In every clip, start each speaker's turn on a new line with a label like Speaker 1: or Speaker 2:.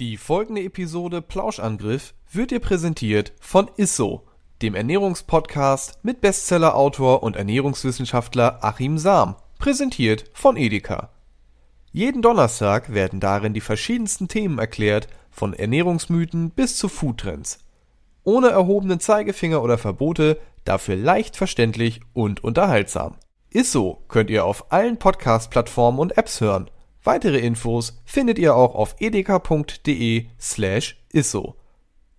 Speaker 1: Die folgende Episode Plauschangriff wird dir präsentiert von Isso, dem Ernährungspodcast mit Bestsellerautor und Ernährungswissenschaftler Achim Sam, präsentiert von Edeka. Jeden Donnerstag werden darin die verschiedensten Themen erklärt, von Ernährungsmythen bis zu Foodtrends. Ohne erhobenen Zeigefinger oder Verbote, dafür leicht verständlich und unterhaltsam. Isso könnt ihr auf allen Podcast-Plattformen und Apps hören. Weitere Infos findet ihr auch auf edeka.de slash isso.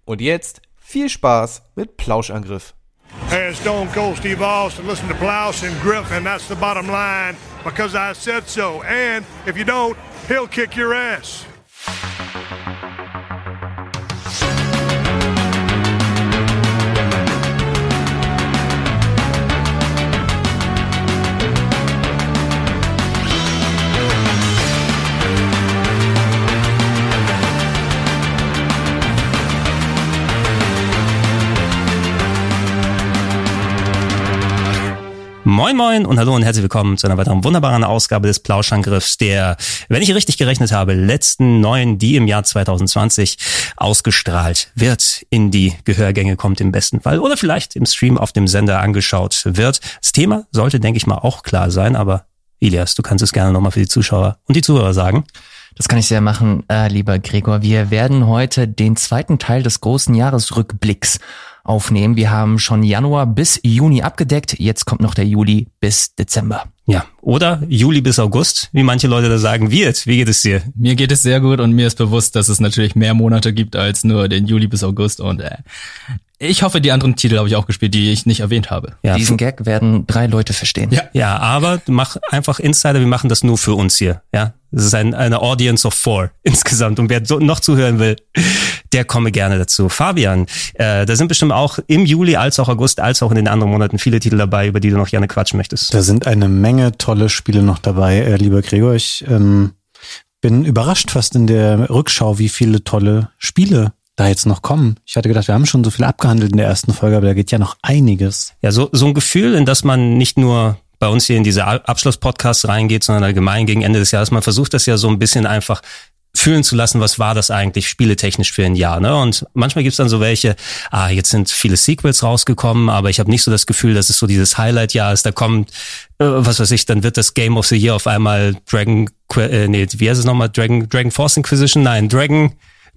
Speaker 1: Und jetzt viel Spaß mit Plauschangriff.
Speaker 2: Hey, it's Stone Cold Steve Austin. Listen to Plouse and Griff, and that's the bottom line because I said so. And if you don't, he'll kick your ass.
Speaker 3: Moin Moin und hallo und herzlich willkommen zu einer weiteren wunderbaren Ausgabe des Plauschangriffs, der, wenn ich richtig gerechnet habe, letzten neuen, die im Jahr 2020 ausgestrahlt wird, in die Gehörgänge kommt im besten Fall oder vielleicht im Stream auf dem Sender angeschaut wird. Das Thema sollte, denke ich mal, auch klar sein, aber Ilias, du kannst es gerne nochmal für die Zuschauer und die Zuhörer sagen.
Speaker 4: Das kann ich sehr machen, äh, lieber Gregor. Wir werden heute den zweiten Teil des großen Jahresrückblicks aufnehmen. Wir haben schon Januar bis Juni abgedeckt. Jetzt kommt noch der Juli bis Dezember.
Speaker 3: Ja, oder Juli bis August, wie manche Leute da sagen wird. Wie geht es dir?
Speaker 5: Mir geht es sehr gut und mir ist bewusst, dass es natürlich mehr Monate gibt als nur den Juli bis August und äh, ich hoffe, die anderen Titel habe ich auch gespielt, die ich nicht erwähnt habe.
Speaker 4: Ja. Diesen Gag werden drei Leute verstehen.
Speaker 3: Ja, ja aber mach einfach Insider, wir machen das nur für uns hier. Ja, Es ist ein, eine Audience of four insgesamt. Und wer so noch zuhören will, der komme gerne dazu. Fabian, äh, da sind bestimmt auch im Juli als auch August, als auch in den anderen Monaten viele Titel dabei, über die du noch gerne quatschen möchtest.
Speaker 6: Da sind eine Menge tolle Spiele noch dabei, äh, lieber Gregor. Ich ähm, bin überrascht fast in der Rückschau, wie viele tolle Spiele da jetzt noch kommen. Ich hatte gedacht, wir haben schon so viel abgehandelt in der ersten Folge, aber da geht ja noch einiges.
Speaker 3: Ja, so, so ein Gefühl, in das man nicht nur bei uns hier in diese Abschlusspodcasts reingeht, sondern allgemein gegen Ende des Jahres. Man versucht das ja so ein bisschen einfach fühlen zu lassen, was war das eigentlich spieletechnisch für ein Jahr. Ne? Und manchmal gibt's dann so welche, ah, jetzt sind viele Sequels rausgekommen, aber ich habe nicht so das Gefühl, dass es so dieses Highlight-Jahr ist. Da kommt, äh, was weiß ich, dann wird das Game of the Year auf einmal Dragon, äh, nee, wie heißt es nochmal? Dragon, Dragon Force Inquisition? Nein, Dragon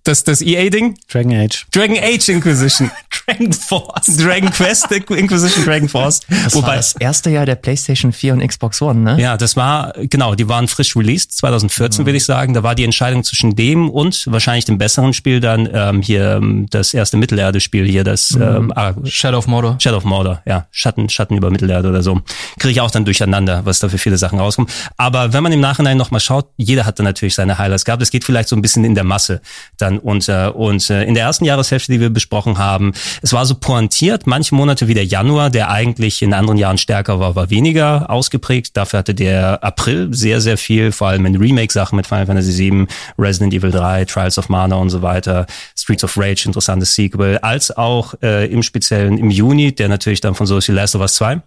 Speaker 3: das, das EA-Ding?
Speaker 6: Dragon Age.
Speaker 3: Dragon Age Inquisition.
Speaker 4: Dragon Force.
Speaker 3: Dragon Quest Inquisition Dragon Force.
Speaker 4: Das Wobei, war das erste Jahr der PlayStation 4 und Xbox One, ne?
Speaker 3: Ja, das war, genau, die waren frisch released, 2014 mhm. würde ich sagen. Da war die Entscheidung zwischen dem und wahrscheinlich dem besseren Spiel dann ähm, hier ähm, das erste Mittelerde-Spiel hier, das mhm. ähm,
Speaker 5: ah, Shadow of Mordor.
Speaker 3: Shadow of Mordor, ja. Schatten, Schatten über Mittelerde oder so. Kriege ich auch dann durcheinander, was da für viele Sachen rauskommen. Aber wenn man im Nachhinein nochmal schaut, jeder hat dann natürlich seine Highlights gehabt. Es geht vielleicht so ein bisschen in der Masse dann Und und äh, in der ersten Jahreshälfte, die wir besprochen haben, es war so pointiert, manche Monate wie der Januar, der eigentlich in anderen Jahren stärker war, war weniger ausgeprägt. Dafür hatte der April sehr, sehr viel, vor allem in Remake-Sachen mit Final Fantasy VII, Resident Evil 3, Trials of Mana und so weiter, Streets of Rage, interessantes Sequel, als auch äh, im Speziellen im Juni, der natürlich dann von so Last of Us 2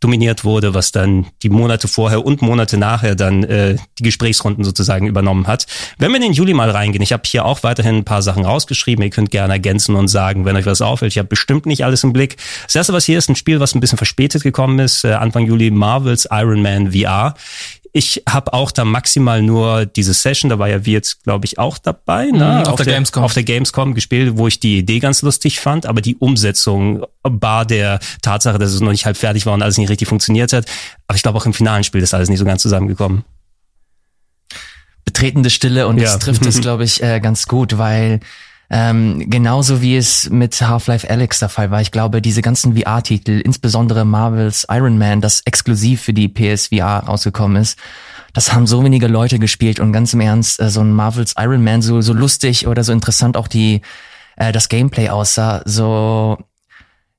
Speaker 3: dominiert wurde, was dann die Monate vorher und Monate nachher dann äh, die Gesprächsrunden sozusagen übernommen hat. Wenn wir in den Juli mal reingehen, ich habe hier auch weiterhin ein paar Sachen rausgeschrieben, ihr könnt gerne ergänzen und sagen, wenn euch was auffällt, ich habe bestimmt nicht alles im Blick. Das erste, was hier ist, ein Spiel, was ein bisschen verspätet gekommen ist, äh, Anfang Juli Marvels Iron Man VR. Ich habe auch da maximal nur diese Session, da war ja wie jetzt, glaube ich, auch dabei, ne?
Speaker 5: Mhm, auf, auf, der, der Gamescom.
Speaker 3: Auf der Gamescom gespielt, wo ich die Idee ganz lustig fand, aber die Umsetzung bar der Tatsache, dass es noch nicht halb fertig war und alles nicht richtig funktioniert hat. Aber ich glaube auch im finalen Spiel ist alles nicht so ganz zusammengekommen
Speaker 4: betretende Stille und ja. das trifft es, glaube ich, äh, ganz gut, weil ähm, genauso wie es mit Half-Life Alex der Fall war. Ich glaube, diese ganzen VR-Titel, insbesondere Marvels Iron Man, das exklusiv für die PSVR rausgekommen ist, das haben so wenige Leute gespielt und ganz im Ernst, äh, so ein Marvels Iron Man, so, so lustig oder so interessant auch die, äh, das Gameplay aussah, so,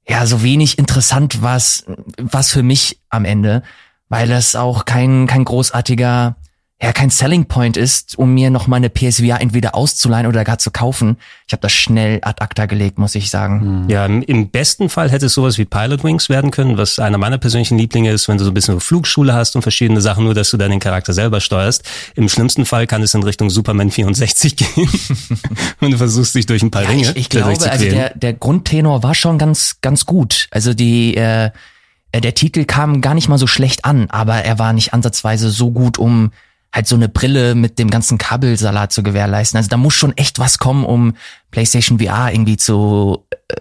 Speaker 4: ja, so wenig interessant was, was für mich am Ende, weil es auch kein, kein großartiger ja kein Selling Point ist, um mir noch mal eine PSVR entweder auszuleihen oder gar zu kaufen. Ich habe das schnell ad acta gelegt, muss ich sagen.
Speaker 3: Ja, im, besten Fall hätte es sowas wie Pilot Wings werden können, was einer meiner persönlichen Lieblinge ist, wenn du so ein bisschen so Flugschule hast und verschiedene Sachen, nur dass du dann den Charakter selber steuerst. Im schlimmsten Fall kann es in Richtung Superman 64 gehen, wenn du versuchst, dich durch ein paar
Speaker 4: Ja,
Speaker 3: Ringe
Speaker 4: ich, ich glaube, also der, der Grundtenor war schon ganz, ganz gut. Also die, äh, äh, der Titel kam gar nicht mal so schlecht an, aber er war nicht ansatzweise so gut, um halt so eine Brille mit dem ganzen Kabelsalat zu gewährleisten. Also da muss schon echt was kommen, um PlayStation VR irgendwie zu äh,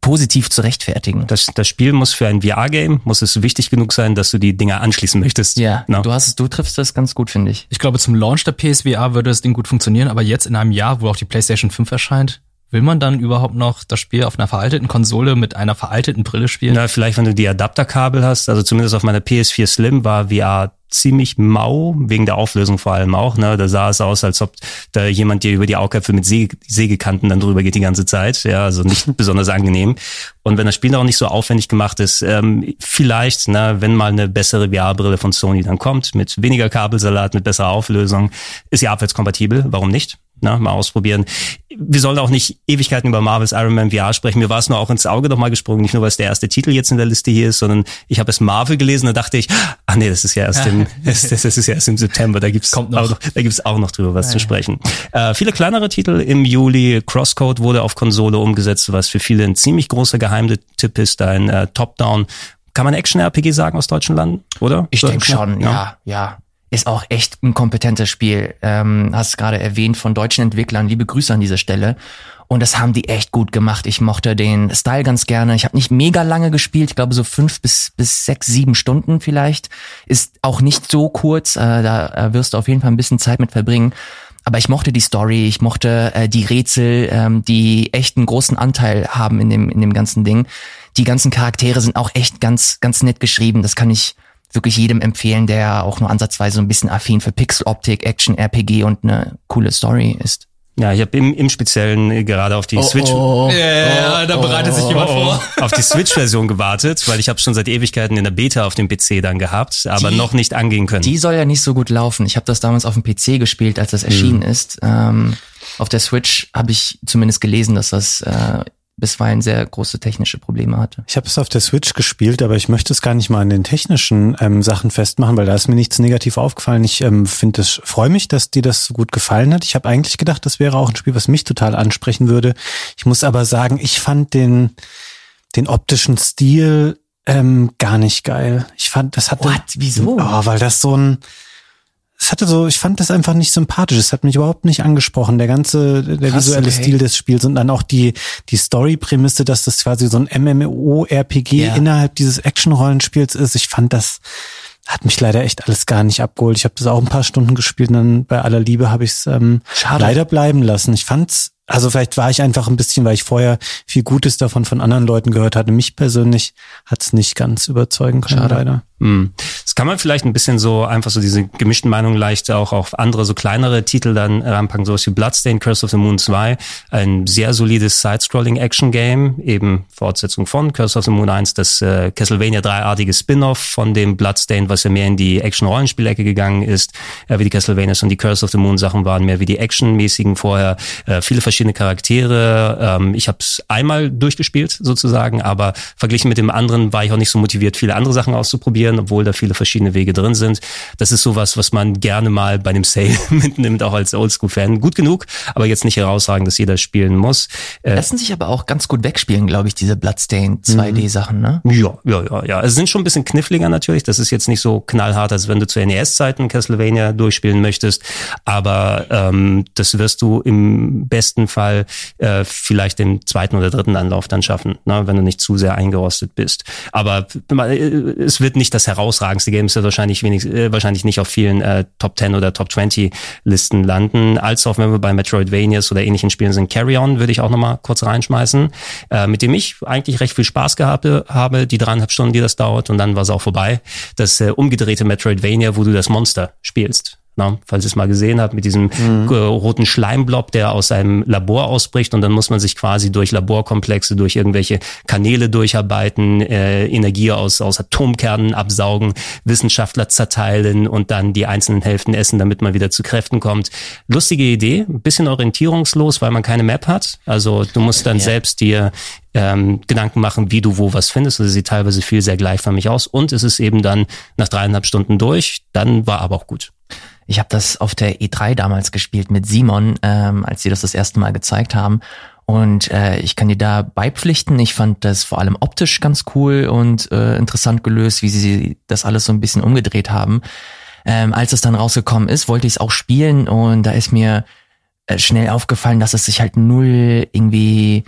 Speaker 4: positiv zu rechtfertigen.
Speaker 3: Das, das Spiel muss für ein VR-Game, muss es wichtig genug sein, dass du die Dinger anschließen möchtest.
Speaker 4: Ja,
Speaker 3: No.
Speaker 4: du hast, du triffst das ganz gut, finde ich.
Speaker 5: Ich glaube, zum Launch der PSVR würde das Ding gut funktionieren, aber jetzt in einem Jahr, wo auch die PlayStation 5 erscheint, will man dann überhaupt noch das Spiel auf einer veralteten Konsole mit einer veralteten Brille spielen?
Speaker 3: Na, vielleicht, wenn du die Adapterkabel hast, also zumindest auf meiner PS4 Slim war VR ziemlich mau, wegen der Auflösung vor allem auch. Ne? Da sah es aus, als ob da jemand dir über die Augäpfel mit Säge Sägekanten dann drüber geht die ganze Zeit. Ja, also nicht besonders angenehm. Und wenn das Spiel auch nicht so aufwendig gemacht ist, ähm, vielleicht, ne, wenn mal eine bessere VR-Brille von Sony dann kommt, mit weniger Kabelsalat, mit besserer Auflösung, ist ja abwärtskompatibel, warum nicht? Na, mal ausprobieren. Wir sollen auch nicht Ewigkeiten über Marvels Iron Man VR sprechen. Mir war es nur auch ins Auge nochmal gesprungen, nicht nur, weil es der erste Titel jetzt in der Liste hier ist, sondern ich habe es Marvel gelesen, da dachte ich, ach nee, das ist ja erst im, das, das ist ja erst im September, da gibt's
Speaker 5: Kommt noch.
Speaker 3: Auch noch, da gibt's auch noch drüber was zu sprechen. Äh, viele kleinere Titel im Juli. Crosscode wurde auf Konsole umgesetzt, was für viele ein ziemlich großer Geheimtipp ist, ein äh, Top-Down. Kann man Action-RPG sagen aus deutschen Landen, oder?
Speaker 4: Ich
Speaker 3: So,
Speaker 4: denke schon, ja, ja. Ist auch echt ein kompetentes Spiel. Ähm, hast gerade erwähnt von deutschen Entwicklern. Liebe Grüße an dieser Stelle. Und das haben die echt gut gemacht. Ich mochte den Style ganz gerne. Ich habe nicht mega lange gespielt. Ich glaube so fünf bis, bis sechs, sieben Stunden vielleicht. Ist auch nicht so kurz. Äh, da äh, wirst du auf jeden Fall ein bisschen Zeit mit verbringen. Aber ich mochte die Story, ich mochte äh, die Rätsel, ähm, die echt einen großen Anteil haben in dem, in dem ganzen Ding. Die ganzen Charaktere sind auch echt ganz, ganz nett geschrieben. Das kann ich wirklich jedem empfehlen, der auch nur ansatzweise so ein bisschen affin für Pixeloptik, Action, RPG und eine coole Story ist.
Speaker 3: Ja, ich habe im, im Speziellen äh, gerade auf die Switch
Speaker 5: Ja, ja, da bereitet sich jemand vor.
Speaker 3: auf die Switch-Version gewartet, weil ich habe schon seit Ewigkeiten in der Beta auf dem PC dann gehabt, aber
Speaker 4: Die-
Speaker 3: noch nicht angehen können.
Speaker 4: Die soll ja nicht so gut laufen. Ich habe das damals auf dem PC gespielt, als das erschienen ist. Ähm, auf der Switch habe ich zumindest gelesen, dass das äh, bisweilen sehr große technische Probleme hatte.
Speaker 6: Ich habe es auf der Switch gespielt, aber ich möchte es gar nicht mal an den technischen ähm, Sachen festmachen, weil da ist mir nichts negativ aufgefallen. Ich ähm, finde es, freue mich, dass dir das so gut gefallen hat. Ich habe eigentlich gedacht, das wäre auch ein Spiel, was mich total ansprechen würde. Ich muss aber sagen, ich fand den, den optischen Stil ähm, gar nicht geil. Ich fand, das hatte.
Speaker 4: What? Wieso?
Speaker 6: Oh, weil das so ein es hatte so, ich fand das einfach nicht sympathisch. Es hat mich überhaupt nicht angesprochen. Der ganze, der
Speaker 4: Krass,
Speaker 6: visuelle
Speaker 4: okay.
Speaker 6: Stil des Spiels und dann auch die, die Story-Prämisse, dass das quasi so ein MMO-RPG
Speaker 4: Ja.
Speaker 6: innerhalb dieses Action-Rollenspiels ist. Ich fand das, hat mich leider echt alles gar nicht abgeholt. Ich habe das auch ein paar Stunden gespielt und dann bei aller Liebe habe ich es ähm,
Speaker 4: Schade.
Speaker 6: leider bleiben lassen. Ich fand's, also vielleicht war ich einfach ein bisschen, weil ich vorher viel Gutes davon von anderen Leuten gehört hatte. Mich persönlich hat's nicht ganz überzeugen können,
Speaker 4: Schade.
Speaker 6: leider.
Speaker 3: Hm. Das kann man vielleicht ein bisschen so einfach so diese gemischten Meinungen leicht auch auf andere so kleinere Titel dann ranpacken, sowas wie Bloodstained, Curse of the Moon 2, ein sehr solides Side-Scrolling-Action-Game, eben Fortsetzung von Curse of the Moon 1, das äh, Castlevania 3-artige Spin-off von dem Bloodstained, was ja mehr in die Action-Rollenspielecke gegangen ist, äh, wie die Castlevanias und die Curse of the Moon Sachen waren mehr wie die Action-mäßigen vorher, äh, viele verschiedene Charaktere. Ähm, ich habe es einmal durchgespielt sozusagen, aber verglichen mit dem anderen war ich auch nicht so motiviert, viele andere Sachen auszuprobieren, obwohl da viele verschiedene Wege drin sind. Das ist sowas, was man gerne mal bei einem Sale mitnimmt, auch als Oldschool-Fan. Gut genug, aber jetzt nicht herausragend, dass jeder spielen muss. Äh,
Speaker 4: Lassen sich aber auch ganz gut wegspielen, glaube ich, diese Bloodstained 2D-Sachen, ne?
Speaker 3: ja, ja, ja, ja. Es sind schon ein bisschen kniffliger natürlich. Das ist jetzt nicht so knallhart, als wenn du zu NES-Zeiten Castlevania durchspielen möchtest. Aber ähm, das wirst du im besten Fall äh, vielleicht im zweiten oder dritten Anlauf dann schaffen, ne, wenn du nicht zu sehr eingerostet bist. Aber äh, es wird nicht das herausragendste Game. Es wird wahrscheinlich wenig, äh, wahrscheinlich nicht auf vielen äh, Top 10 oder Top 20 Listen landen. Als auch wenn wir bei Metroidvanias oder ähnlichen Spielen sind, Carry On würde ich auch nochmal kurz reinschmeißen, äh, mit dem ich eigentlich recht viel Spaß gehabt habe, die dreieinhalb Stunden, die das dauert und dann war es auch vorbei. Das äh, umgedrehte Metroidvania, wo du das Monster spielst. Na, falls ihr es mal gesehen habt, mit diesem mhm. roten Schleimblob, der aus einem Labor ausbricht und dann muss man sich quasi durch Laborkomplexe, durch irgendwelche Kanäle durcharbeiten, äh, Energie aus, aus Atomkernen absaugen, Wissenschaftler zerteilen und dann die einzelnen Hälften essen, damit man wieder zu Kräften kommt. Lustige Idee, ein bisschen orientierungslos, weil man keine Map hat. Also du musst dann ja. selbst dir ähm, Gedanken machen, wie du wo was findest. Also sieht teilweise viel sehr gleichförmig aus und es ist eben dann nach dreieinhalb Stunden durch. Dann war aber auch gut.
Speaker 4: Ich habe das auf der E3 damals gespielt mit Simon, ähm, als sie das das erste Mal gezeigt haben. Und äh, ich kann dir da beipflichten. Ich fand das vor allem optisch ganz cool und äh, interessant gelöst, wie sie das alles so ein bisschen umgedreht haben. Ähm, als es dann rausgekommen ist, wollte ich es auch spielen und da ist mir äh, schnell aufgefallen, dass es sich halt null irgendwie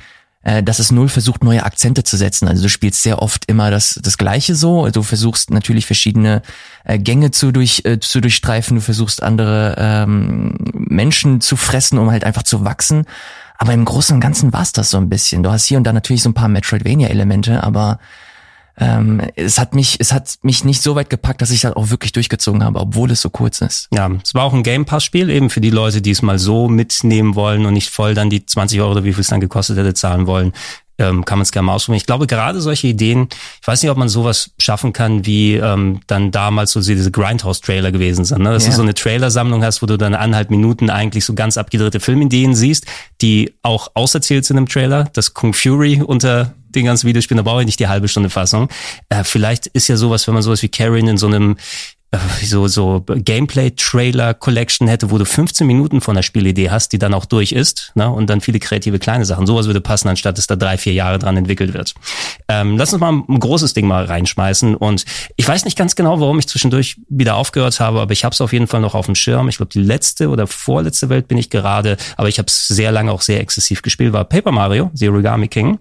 Speaker 4: dass es null versucht, neue Akzente zu setzen. Also du spielst sehr oft immer das, das Gleiche so. Du versuchst natürlich verschiedene äh, Gänge zu, durch, äh, zu durchstreifen. Du versuchst andere ähm, Menschen zu fressen, um halt einfach zu wachsen. Aber im Großen und Ganzen war's das so ein bisschen. Du hast hier und da natürlich so ein paar Metroidvania-Elemente, aber ähm, es hat mich, es hat mich nicht so weit gepackt, dass ich das auch wirklich durchgezogen habe, obwohl es so kurz ist.
Speaker 3: Ja, es war auch ein Game Pass Spiel, eben für die Leute, die es mal so mitnehmen wollen und nicht voll dann die 20 Euro oder wie viel es dann gekostet hätte zahlen wollen. Ähm, kann man es gerne mal ausprobieren. Ich glaube, gerade solche Ideen, ich weiß nicht, ob man sowas schaffen kann, wie ähm, dann damals so diese Grindhouse-Trailer gewesen sind. Ne? Dass ja. du so eine Trailersammlung hast, wo du dann anderthalb Minuten eigentlich so ganz abgedrehte Filmideen siehst, die auch auserzählt sind im Trailer. Das Kung Fury unter den ganzen Videospielen, da brauche ich nicht die halbe Stunde Fassung. Äh, vielleicht ist ja sowas, wenn man sowas wie Karen in so einem äh, so, so Gameplay-Trailer-Collection hätte, wo du 15 Minuten von der Spielidee hast, die dann auch durch ist, ne? und dann viele kreative kleine Sachen. Sowas würde passen, anstatt dass da drei, vier Jahre dran entwickelt wird. Ähm, lass uns mal ein großes Ding mal reinschmeißen. Und ich weiß nicht ganz genau, warum ich zwischendurch wieder aufgehört habe, aber ich habe es auf jeden Fall noch auf dem Schirm. Ich glaube, die letzte oder vorletzte Welt bin ich gerade, aber ich habe es sehr lange auch sehr exzessiv gespielt, war Paper Mario, The Origami King.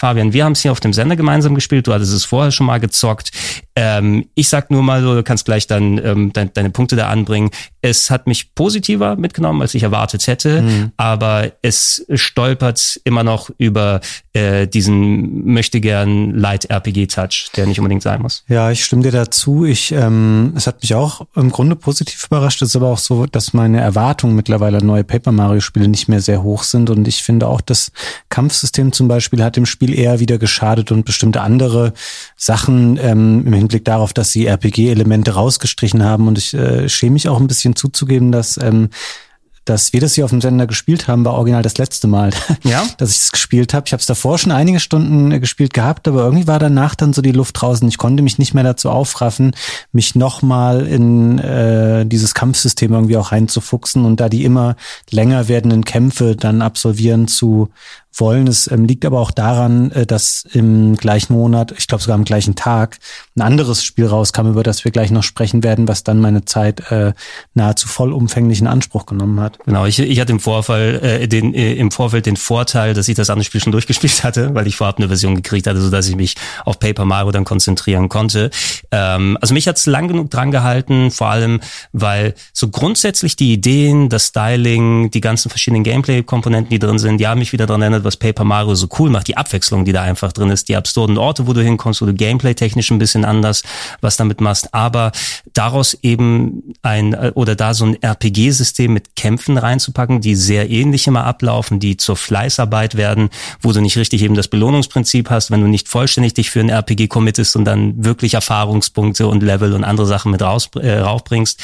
Speaker 3: Fabian, wir haben es hier auf dem Sender gemeinsam gespielt. Du hattest es vorher schon mal gezockt. Ähm, ich sag nur mal so, du kannst gleich dann ähm, de deine Punkte da anbringen. Es hat mich positiver mitgenommen, als ich erwartet hätte, mhm. aber es stolpert immer noch über äh, diesen möchte gern Light RPG Touch, der nicht unbedingt sein muss.
Speaker 6: Ja, ich stimme dir dazu. Ich, ähm, es hat mich auch im Grunde positiv überrascht. Es ist aber auch so, dass meine Erwartungen mittlerweile an neue Paper Mario Spiele nicht mehr sehr hoch sind und ich finde auch das Kampfsystem zum Beispiel hat dem Spiel eher wieder geschadet und bestimmte andere Sachen ähm, im Hinblick darauf, dass sie RPG-Elemente rausgestrichen haben und ich äh, schäme mich auch ein bisschen zuzugeben, dass ähm, dass wir das hier auf dem Sender gespielt haben, war original das letzte Mal, ja? dass ich es gespielt habe. Ich habe es davor schon einige Stunden äh, gespielt gehabt, aber irgendwie war danach dann so die Luft draußen. Ich konnte mich nicht mehr dazu aufraffen, mich nochmal in äh, dieses Kampfsystem irgendwie auch reinzufuchsen und da die immer länger werdenden Kämpfe dann absolvieren zu wollen. Es ähm, liegt aber auch daran, äh, dass im gleichen Monat, ich glaube sogar am gleichen Tag, ein anderes Spiel rauskam, über das wir gleich noch sprechen werden, was dann meine Zeit äh, nahezu vollumfänglich in Anspruch genommen hat.
Speaker 3: Genau, ich, ich hatte im Vorfall äh, den, äh, im Vorfeld den Vorteil, dass ich das andere Spiel schon durchgespielt hatte, weil ich vorab eine Version gekriegt hatte, so dass ich mich auf Paper Mario dann konzentrieren konnte. Ähm, also mich hat's lang genug dran gehalten, vor allem, weil so grundsätzlich die Ideen, das Styling, die ganzen verschiedenen Gameplay-Komponenten, die drin sind, die haben mich wieder dran erinnert, was Paper Mario so cool macht, die Abwechslung, die da einfach drin ist, die absurden Orte, wo du hinkommst, wo du gameplay-technisch ein bisschen anders was damit machst, aber daraus eben ein oder da so ein RPG-System mit Kämpfen reinzupacken, die sehr ähnlich immer ablaufen, die zur Fleißarbeit werden, wo du nicht richtig eben das Belohnungsprinzip hast, wenn du nicht vollständig dich für ein RPG committest und dann wirklich Erfahrungspunkte und Level und andere Sachen mit raus, äh, raufbringst.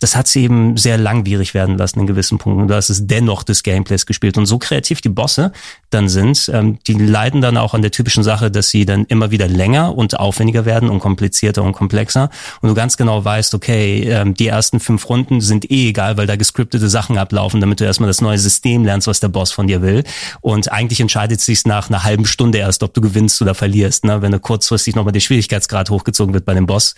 Speaker 3: Das hat sie eben sehr langwierig werden lassen in gewissen Punkten. Du hast es dennoch des Gameplays gespielt und so kreativ die Bosse, dann sind. Ähm, die leiden dann auch an der typischen Sache, dass sie dann immer wieder länger und aufwendiger werden und komplizierter und komplexer. Und du ganz genau weißt, okay, ähm, die ersten fünf Runden sind eh egal, weil da gescriptete Sachen ablaufen, damit du erstmal das neue System lernst, was der Boss von dir will. Und eigentlich entscheidet sich nach einer halben Stunde erst, ob du gewinnst oder verlierst, ne? wenn du kurzfristig nochmal der Schwierigkeitsgrad hochgezogen wird bei dem Boss.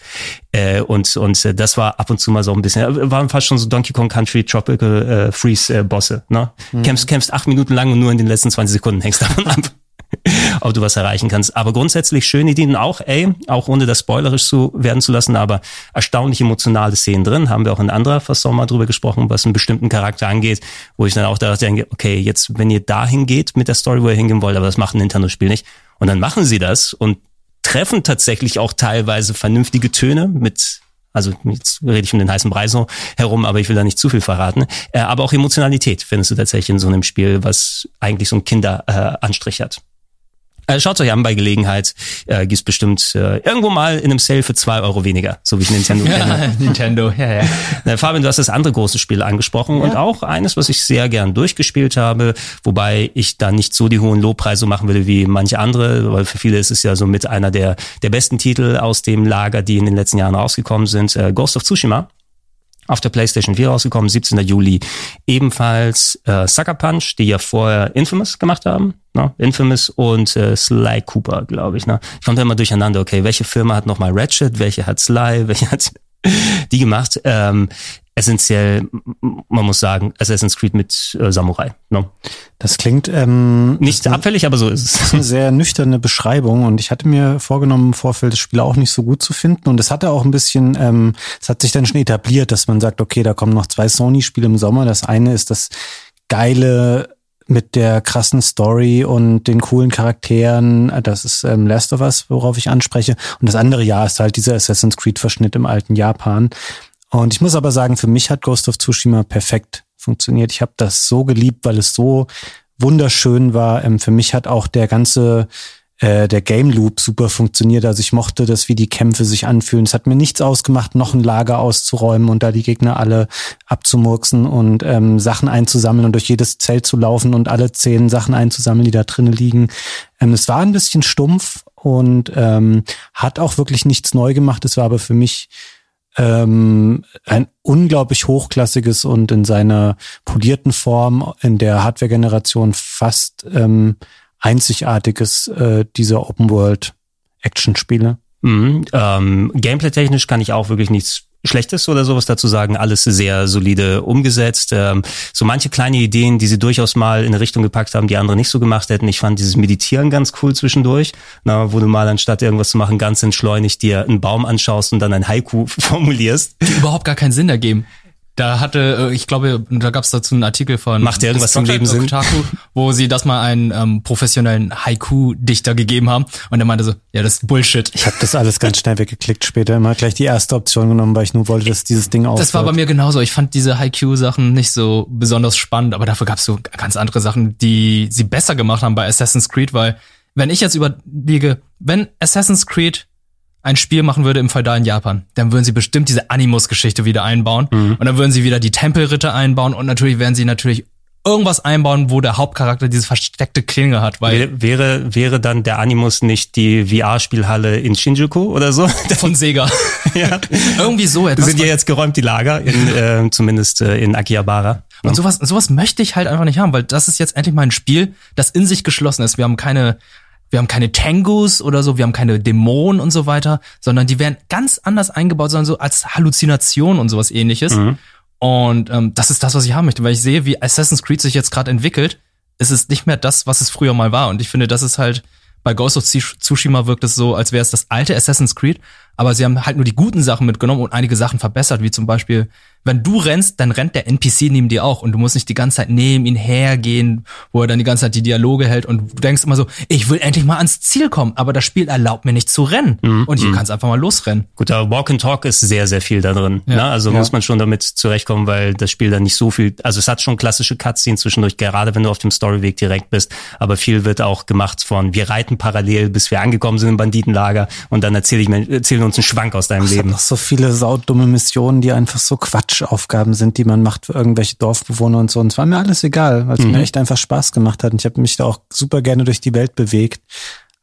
Speaker 3: Äh, und und äh, das war ab und zu mal so ein bisschen, äh, waren fast schon so Donkey Kong Country Tropical äh, Freeze äh, Bosse. Ne? Mhm. Kämpfst, kämpfst acht Minuten lang und nur in den letzten 20 Sekunden hängst davon ab. ob du was erreichen kannst. Aber grundsätzlich schöne Ideen auch, ey, auch ohne das spoilerisch zu werden zu lassen, aber erstaunlich emotionale Szenen drin. Haben wir auch in anderer Fasson mal drüber gesprochen, was einen bestimmten Charakter angeht, wo ich dann auch da denke, okay, jetzt, wenn ihr dahin geht mit der Story, wo ihr hingehen wollt, aber das macht ein Nintendo-Spiel nicht. Und dann machen sie das und treffen tatsächlich auch teilweise vernünftige Töne mit Also jetzt rede ich um den heißen Brei so herum, aber ich will da nicht zu viel verraten. Äh, aber auch Emotionalität findest du tatsächlich in so einem Spiel, was eigentlich so ein Kinderanstrich äh, hat. Äh, Schaut euch an bei Gelegenheit. Äh, gibt's bestimmt äh, irgendwo mal in einem Sale für zwei Euro weniger, so wie ich Nintendo kenne.
Speaker 5: Ja, Nintendo, ja, ja.
Speaker 3: Na, Fabian, du hast das andere große Spiel angesprochen ja. und auch eines, was ich sehr gern durchgespielt habe, wobei ich da nicht so die hohen Lobpreise machen würde wie manche andere, weil für viele ist es ja so mit einer der, der besten Titel aus dem Lager, die in den letzten Jahren rausgekommen sind. Äh, Ghost of Tsushima auf der PlayStation 4 rausgekommen, 17. Juli. Ebenfalls äh, Sucker Punch, die ja vorher Infamous gemacht haben. Ne? Infamous und äh, Sly Cooper, glaube ich. Ne? Ich komme da immer durcheinander, okay, welche Firma hat nochmal Ratchet, welche hat Sly, welche hat die gemacht. Ähm, essentiell, man muss sagen, Assassin's Creed mit äh, Samurai. No?
Speaker 6: Das klingt ähm,
Speaker 3: nicht das abfällig, aber so ist es.
Speaker 6: Das ist eine sehr nüchterne Beschreibung und ich hatte mir vorgenommen, im Vorfeld das Spiel auch nicht so gut zu finden und es hatte auch ein bisschen, ähm, es hat sich dann schon etabliert, dass man sagt, okay, da kommen noch zwei Sony-Spiele im Sommer. Das eine ist das geile mit der krassen Story und den coolen Charakteren. Das ist ähm, Last of Us, worauf ich anspreche. Und das andere Jahr ist halt dieser Assassin's Creed-Verschnitt im alten Japan. Und ich muss aber sagen, für mich hat Ghost of Tsushima perfekt funktioniert. Ich habe das so geliebt, weil es so wunderschön war. Ähm, für mich hat auch der ganze äh, der Game Loop super funktioniert. Also ich mochte das, wie die Kämpfe sich anfühlen. Es hat mir nichts ausgemacht, noch ein Lager auszuräumen und da die Gegner alle abzumurksen und ähm, Sachen einzusammeln und durch jedes Zelt zu laufen und alle zehn Sachen einzusammeln, die da drinnen liegen. Ähm, es war ein bisschen stumpf und ähm, hat auch wirklich nichts neu gemacht. Es war aber für mich ähm, ein unglaublich hochklassiges und in seiner polierten Form in der Hardware-Generation fast ähm, einzigartiges äh, dieser Open-World-Action-Spiele.
Speaker 3: Mhm, ähm, Gameplay-technisch kann ich auch wirklich nichts Schlechtes oder sowas dazu sagen. Alles sehr solide umgesetzt. Ähm, so manche kleine Ideen, die sie durchaus mal in eine Richtung gepackt haben, die andere nicht so gemacht hätten. Ich fand dieses Meditieren ganz cool zwischendurch, na, wo du mal anstatt irgendwas zu machen, ganz entschleunigt dir einen Baum anschaust und dann ein Haiku formulierst.
Speaker 5: Die überhaupt gar keinen Sinn ergeben. Da hatte, äh, ich glaube, da gab es dazu einen Artikel von
Speaker 3: Macht irgendwas zum Leben Sinn?
Speaker 5: Otaku, wo sie das mal einen ähm, professionellen Haiku-Dichter gegeben haben und er meinte so, ja, das ist Bullshit.
Speaker 6: Ich habe das alles ganz schnell weggeklickt später, immer gleich die erste Option genommen, weil ich nur wollte, dass dieses Ding aufhört.
Speaker 5: Das war bei mir genauso. Ich fand diese Haiku-Sachen nicht so besonders spannend, aber dafür gab es so ganz andere Sachen, die sie besser gemacht haben bei Assassin's Creed, weil wenn ich jetzt überlege, wenn Assassin's Creed ein Spiel machen würde im feudalen Japan, dann würden sie bestimmt diese Animus-Geschichte wieder einbauen mhm. und dann würden sie wieder die Tempelritter einbauen und natürlich werden sie natürlich irgendwas einbauen, wo der Hauptcharakter diese versteckte Klinge hat, weil
Speaker 3: wäre wäre dann der Animus nicht die VR-Spielhalle in Shinjuku oder so
Speaker 5: von Sega.
Speaker 3: ja, irgendwie so etwas. Sind ja jetzt geräumt die Lager in äh, zumindest äh, in Akihabara.
Speaker 5: Und sowas sowas möchte ich halt einfach nicht haben, weil das ist jetzt endlich mal ein Spiel, das in sich geschlossen ist. Wir haben keine wir haben keine Tangus oder so, wir haben keine Dämonen und so weiter, sondern die werden ganz anders eingebaut, sondern so als Halluzination und sowas ähnliches. Mhm. Und ähm, das ist das, was ich haben möchte, weil ich sehe, wie Assassin's Creed sich jetzt gerade entwickelt. Es ist nicht mehr das, was es früher mal war. Und ich finde, das ist halt, bei Ghost of Tsushima wirkt es so, als wäre es das alte Assassin's Creed, aber sie haben halt nur die guten Sachen mitgenommen und einige Sachen verbessert, wie zum Beispiel wenn du rennst, dann rennt der NPC neben dir auch und du musst nicht die ganze Zeit neben ihn hergehen, wo er dann die ganze Zeit die Dialoge hält und du denkst immer so, ich will endlich mal ans Ziel kommen, aber das Spiel erlaubt mir nicht zu rennen mhm. und hier mhm. kannst einfach mal losrennen.
Speaker 3: Gut, aber Walk and Talk ist sehr, sehr viel da drin. Ja. Ne? Also ja. muss man schon damit zurechtkommen, weil das Spiel dann nicht so viel, also es hat schon klassische Cutscenes zwischendurch, gerade wenn du auf dem Storyweg direkt bist, aber viel wird auch gemacht von, wir reiten parallel, bis wir angekommen sind im Banditenlager und dann erzähle ich mir, erzählen uns einen Schwank aus deinem
Speaker 6: Ach,
Speaker 3: Leben.
Speaker 6: noch so viele saudumme Missionen, die einfach so Quatsch Quatschaufgaben sind, die man macht für irgendwelche Dorfbewohner und so. Und es war mir alles egal, weil es mhm. mir echt einfach Spaß gemacht hat. Und ich habe mich da auch super gerne durch die Welt bewegt.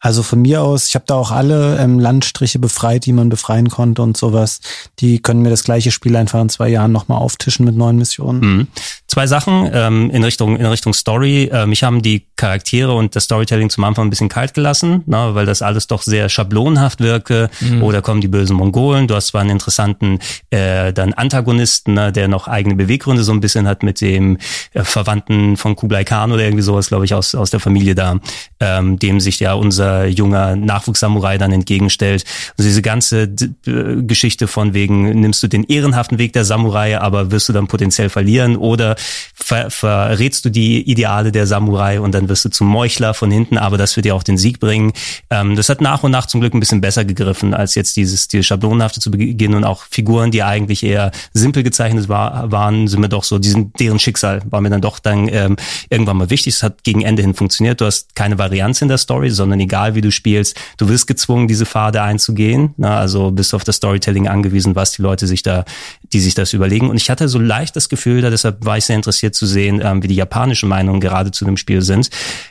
Speaker 6: Also von mir aus, ich habe da auch alle ähm, Landstriche befreit, die man befreien konnte und sowas. Die können mir das gleiche Spiel einfach in zwei Jahren nochmal auftischen mit neuen Missionen.
Speaker 3: Mhm. Zwei Sachen ähm, in Richtung in Richtung Story. Äh, mich haben die Charaktere und das Storytelling zum Anfang ein bisschen kalt gelassen, na, weil das alles doch sehr schablonhaft wirke. Mhm. Oder kommen die bösen Mongolen. Du hast zwar einen interessanten äh, dann Antagonisten, ne, der noch eigene Beweggründe so ein bisschen hat mit dem äh, Verwandten von Kublai Khan oder irgendwie sowas, glaube ich, aus aus der Familie da, ähm, dem sich ja unser äh, junger Nachwuchssamurai dann entgegenstellt. Also diese ganze äh, Geschichte von wegen, nimmst du den ehrenhaften Weg der Samurai, aber wirst du dann potenziell verlieren oder ver verrätst du die Ideale der Samurai und dann wirst du zum Meuchler von hinten, aber das wird dir auch den Sieg bringen. Ähm, das hat nach und nach zum Glück ein bisschen besser gegriffen als jetzt dieses, dieses Schablonenhafte zu Beginn und auch Figuren, die eigentlich eher simpel gezeichnet war, waren, sind mir doch so, diesen, deren Schicksal war mir dann doch dann ähm, irgendwann mal wichtig. Es hat gegen Ende hin funktioniert. Du hast keine Varianz in der Story, sondern egal wie du spielst, du wirst gezwungen, diese Pfade einzugehen. Na, also bist auf das Storytelling angewiesen, was die Leute sich da, die sich das überlegen. Und ich hatte so leicht das Gefühl, da deshalb war ich sehr interessiert zu sehen, ähm, wie die japanischen Meinungen gerade zu dem Spiel sind.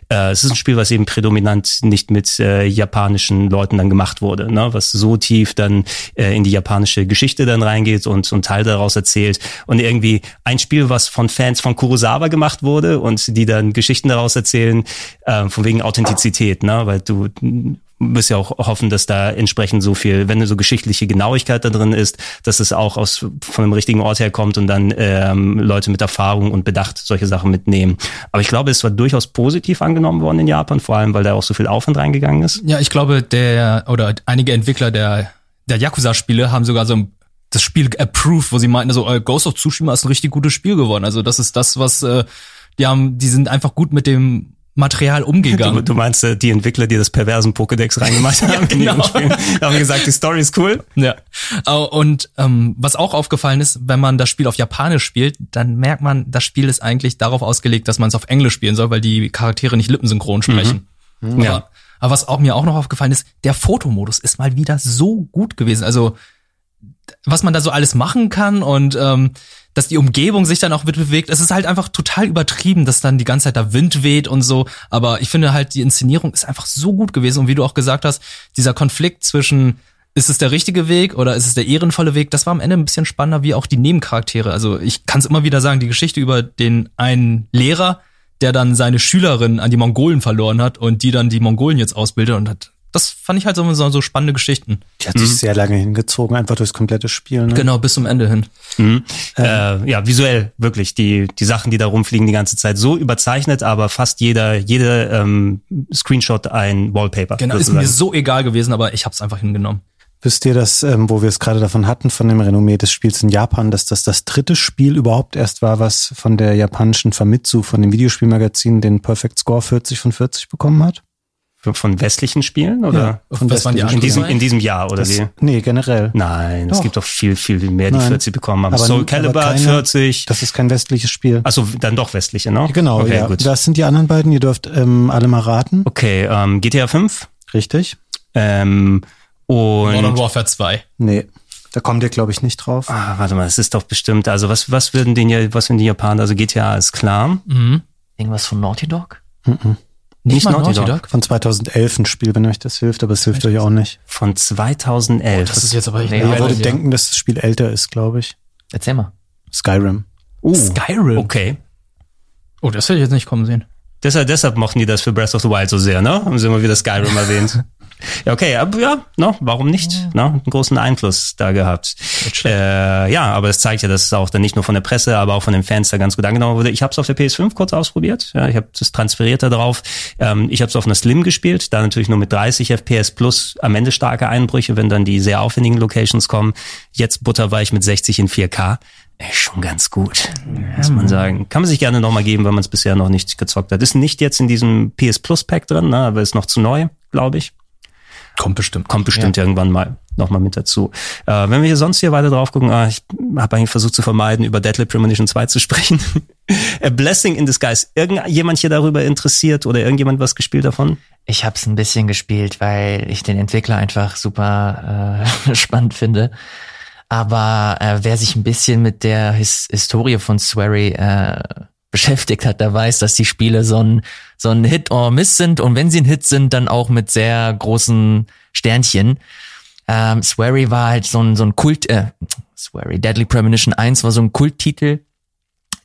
Speaker 3: Äh, es ist ein Spiel, was eben prädominant nicht mit äh, japanischen Leuten dann gemacht wurde, ne? was so tief dann äh, in die japanische Geschichte dann reingeht und, und Teil daraus erzählt. Und irgendwie ein Spiel, was von Fans von Kurosawa gemacht wurde und die dann Geschichten daraus erzählen, äh, von wegen Authentizität, ne? weil du wirst ja auch hoffen, dass da entsprechend so viel, wenn so geschichtliche Genauigkeit da drin ist, dass es auch aus von dem richtigen Ort herkommt und dann ähm, Leute mit Erfahrung und Bedacht solche Sachen mitnehmen. Aber ich glaube, es war durchaus positiv angenommen worden in Japan, vor allem weil da auch so viel Aufwand reingegangen ist.
Speaker 5: Ja, ich glaube, der oder einige Entwickler der der Yakuza-Spiele haben sogar so ein das Spiel approved, wo sie meinten, so äh, Ghost of Tsushima ist ein richtig gutes Spiel geworden. Also das ist das, was äh, die haben, die sind einfach gut mit dem Material umgegangen.
Speaker 3: Du, du meinst äh, die Entwickler, die das perversen Pokédex reingemacht haben
Speaker 5: Ja, genau.
Speaker 3: Spielen, haben gesagt, die Story ist cool.
Speaker 5: Ja. Und ähm, was auch aufgefallen ist, wenn man das Spiel auf Japanisch spielt, dann merkt man, das Spiel ist eigentlich darauf ausgelegt, dass man es auf Englisch spielen soll, weil die Charaktere nicht lippensynchron sprechen. Aber,
Speaker 3: Ja.
Speaker 5: aber was auch mir auch noch aufgefallen ist, der Fotomodus ist mal wieder so gut gewesen. Also was man da so alles machen kann und ähm, dass die Umgebung sich dann auch mit bewegt. Es ist halt einfach total übertrieben, dass dann die ganze Zeit da Wind weht und so. Aber ich finde halt, die Inszenierung ist einfach so gut gewesen. Und wie du auch gesagt hast, dieser Konflikt zwischen ist es der richtige Weg oder ist es der ehrenvolle Weg? Das war am Ende ein bisschen spannender wie auch die Nebencharaktere. Also ich kann es immer wieder sagen, die Geschichte über den einen Lehrer, der dann seine Schülerin an die Mongolen verloren hat und die dann die Mongolen jetzt ausbildet und hat. Das fand ich halt so, so, so spannende Geschichten.
Speaker 6: Die hat sich sehr lange hingezogen, einfach durchs komplette Spiel. Ne?
Speaker 5: Genau, bis zum Ende hin.
Speaker 3: Mhm. Äh, ja, visuell wirklich die die Sachen, die da rumfliegen die ganze Zeit so überzeichnet, aber fast jeder jede ähm, Screenshot ein Wallpaper.
Speaker 5: Genau, ist
Speaker 3: sozusagen.
Speaker 5: mir so egal gewesen, aber ich hab's einfach hingenommen.
Speaker 6: Wisst ihr, dass, ähm, wo wir es gerade davon hatten, von dem Renommee des Spiels in Japan, dass das das dritte Spiel überhaupt erst war, was von der japanischen Famitsu, von dem Videospielmagazin, den Perfect Score 40 von 40 bekommen hat?
Speaker 3: Von westlichen Spielen oder
Speaker 6: von
Speaker 5: Was waren die
Speaker 6: westlichen
Speaker 3: in diesem in diesem Jahr oder
Speaker 6: Das,
Speaker 3: wie?
Speaker 6: nee, generell.
Speaker 3: Nein, es gibt doch viel viel mehr, die
Speaker 6: Nein.
Speaker 3: 40 bekommen haben.
Speaker 6: Aber-
Speaker 3: Soul
Speaker 6: aber
Speaker 3: Calibur hat
Speaker 6: keine-
Speaker 3: 40.
Speaker 6: Das ist kein westliches Spiel.
Speaker 3: Also dann doch westliche, ne?
Speaker 6: Genau,
Speaker 3: okay,
Speaker 6: ja.
Speaker 3: Gut.
Speaker 6: Das sind die anderen beiden, ihr dürft ähm, alle mal raten.
Speaker 3: Okay, ähm, GTA 5
Speaker 6: Richtig?
Speaker 3: ähm,
Speaker 5: Modern
Speaker 3: und
Speaker 5: Warfare 2.
Speaker 6: Nee. Da kommt ihr, glaube ich, nicht drauf.
Speaker 3: ah, warte mal, es ist doch bestimmt. Also was was würden den ja was würden die Japaner? Also GTA ist klar.
Speaker 5: Mhm.
Speaker 4: Irgendwas von Naughty Dog?
Speaker 5: Nicht, mal
Speaker 3: Naughty
Speaker 5: Naughty
Speaker 3: Dog.
Speaker 5: Dog?
Speaker 6: Von 2011 ein Spiel, wenn euch das hilft, aber es hilft euch auch nicht.
Speaker 3: Von 2011.
Speaker 5: Das ist jetzt aber echt
Speaker 4: Nee,
Speaker 5: Weile
Speaker 6: würdet
Speaker 5: her.
Speaker 6: denken, dass das Spiel älter ist, glaube ich.
Speaker 4: Erzähl mal.
Speaker 6: Skyrim.
Speaker 3: uh,
Speaker 5: Skyrim.
Speaker 3: Okay.
Speaker 5: Oh, das hätte ich jetzt nicht kommen sehen.
Speaker 3: Deshalb, deshalb mochten die das für Breath of the Wild so sehr, ne? Haben sie immer wieder Skyrim erwähnt. Ja, okay, aber ja, no, warum nicht? No, einen großen Einfluss da gehabt. Äh, ja, aber es zeigt ja, dass es auch dann nicht nur von der Presse, aber auch von den Fans da ganz gut angenommen wurde. Ich habe es auf der PS5 kurz ausprobiert. Ja, ich habe das transferiert da drauf. Ähm, ich habe es auf einer Slim gespielt, da natürlich nur mit 30 FPS plus am Ende starke Einbrüche, wenn dann die sehr aufwendigen Locations kommen. Jetzt butterweich mit 60 in 4K. Äh, schon ganz gut, muss man sagen. Kann man sich gerne nochmal geben, wenn man es bisher noch nicht gezockt hat. Ist nicht jetzt in diesem PS Plus Pack drin, ne, aber ist noch zu neu, glaube ich.
Speaker 5: Kommt bestimmt.
Speaker 3: Kommt bestimmt irgendwann mal nochmal mit dazu. Äh, wenn wir hier sonst hier weiter drauf gucken, ah, ich habe eigentlich versucht zu vermeiden, über Deadly Premonition 2 zu sprechen. A Blessing in Disguise. Irgendjemand hier darüber interessiert oder irgendjemand was gespielt davon?
Speaker 4: Ich habe es ein bisschen gespielt, weil ich den Entwickler einfach super äh, spannend finde. Aber äh, wer sich ein bisschen mit der His Historie von Swery äh, beschäftigt hat, der weiß, dass die Spiele so ein, so ein Hit or Miss sind und wenn sie ein Hit sind, dann auch mit sehr großen Sternchen. Ähm, Swery war halt so ein, so ein Kult, äh, Swery, Deadly Premonition 1 war so ein Kulttitel,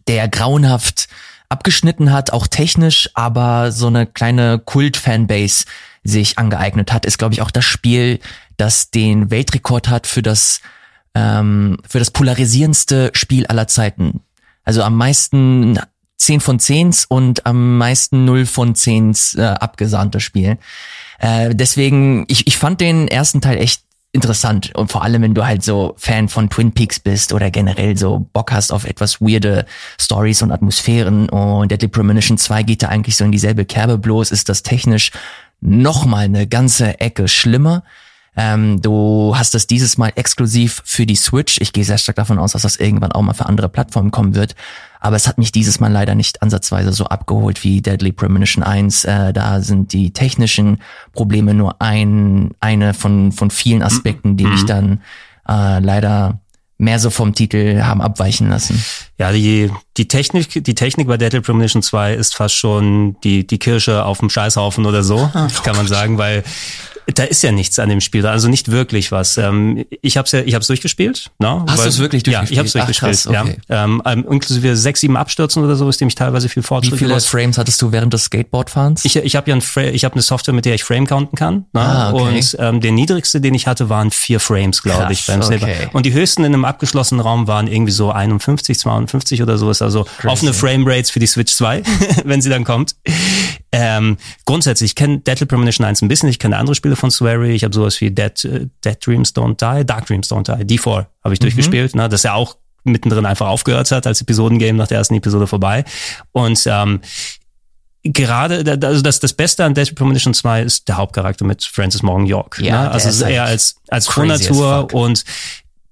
Speaker 4: der grauenhaft abgeschnitten hat, auch technisch, aber so eine kleine Kult-Fanbase sich angeeignet hat, ist, glaube ich, auch das Spiel, das den Weltrekord hat für das, ähm, für das polarisierendste Spiel aller Zeiten. Also am meisten 10 von 10 und am meisten 0 von 10 äh, abgesandte Spiel. Äh, deswegen, ich, ich fand den ersten Teil echt interessant und vor allem wenn du halt so Fan von Twin Peaks bist oder generell so Bock hast auf etwas weirde Stories und Atmosphären und Deadly Premonition 2 geht da eigentlich so in dieselbe Kerbe bloß ist das technisch noch mal eine ganze Ecke schlimmer. Ähm, du hast das dieses Mal exklusiv für die Switch. Ich gehe sehr stark davon aus, dass das irgendwann auch mal für andere Plattformen kommen wird. Aber es hat mich dieses Mal leider nicht ansatzweise so abgeholt wie Deadly Premonition 1. Äh, da sind die technischen Probleme nur ein, eine von, von vielen Aspekten, die mich dann äh, leider mehr so vom Titel haben abweichen lassen.
Speaker 3: Ja, die, die Technik, die Technik bei Deadly Premonition 2 ist fast schon die, die Kirsche auf dem Scheißhaufen oder so, kann man sagen, weil da ist ja nichts an dem Spiel, also nicht wirklich was. Ähm, ich habe ja, ich habe es durchgespielt. Ne?
Speaker 4: Hast du es wirklich
Speaker 3: Ja, ich habe es
Speaker 4: durchgespielt? Ach,
Speaker 3: durchgespielt.
Speaker 4: krass, okay.
Speaker 3: ja. Ähm, ähm, inklusive sechs, sieben Abstürzen oder so, ist dem ich teilweise viel
Speaker 4: Wie
Speaker 3: Fortschritt
Speaker 4: viele
Speaker 3: gemacht.
Speaker 4: Frames hattest du während des Skateboardfahrens?
Speaker 3: Ich, ich habe ja ein Fra ich habe eine Software, mit der ich Frame counten kann. Ne?
Speaker 4: Ah, okay.
Speaker 3: Und ähm, der niedrigste, den ich hatte, waren vier Frames, glaube ich, beim Snapper.
Speaker 4: okay.
Speaker 3: Und die höchsten in einem abgeschlossenen Raum waren irgendwie so 51, 52 oder so. Ist also offene Frame Rates für die Switch 2, wenn sie dann kommt. Ähm, grundsätzlich, ich kenne Deadly Premonition 1 ein bisschen, ich kenne andere Spiele von Swery, ich habe sowas wie Dead, äh, Dead Dreams Don't Die, Dark Dreams Don't Die, D4 habe ich durchgespielt, ne, das ja auch mittendrin einfach aufgehört hat als Episodengame nach der ersten Episode vorbei. Und ähm, gerade, also das, das Beste an Deadly Premonition 2 ist der Hauptcharakter mit Francis Morgan York.
Speaker 4: Ja,
Speaker 3: ne? Also
Speaker 4: ist
Speaker 3: es ist eher
Speaker 4: halt
Speaker 3: als, als Frohnatur und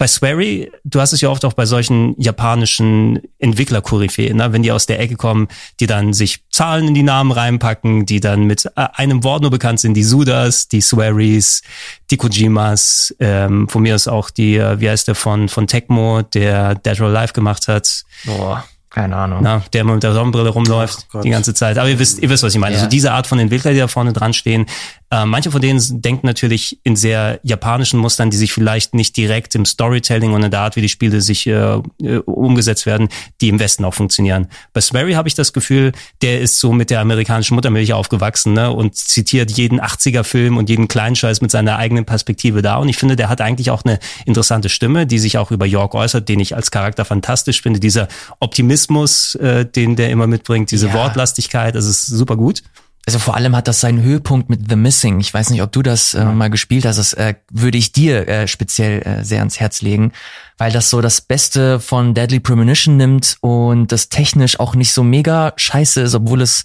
Speaker 3: bei Swery, du hast es ja oft auch bei solchen japanischen Entwickler-Koryphäen, ne? wenn die aus der Ecke kommen, die dann sich Zahlen in die Namen reinpacken, die dann mit äh, einem Wort nur bekannt sind, die Sudas, die Swerrys, die Kojimas, ähm, von mir ist auch die, äh, wie heißt der von, von Tecmo, der Dead or Alive gemacht hat,
Speaker 4: Boah, keine Ahnung.
Speaker 3: na, der immer mit der Sonnenbrille rumläuft
Speaker 6: Ach
Speaker 3: die ganze Zeit. Aber ihr wisst, ihr wisst, was ich meine.
Speaker 4: Ja.
Speaker 3: Also diese Art von Entwickler, die da vorne dran stehen, äh, manche von denen denken natürlich in sehr japanischen Mustern, die sich vielleicht nicht direkt im Storytelling und in der Art, wie die Spiele sich äh, äh, umgesetzt werden, die im Westen auch funktionieren. Bei Swery habe ich das Gefühl, der ist so mit der amerikanischen Muttermilch aufgewachsen ne, und zitiert jeden 80er-Film und jeden Kleinscheiß mit seiner eigenen Perspektive da. Und ich finde, der hat eigentlich auch eine interessante Stimme, die sich auch über York äußert, den ich als Charakter fantastisch finde. Dieser Optimismus, äh, den der immer mitbringt, diese
Speaker 4: Ja.
Speaker 3: Wortlastigkeit, das ist super gut.
Speaker 4: Also vor allem hat das seinen Höhepunkt mit The Missing. Ich weiß nicht, ob du das äh, mal gespielt hast. Das äh, würde ich dir äh, speziell äh, sehr ans Herz legen, weil das so das Beste von Deadly Premonition nimmt und das technisch auch nicht so mega scheiße ist, obwohl es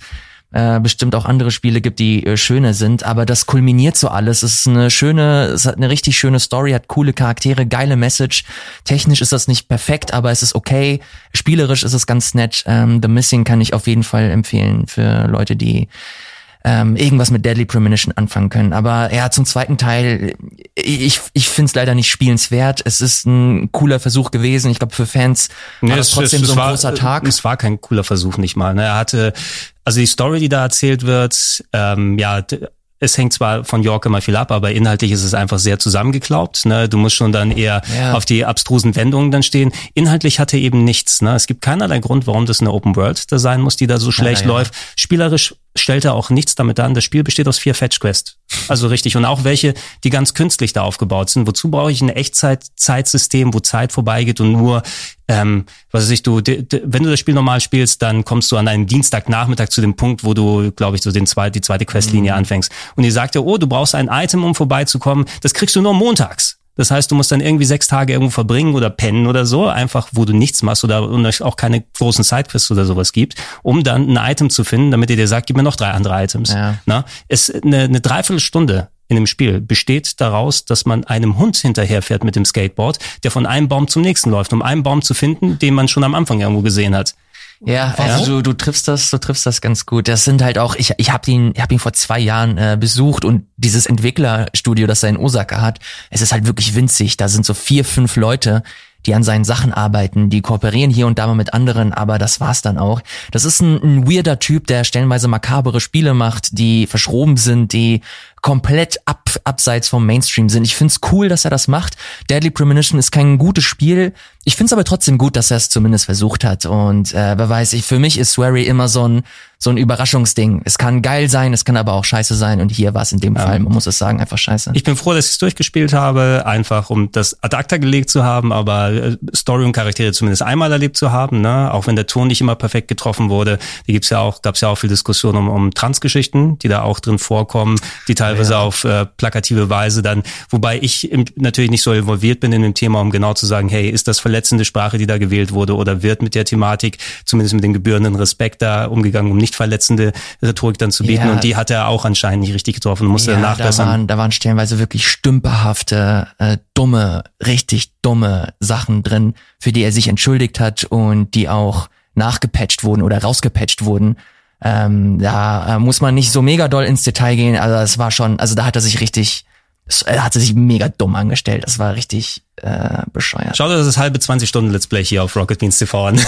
Speaker 4: äh, bestimmt auch andere Spiele gibt, die äh, schöner sind. Aber das kulminiert so alles. Es ist eine schöne, es hat eine richtig schöne Story, hat coole Charaktere, geile Message. Technisch ist das nicht perfekt, aber es ist okay. Spielerisch ist es ganz nett. Ähm, The Missing kann ich auf jeden Fall empfehlen für Leute, die ähm, irgendwas mit Deadly Premonition anfangen können. Aber ja, zum zweiten Teil, ich, ich finde es leider nicht spielenswert. Es ist ein cooler Versuch gewesen. Ich glaube, für Fans war das trotzdem so ein
Speaker 3: war,
Speaker 4: großer Tag.
Speaker 3: Es war kein cooler Versuch nicht mal. Ne? Er hatte, also die Story, die da erzählt wird, ähm, ja, es hängt zwar von York immer viel ab, aber inhaltlich ist es einfach sehr zusammengeklaubt. Ne? Du musst schon dann eher
Speaker 4: Ja.
Speaker 3: auf die abstrusen Wendungen dann stehen. Inhaltlich hat er eben nichts. Ne? Es gibt keinerlei Grund, warum das eine Open World da sein muss, die da so schlecht
Speaker 4: ja.
Speaker 3: läuft. Spielerisch stellt er auch nichts damit an. Das Spiel besteht aus vier Fetch Quests. Also richtig. Und auch welche, die ganz künstlich da aufgebaut sind. Wozu brauche ich ein Echtzeit-Zeitsystem, wo Zeit vorbeigeht und nur, ähm, was weiß ich, du, wenn du das Spiel normal spielst, dann kommst du an einem Dienstagnachmittag zu dem Punkt, wo du, glaube ich, so den zwei, die zweite Questlinie anfängst. Und die sagt dir, oh, du brauchst ein Item, um vorbeizukommen. Das kriegst du nur montags. Das heißt, du musst dann irgendwie sechs Tage irgendwo verbringen oder pennen oder so, einfach wo du nichts machst oder und auch keine großen Sidequests oder sowas gibt, um dann ein Item zu finden, damit er dir sagt, gib mir noch drei andere Items.
Speaker 4: Ja.
Speaker 3: Na, es eine, eine Dreiviertelstunde in dem Spiel besteht daraus, dass man einem Hund hinterherfährt mit dem Skateboard, der von einem Baum zum nächsten läuft, um einen Baum zu finden, den man schon am Anfang irgendwo gesehen hat.
Speaker 4: Ja, also du, du triffst das, du triffst das ganz gut. Das sind halt auch, ich, ich habe ihn, ich habe ihn vor zwei Jahren äh, besucht und dieses Entwicklerstudio, das er in Osaka hat, es ist halt wirklich winzig. Da sind so vier, fünf Leute, die an seinen Sachen arbeiten, die kooperieren hier und da mal mit anderen, aber das war's dann auch. Das ist ein, ein weirder Typ, der stellenweise makabere Spiele macht, die verschroben sind, die komplett ab, abseits vom Mainstream sind. Ich find's cool, dass er das macht. Deadly Premonition ist kein gutes Spiel. Ich finde es aber trotzdem gut, dass er es zumindest versucht hat. Und äh, wer weiß, ich, für mich ist Swery immer so ein so ein Überraschungsding. Es kann geil sein, es kann aber auch scheiße sein. Und hier war es in dem Fall, man muss es sagen, einfach scheiße.
Speaker 3: Ich bin froh, dass ich es durchgespielt habe, einfach um das ad acta gelegt zu haben, aber äh, Story und Charaktere zumindest einmal erlebt zu haben, ne? auch wenn der Ton nicht immer perfekt getroffen wurde. Die gibt's ja auch, gab's ja auch viel Diskussion um, um Transgeschichten, die da auch drin vorkommen, die teilweise ja. auf äh, plakative Weise dann, wobei ich im, natürlich nicht so involviert bin in dem Thema, um genau zu sagen, hey, ist das verletzende Sprache, die da gewählt wurde, oder wird mit der Thematik zumindest mit dem gebührenden Respekt da umgegangen, um nicht verletzende Rhetorik dann zu bieten. Ja. Und die hat er auch anscheinend nicht richtig getroffen und musste ja, danach
Speaker 4: da waren, da waren stellenweise wirklich stümperhafte, äh, dumme, richtig dumme Sachen drin, für die er sich entschuldigt hat und die auch nachgepatcht wurden oder rausgepatcht wurden. Ähm, da äh, muss man nicht so mega doll ins Detail gehen. Also es war schon, also da hat er sich richtig er hat sich mega dumm angestellt. Das war richtig äh, bescheuert.
Speaker 3: Schau dir das halbe 20 Stunden Let's Play hier auf Rocket Beans TV an.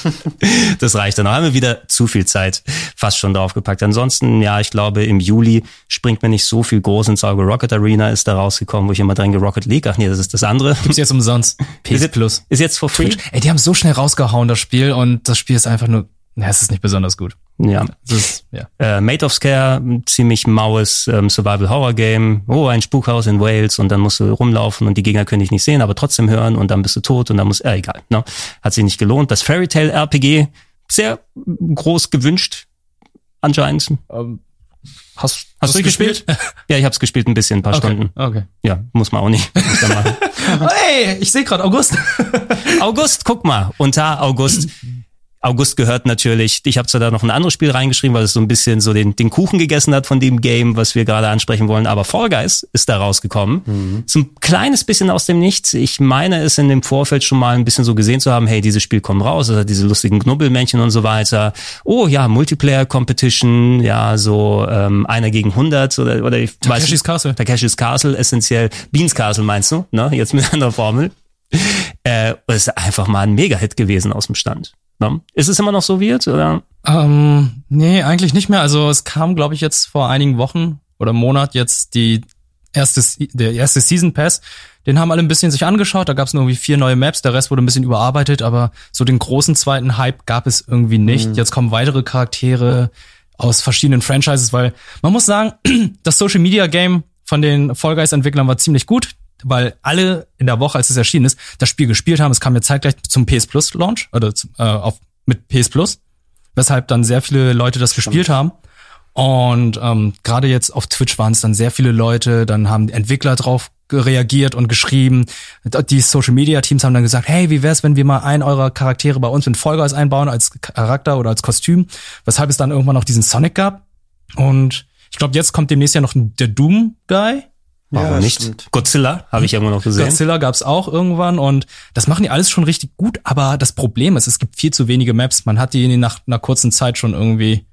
Speaker 3: das reicht dann. Da haben wir wieder zu viel Zeit fast schon draufgepackt. Ansonsten, ja, ich glaube, im Juli springt mir nicht so viel groß ins Auge. Rocket Arena ist da rausgekommen, wo ich immer dränge, Rocket League. Ach nee, das ist das andere.
Speaker 5: Gibt's jetzt umsonst.
Speaker 3: PS Plus. Ist jetzt for free?
Speaker 5: Ey, die haben so schnell rausgehauen, das Spiel, und das Spiel ist einfach nur ja, es ist nicht besonders gut.
Speaker 3: Ja. Ist, ja. Äh, Made of Scare, ziemlich maues ähm, Survival-Horror-Game. Oh, ein Spukhaus in Wales und dann musst du rumlaufen und die Gegner können dich nicht sehen, aber trotzdem hören und dann bist du tot und dann muss, äh, egal. Ne? Hat sich nicht gelohnt. Das Fairy Tale RPG, sehr groß gewünscht, anscheinend. Um,
Speaker 5: hast hast du gespielt? gespielt?
Speaker 3: ja, ich habe es gespielt ein bisschen, ein paar
Speaker 5: okay.
Speaker 3: Stunden.
Speaker 5: Okay.
Speaker 3: Ja, muss man auch nicht.
Speaker 5: hey, ich sehe gerade August.
Speaker 3: August, guck mal, unter August August gehört natürlich, ich habe zwar da noch ein anderes Spiel reingeschrieben, weil es so ein bisschen so den, den Kuchen gegessen hat von dem Game, was wir gerade ansprechen wollen, aber Fall Guys ist da rausgekommen. Mhm. So ein kleines bisschen aus dem Nichts. Ich meine es in dem Vorfeld schon mal ein bisschen so gesehen zu haben, hey, dieses Spiel kommt raus, also diese lustigen Knubbelmännchen und so weiter. Oh ja, Multiplayer Competition, ja, so ähm, einer gegen 100 oder, oder ich
Speaker 5: Takeshis weiß Castle.
Speaker 3: Takeshis Castle, essentiell. Beans Castle meinst du, ne? Jetzt mit einer Formel. Äh, es ist einfach mal ein Mega-Hit gewesen aus dem Stand. Ne? Ist es immer noch so weird? Oder?
Speaker 5: Ähm, nee, eigentlich nicht mehr. Also es kam, glaube ich, jetzt vor einigen Wochen oder Monat jetzt die erste, der erste Season Pass. Den haben alle ein bisschen sich angeschaut. Da gab es nur irgendwie vier neue Maps. Der Rest wurde ein bisschen überarbeitet, aber so den großen zweiten Hype gab es irgendwie nicht. Mhm. Jetzt kommen weitere Charaktere aus verschiedenen Franchises, weil man muss sagen, das Social Media Game von den Fall Guys Entwicklern war ziemlich gut weil alle in der Woche, als es erschienen ist, das Spiel gespielt haben. Es kam ja zeitgleich zum PS Plus Launch oder äh, auf mit PS Plus, weshalb dann sehr viele Leute das Stimmt. gespielt haben. Und ähm, gerade jetzt auf Twitch waren es dann sehr viele Leute, dann haben Entwickler drauf reagiert und geschrieben. Die Social Media Teams haben dann gesagt, hey, wie wär's, wenn wir mal einen eurer Charaktere bei uns in Vollgas einbauen als Charakter oder als Kostüm, weshalb es dann irgendwann noch diesen Sonic gab. Und ich glaube, jetzt kommt demnächst ja noch der Doom Guy,
Speaker 3: Warum ja, nicht? Stimmt. Godzilla habe ich irgendwo noch gesehen.
Speaker 5: Godzilla gab's auch irgendwann und das machen die alles schon richtig gut, aber das Problem ist, es gibt viel zu wenige Maps. Man hat die nach einer kurzen Zeit schon irgendwie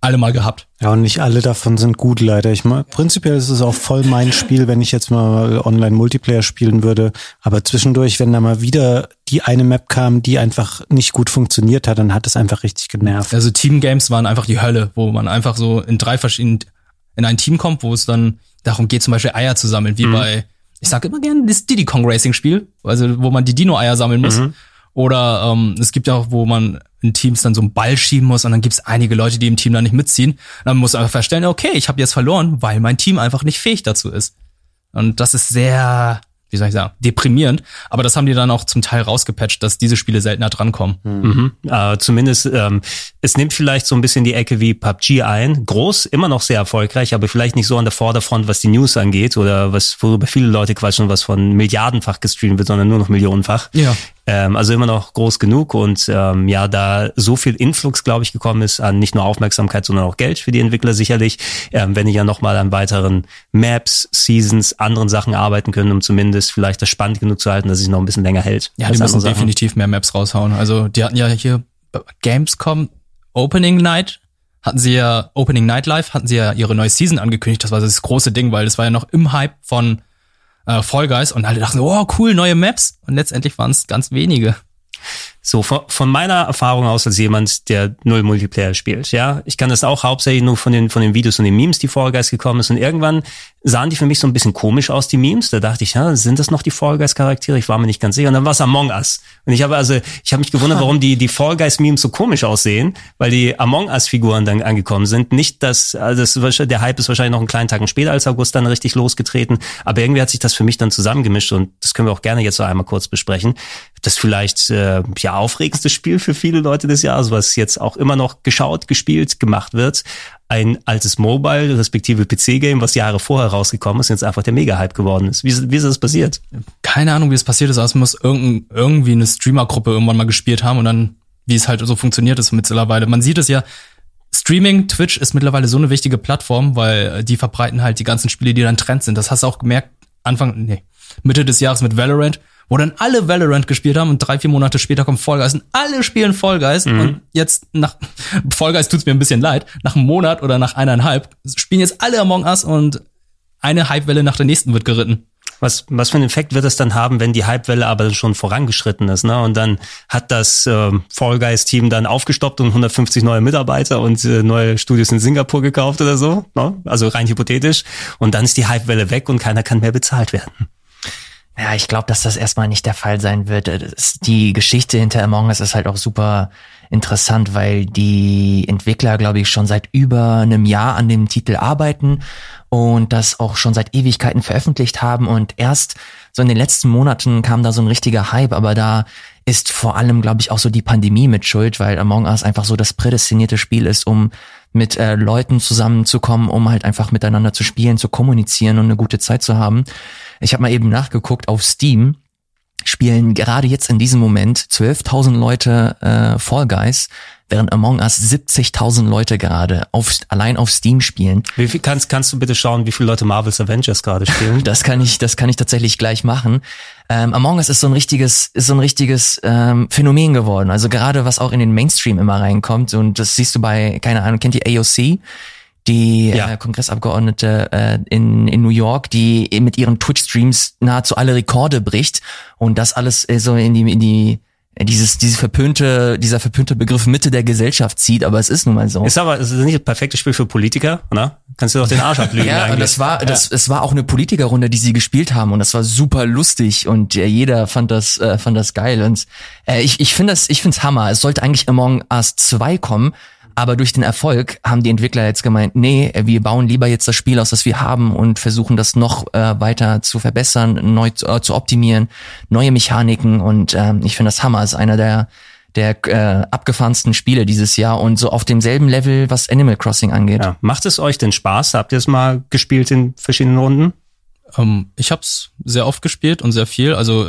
Speaker 5: alle mal gehabt.
Speaker 6: Ja, und nicht alle davon sind gut, leider. Ich meine, prinzipiell ist es auch voll mein Spiel, wenn ich jetzt mal Online-Multiplayer spielen würde. Aber zwischendurch, wenn da mal wieder die eine Map kam, die einfach nicht gut funktioniert hat, dann hat es einfach richtig genervt.
Speaker 5: Also Team-Games waren einfach die Hölle, wo man einfach so in drei verschiedenen, in ein Team kommt, wo es dann darum geht, zum Beispiel Eier zu sammeln, wie mhm. bei, ich sage immer gerne das Diddy Kong Racing Spiel, also wo man die Dino-Eier sammeln muss. Mhm. Oder ähm, es gibt ja auch, wo man in Teams dann so einen Ball schieben muss und dann gibt es einige Leute, die im Team da nicht mitziehen. Und dann muss man einfach feststellen, okay, ich habe jetzt verloren, weil mein Team einfach nicht fähig dazu ist. Und das ist sehr wie soll ich sagen, deprimierend. Aber das haben die dann auch zum Teil rausgepatcht, dass diese Spiele seltener drankommen.
Speaker 3: Mhm. Äh, zumindest, ähm, es nimmt vielleicht so ein bisschen die Ecke wie PUBG ein. Groß, immer noch sehr erfolgreich, aber vielleicht nicht so an der Vorderfront, was die News angeht oder was, worüber viele Leute quatschen, was von Milliardenfach gestreamt wird, sondern nur noch Millionenfach.
Speaker 5: Ja.
Speaker 3: Ähm, also immer noch groß genug und ähm, ja, da so viel Influx, glaube ich, gekommen ist an nicht nur Aufmerksamkeit, sondern auch Geld für die Entwickler sicherlich, ähm, wenn die ja nochmal an weiteren Maps, Seasons, anderen Sachen arbeiten können, um zumindest vielleicht das spannend genug zu halten, dass es sich noch ein bisschen länger hält.
Speaker 5: Ja, die müssen definitiv mehr Maps raushauen. Also die hatten ja hier Gamescom Opening Night hatten sie ja Opening Night Live, hatten sie ja ihre neue Season angekündigt. Das war das große Ding, weil das war ja noch im Hype von äh, Fall Guys und alle dachten, oh cool, neue Maps und letztendlich waren es ganz wenige.
Speaker 3: So, von, von meiner Erfahrung aus als jemand, der null Multiplayer spielt, ja, ich kann das auch hauptsächlich nur von den, von den Videos und den Memes, die Fall Guys gekommen ist. Und irgendwann sahen die für mich so ein bisschen komisch aus, die Memes. Da dachte ich, ja, sind das noch die Fall Guys Charaktere? Ich war mir nicht ganz sicher. Und dann war es Among Us. Und ich habe also, ich habe mich gewundert, warum die, die Fall Guys Memes so komisch aussehen, weil die Among Us Figuren dann angekommen sind. Nicht, dass, also das, der Hype ist wahrscheinlich noch einen kleinen Tag später als August dann richtig losgetreten. Aber irgendwie hat sich das für mich dann zusammengemischt und das können wir auch gerne jetzt so einmal kurz besprechen das vielleicht äh, ja aufregendste Spiel für viele Leute des Jahres, was jetzt auch immer noch geschaut, gespielt, gemacht wird. Ein altes Mobile, respektive PC-Game, was Jahre vorher rausgekommen ist, jetzt einfach der Mega-Hype geworden ist. Wie, wie ist das passiert?
Speaker 5: Keine Ahnung, wie es passiert ist, aber es muss irgend, irgendwie eine Streamer-Gruppe irgendwann mal gespielt haben und dann, wie es halt so funktioniert ist mittlerweile. Man sieht es ja, Streaming, Twitch ist mittlerweile so eine wichtige Plattform, weil die verbreiten halt die ganzen Spiele, die dann Trend sind. Das hast du auch gemerkt, Anfang, nee, Mitte des Jahres mit Valorant wo dann alle Valorant gespielt haben und drei, vier Monate später kommt Fall Guys und alle spielen Fall Guys mhm. und jetzt nach Fall Guys tut's mir ein bisschen leid, nach einem Monat oder nach eineinhalb spielen jetzt alle Among Us und eine Hypewelle nach der nächsten wird geritten.
Speaker 3: Was, was für einen Effekt wird es dann haben, wenn die Hypewelle aber schon vorangeschritten ist, ne? Und dann hat das äh, Fall Guys Team dann aufgestoppt und 150 neue Mitarbeiter und äh, neue Studios in Singapur gekauft oder so, ne? Also rein hypothetisch. Und dann ist die Hypewelle weg und keiner kann mehr bezahlt werden.
Speaker 4: Ja, ich glaube, dass das erstmal nicht der Fall sein wird. Die Geschichte hinter Among Us ist halt auch super interessant, weil die Entwickler, glaube ich, schon seit über einem Jahr an dem Titel arbeiten und das auch schon seit Ewigkeiten veröffentlicht haben und erst so in den letzten Monaten kam da so ein richtiger Hype, aber da ist vor allem, glaube ich, auch so die Pandemie mit Schuld, weil Among Us einfach so das prädestinierte Spiel ist, um mit äh, Leuten zusammenzukommen, um halt einfach miteinander zu spielen, zu kommunizieren und eine gute Zeit zu haben. Ich habe mal eben nachgeguckt auf Steam spielen gerade jetzt in diesem Moment 12.000 Leute äh, Fall Guys, während Among Us 70.000 Leute gerade auf, allein auf Steam spielen.
Speaker 3: Wie viel kannst, kannst du bitte schauen, wie viele Leute Marvel's Avengers gerade spielen?
Speaker 4: das kann ich, das kann ich tatsächlich gleich machen. Ähm, Among Us ist so ein richtiges, ist so ein richtiges ähm, Phänomen geworden. Also gerade was auch in den Mainstream immer reinkommt und das siehst du bei, keine Ahnung, kennt ihr AOC? Die ja. äh, Kongressabgeordnete äh, in, in New York, die mit ihren Twitch-Streams nahezu alle Rekorde bricht und das alles äh, so in die, in die dieses, dieses verpönte, dieser verpönte Begriff Mitte der Gesellschaft zieht, aber es ist nun mal so.
Speaker 3: Ist aber, ist nicht das perfekte Spiel für Politiker, oder? Kannst du doch den Arsch ablügen
Speaker 4: Ja, und das war, ja. das, es war auch eine Politikerrunde, die sie gespielt haben und das war super lustig und äh, jeder fand das, äh, fand das geil und äh, ich, ich finde das, ich find's Hammer. Es sollte eigentlich Among Us 2 kommen, aber durch den Erfolg haben die Entwickler jetzt gemeint, nee, wir bauen lieber jetzt das Spiel aus, das wir haben und versuchen das noch äh, weiter zu verbessern, neu zu, äh, zu optimieren, neue Mechaniken und äh, ich finde das Hammer, ist einer der der äh, abgefahrensten Spiele dieses Jahr und so auf demselben Level, was Animal Crossing angeht. Ja.
Speaker 3: Macht es euch denn Spaß? Habt ihr es mal gespielt in verschiedenen Runden?
Speaker 5: Ähm, ich habe es sehr oft gespielt und sehr viel. Also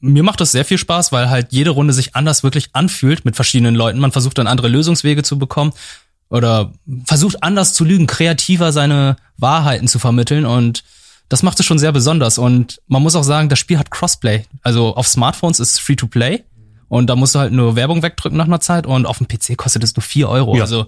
Speaker 5: mir macht das sehr viel Spaß, weil halt jede Runde sich anders wirklich anfühlt mit verschiedenen Leuten. Man versucht dann andere Lösungswege zu bekommen oder versucht anders zu lügen, kreativer seine Wahrheiten zu vermitteln und das macht es schon sehr besonders. Und man muss auch sagen, das Spiel hat Crossplay. Also auf Smartphones ist es free to play und da musst du halt nur Werbung wegdrücken nach einer Zeit und auf dem PC kostet es nur vier Euro. Ja. Also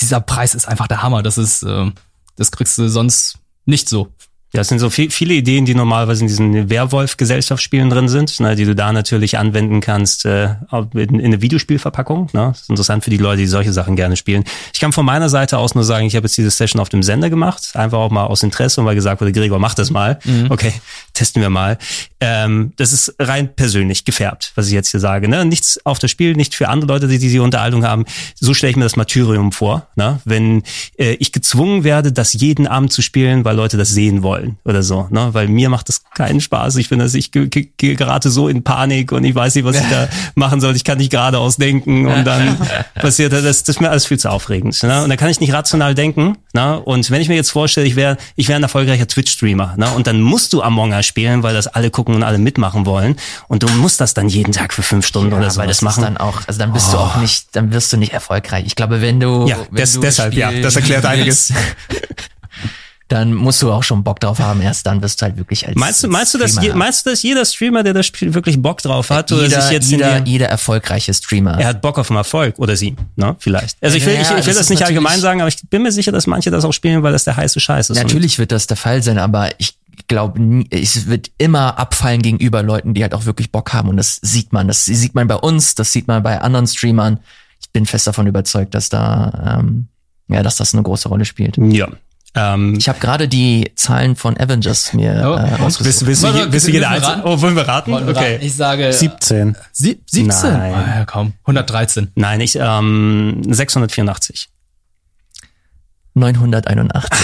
Speaker 5: dieser Preis ist einfach der Hammer. Das ist, äh, das kriegst du sonst nicht so.
Speaker 3: Ja, es sind so viel, viele Ideen, die normalerweise in diesen Werwolf-Gesellschaftsspielen drin sind, ne, die du da natürlich anwenden kannst äh, in, in eine Videospielverpackung. Ne? Das ist interessant für die Leute, die solche Sachen gerne spielen. Ich kann von meiner Seite aus nur sagen, ich habe jetzt diese Session auf dem Sender gemacht, einfach auch mal aus Interesse und weil gesagt wurde, Gregor, mach das mal. Mhm. Okay, testen wir mal. Ähm, das ist rein persönlich gefärbt, was ich jetzt hier sage. Ne? Nichts auf das Spiel, nicht für andere Leute, die diese Unterhaltung haben. So stelle ich mir das Martyrium vor. Ne? Wenn äh, ich gezwungen werde, das jeden Abend zu spielen, weil Leute das sehen wollen wollen oder so, ne? Weil mir macht das keinen Spaß. Ich finde, ich gehe gerate so in Panik und ich weiß nicht, was ich da machen soll. Ich kann nicht geradeaus denken und dann passiert das. Das ist mir alles viel zu aufregend. Ne? Und da kann ich nicht rational denken. Ne? Und wenn ich mir jetzt vorstelle, ich wäre ich wäre ein erfolgreicher Twitch-Streamer, ne? Und dann musst du Among Us spielen, weil das alle gucken und alle mitmachen wollen. Und du musst das dann jeden Tag für fünf Stunden ja, oder so das, machen.
Speaker 4: Dann auch, also dann bist oh. du auch nicht, dann wirst du nicht erfolgreich. Ich glaube, wenn du
Speaker 3: ja,
Speaker 4: wenn
Speaker 3: des, du deshalb ja, das erklärt einiges.
Speaker 4: dann musst du auch schon Bock drauf haben. Erst dann wirst du halt wirklich als
Speaker 3: Meinst du, meinst du, dass je, meinst du, dass jeder Streamer, der das Spiel wirklich Bock drauf hat,
Speaker 4: oder
Speaker 3: jeder,
Speaker 4: sich jetzt jeder, jeder erfolgreiche Streamer,
Speaker 3: er hat Bock auf den Erfolg oder sie, ne? Vielleicht. Also ich will, ja, ich, ich will das, das nicht allgemein sagen, aber ich bin mir sicher, dass manche das auch spielen, weil das der heiße Scheiß ist.
Speaker 4: Natürlich wird das der Fall sein, aber ich ich glaube, es wird immer abfallen gegenüber Leuten, die halt auch wirklich Bock haben. Und das sieht man. Das sieht man bei uns, das sieht man bei anderen Streamern. Ich bin fest davon überzeugt, dass da, ähm, ja, dass das eine große Rolle spielt.
Speaker 3: Ja. Ähm,
Speaker 4: Ich habe gerade die Zahlen von Avengers mir
Speaker 5: Oh,
Speaker 4: äh,
Speaker 5: und
Speaker 4: ausgesucht.
Speaker 3: willst, willst, du jede einzelne?
Speaker 5: raten?
Speaker 3: Oh, wollen wir raten?
Speaker 5: Wollen wir
Speaker 3: Okay.
Speaker 5: raten? Ich sage
Speaker 6: 17.
Speaker 5: sieb- 17.
Speaker 3: Nein.
Speaker 5: Ah, ja, kaum. 113.
Speaker 3: Nein, ich, ähm, 684.
Speaker 4: 981.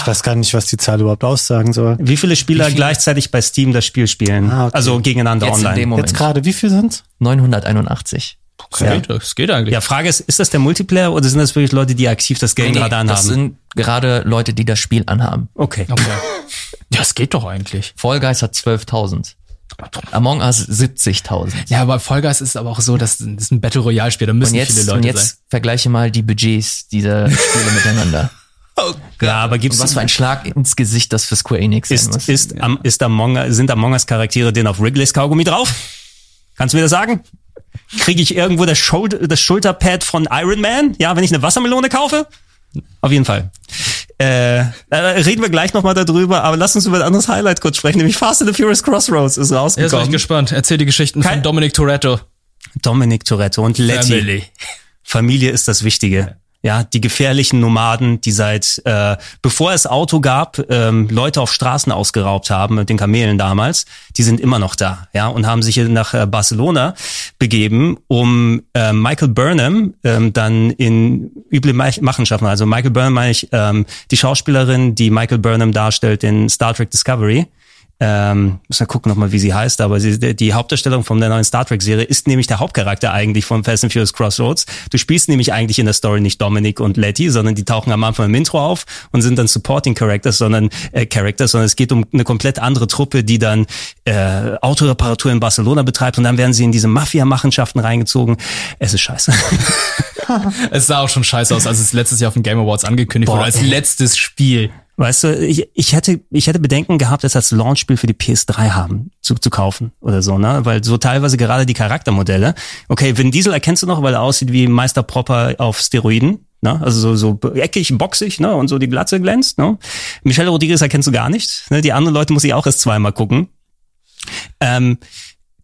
Speaker 6: Ich weiß gar nicht, was die Zahl überhaupt aussagen soll.
Speaker 3: Wie viele Spieler gleichzeitig bei Steam das Spiel spielen?
Speaker 6: Ah, okay.
Speaker 3: Also gegeneinander
Speaker 4: Jetzt in
Speaker 3: online.
Speaker 6: Jetzt gerade, wie viel sind's?
Speaker 4: 981.
Speaker 5: Das geht, das geht eigentlich.
Speaker 3: Ja, Frage ist, ist das der Multiplayer oder sind das wirklich Leute, die aktiv das Game
Speaker 4: Nee,
Speaker 3: gerade
Speaker 4: das
Speaker 3: anhaben?
Speaker 4: sind gerade Leute, die das Spiel anhaben.
Speaker 3: Okay.
Speaker 5: Okay. Ja, es geht doch eigentlich.
Speaker 4: Fall Guys hat 12.000. Among Us 70.000.
Speaker 5: Ja, aber Fall Guys ist aber auch so, dass das ist ein Battle Royale Spiel, da müssen
Speaker 4: Und jetzt,
Speaker 5: viele Leute
Speaker 4: und jetzt vergleiche mal die Budgets dieser Spiele miteinander.
Speaker 3: Ja, aber
Speaker 4: Und
Speaker 3: gibt's
Speaker 4: was für ein Schlag ins Gesicht das für Square Enix sein
Speaker 3: ist,
Speaker 4: muss.
Speaker 3: ist, am, ist Among Us, sind Among Us Charaktere denn auf Wrigley's Kaugummi drauf? Kannst du mir das sagen? Kriege ich irgendwo das, Schul das Schulterpad von Iron Man? Ja, wenn ich eine Wassermelone kaufe? Auf jeden Fall. Äh, äh, reden wir gleich nochmal darüber, aber lass uns über ein anderes Highlight kurz sprechen, nämlich Fast and the Furious Crossroads ist
Speaker 5: Jetzt bin ich
Speaker 3: rausgekommen.
Speaker 5: gespannt. Erzähl die Geschichten
Speaker 3: Kein-
Speaker 5: von Dominic Toretto.
Speaker 3: Dominic Toretto und Letty.
Speaker 5: Family.
Speaker 3: Familie ist das Wichtige. Ja, die gefährlichen Nomaden, die seit äh, bevor es Auto gab, ähm, Leute auf Straßen ausgeraubt haben mit den Kamelen damals, die sind immer noch da, ja, und haben sich nach äh, Barcelona begeben, um äh, Michael Burnham ähm, dann in üble Mach- Machenschaften, also Michael Burnham meine ich, ähm, die Schauspielerin, die Michael Burnham darstellt in Star Trek Discovery, ähm, muss mal gucken nochmal, wie sie heißt, aber sie, die Hauptdarstellung von der neuen Star Trek Serie ist nämlich der Hauptcharakter eigentlich von Fast and Furious Crossroads. Du spielst nämlich eigentlich in der Story nicht Dominic und Letty, sondern die tauchen am Anfang im Intro auf und sind dann Supporting Characters, sondern äh, Characters, sondern es geht um eine komplett andere Truppe, die dann äh, Autoreparatur in Barcelona betreibt und dann werden sie in diese Mafia-Machenschaften reingezogen. Es ist scheiße.
Speaker 5: Es sah auch schon scheiße aus, als es letztes Jahr auf den Game Awards angekündigt
Speaker 3: Boah,
Speaker 5: wurde, als letztes Spiel.
Speaker 3: Weißt du, ich, ich hätte, ich hätte Bedenken gehabt, es als Launchspiel für die PS3 haben, zu, zu kaufen oder so, ne? Weil so teilweise gerade die Charaktermodelle. Okay, Vin Diesel erkennst du noch, weil er aussieht wie Meister Propper auf Steroiden. Ne? Also so, so eckig, boxig, ne? Und so die Glatze glänzt. Ne? Michelle Rodriguez erkennst du gar nicht. Ne? Die anderen Leute muss ich auch erst zweimal gucken. Ähm,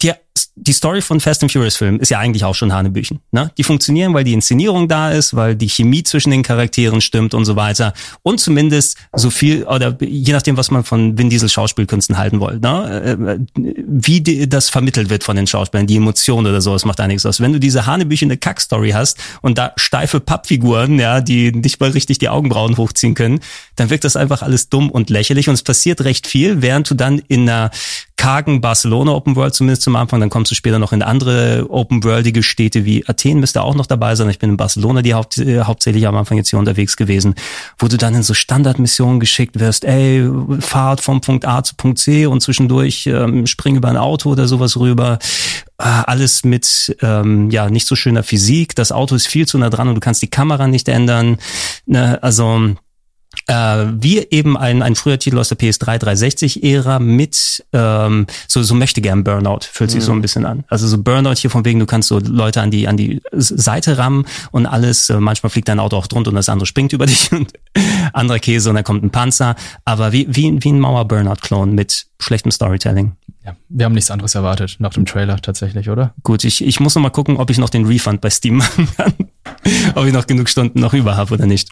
Speaker 3: die, die Story von Fast and Furious Film ist ja eigentlich auch schon Hanebüchen. Ne? Die funktionieren, weil die Inszenierung da ist, weil die Chemie zwischen den Charakteren stimmt und so weiter. Und zumindest so viel, oder je nachdem, was man von Vin Diesel Schauspielkünsten halten will, ne? äh, wie die, das vermittelt wird von den Schauspielern, die Emotion oder so, das macht einiges aus. Wenn du diese hanebüchene Kack-Story hast und da steife Pappfiguren, ja, die nicht mal richtig die Augenbrauen hochziehen können, dann wirkt das einfach alles dumm und lächerlich und es passiert recht viel, während du dann in einer kargen Barcelona Open World zumindest zum Anfang, dann kommst du später noch in andere Open Worldige Städte wie Athen müsste auch noch dabei sein. Ich bin in Barcelona die Haupt, äh, hauptsächlich am Anfang jetzt hier unterwegs gewesen, wo du dann in so Standardmissionen geschickt wirst, ey, Fahrt vom Punkt A zu Punkt C und zwischendurch ähm, spring über ein Auto oder sowas rüber. Äh, alles mit ähm, ja nicht so schöner Physik. Das Auto ist viel zu nah dran und du kannst die Kamera nicht ändern. Ne, also äh, wie eben ein, ein früher Titel aus der PS3 360-Ära mit ähm, so, so möchte gern Burnout, fühlt sich so ein bisschen an. Also so Burnout hier von wegen, du kannst so Leute an die, an die Seite rammen und alles, äh, manchmal fliegt dein Auto auch drunter und das andere springt über dich und anderer Käse und dann kommt ein Panzer. Aber wie, wie, wie ein Mauer-Burnout-Klon mit schlechtem Storytelling.
Speaker 5: Ja, wir haben nichts anderes erwartet nach dem Trailer tatsächlich, oder?
Speaker 3: Gut, ich, ich muss noch mal gucken, ob ich noch den Refund bei Steam machen kann. ob ich noch genug Stunden noch über habe oder nicht.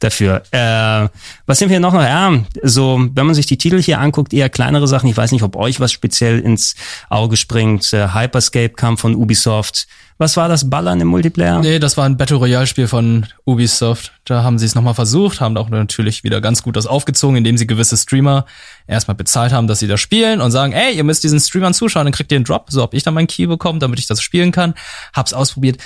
Speaker 3: Dafür. Äh, was sind wir noch? Ja, so, wenn man sich die Titel hier anguckt, eher kleinere Sachen. Ich weiß nicht, ob euch was speziell ins Auge springt. Äh, Hyperscape kam von Ubisoft. Was war das Ballern im Multiplayer?
Speaker 5: Nee, das war ein Battle Royale Spiel von Ubisoft. Da haben sie es nochmal versucht, haben auch natürlich wieder ganz gut das aufgezogen, indem sie gewisse Streamer erstmal bezahlt haben, dass sie das spielen und sagen, ey, ihr müsst diesen Streamern zuschauen, dann kriegt ihr einen Drop. So hab ich dann meinen Key bekommen, damit ich das spielen kann. Hab's ausprobiert.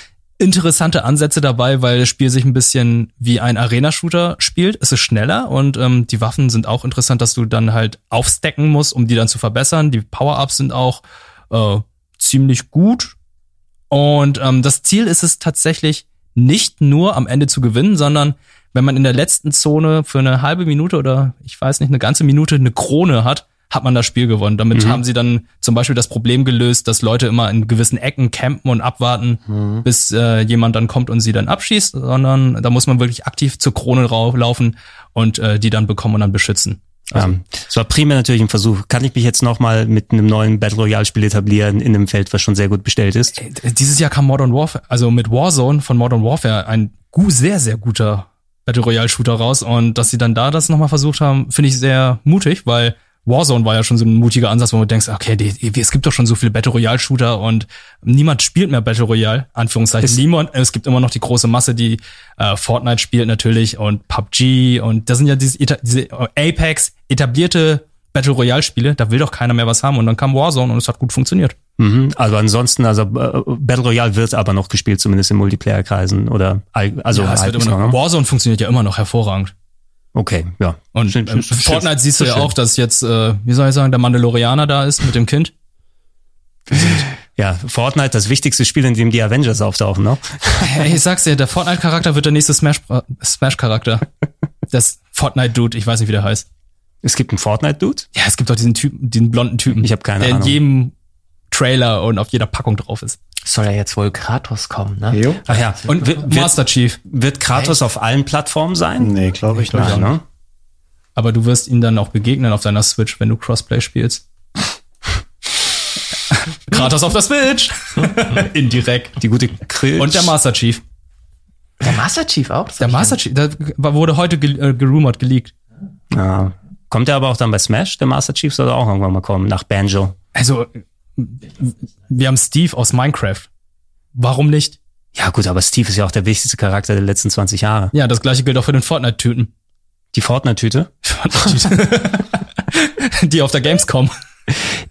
Speaker 5: Interessante Ansätze dabei, weil das Spiel sich ein bisschen wie ein Arena-Shooter spielt. Es ist schneller und ähm, die Waffen sind auch interessant, dass du dann halt aufstecken musst, um die dann zu verbessern. Die Power-Ups sind auch äh, ziemlich gut. Und ähm, das Ziel ist es tatsächlich nicht nur am Ende zu gewinnen, sondern wenn man in der letzten Zone für eine halbe Minute oder ich weiß nicht, eine ganze Minute eine Krone hat, hat man das Spiel gewonnen. Damit haben sie dann zum Beispiel das Problem gelöst, dass Leute immer in gewissen Ecken campen und abwarten, bis äh, jemand dann kommt und sie dann abschießt, sondern da muss man wirklich aktiv zur Krone rau- laufen und äh, die dann bekommen und dann beschützen.
Speaker 3: Ähm, es war primär natürlich ein Versuch. Kann ich mich jetzt nochmal mit einem neuen Battle Royale Spiel etablieren in einem Feld, was schon sehr gut bestellt ist?
Speaker 5: Äh, Dieses Jahr kam Modern Warfare, also mit Warzone von Modern Warfare ein sehr, sehr guter Battle Royale Shooter raus. Und dass sie dann da das nochmal versucht haben, finde ich sehr mutig, weil Warzone war ja schon so ein mutiger Ansatz, wo du denkst, okay, die, es gibt doch schon so viele Battle Royale Shooter und niemand spielt mehr Battle Royale, Anführungszeichen.
Speaker 3: Es-
Speaker 5: niemand, es gibt immer noch die große Masse, die äh, Fortnite spielt natürlich und PUBG und das sind ja diese, diese Apex etablierte Battle Royale Spiele, da will doch keiner mehr was haben und dann kam Warzone und es hat gut funktioniert.
Speaker 3: Mhm. Also ansonsten, also äh, Battle Royale wird aber noch gespielt, zumindest in Multiplayer-Kreisen oder also
Speaker 5: ja, es wird immer noch,
Speaker 3: noch, ne?
Speaker 5: Warzone funktioniert ja immer noch hervorragend.
Speaker 3: Okay, ja.
Speaker 5: Und
Speaker 3: Schön,
Speaker 5: ähm,
Speaker 3: schön, schön,
Speaker 5: Fortnite siehst du
Speaker 3: schön.
Speaker 5: ja auch, dass jetzt, äh, wie soll ich sagen, der Mandalorianer da ist mit dem Kind.
Speaker 3: Ja, Fortnite, das wichtigste Spiel, in dem die Avengers auftauchen, ne?
Speaker 5: Hey, ich sag's dir, der Fortnite-Charakter wird der nächste Smash- äh, Smash-Charakter. das Fortnite-Dude, ich weiß nicht, wie der heißt.
Speaker 3: Es gibt einen Fortnite-Dude.
Speaker 5: Ja, es gibt doch diesen Typen, diesen blonden Typen.
Speaker 3: Ich hab keine
Speaker 5: der
Speaker 3: Ahnung.
Speaker 5: in jedem Trailer und auf jeder Packung drauf ist.
Speaker 4: Soll ja jetzt wohl Kratos kommen, ne?
Speaker 6: Jo.
Speaker 3: Ach ja.
Speaker 5: Und
Speaker 3: wird,
Speaker 5: Master Chief.
Speaker 3: wird Kratos auf allen Plattformen sein?
Speaker 6: Nee, glaube ich nicht.
Speaker 3: Nein, ne?
Speaker 5: Aber du wirst ihn dann auch begegnen auf deiner Switch, wenn du Crossplay spielst. Kratos auf der Switch. Indirekt.
Speaker 3: Die gute Krill.
Speaker 5: Und der Master Chief.
Speaker 4: Der Master Chief auch? Das
Speaker 5: Der
Speaker 4: ich
Speaker 5: Master Chief, der wurde heute ge äh, gerumort, geleakt.
Speaker 3: Ja. Kommt er aber auch dann bei Smash? Der Master Chief soll auch irgendwann mal kommen, nach Banjo.
Speaker 5: Also, wir haben Steve aus Minecraft. Warum nicht?
Speaker 3: Ja gut, aber Steve ist ja auch der wichtigste Charakter der letzten 20 Jahre.
Speaker 5: Ja, das gleiche gilt auch für den Fortnite-Tüten.
Speaker 3: Die Fortnite-Tüte.
Speaker 5: Die auf der Gamescom.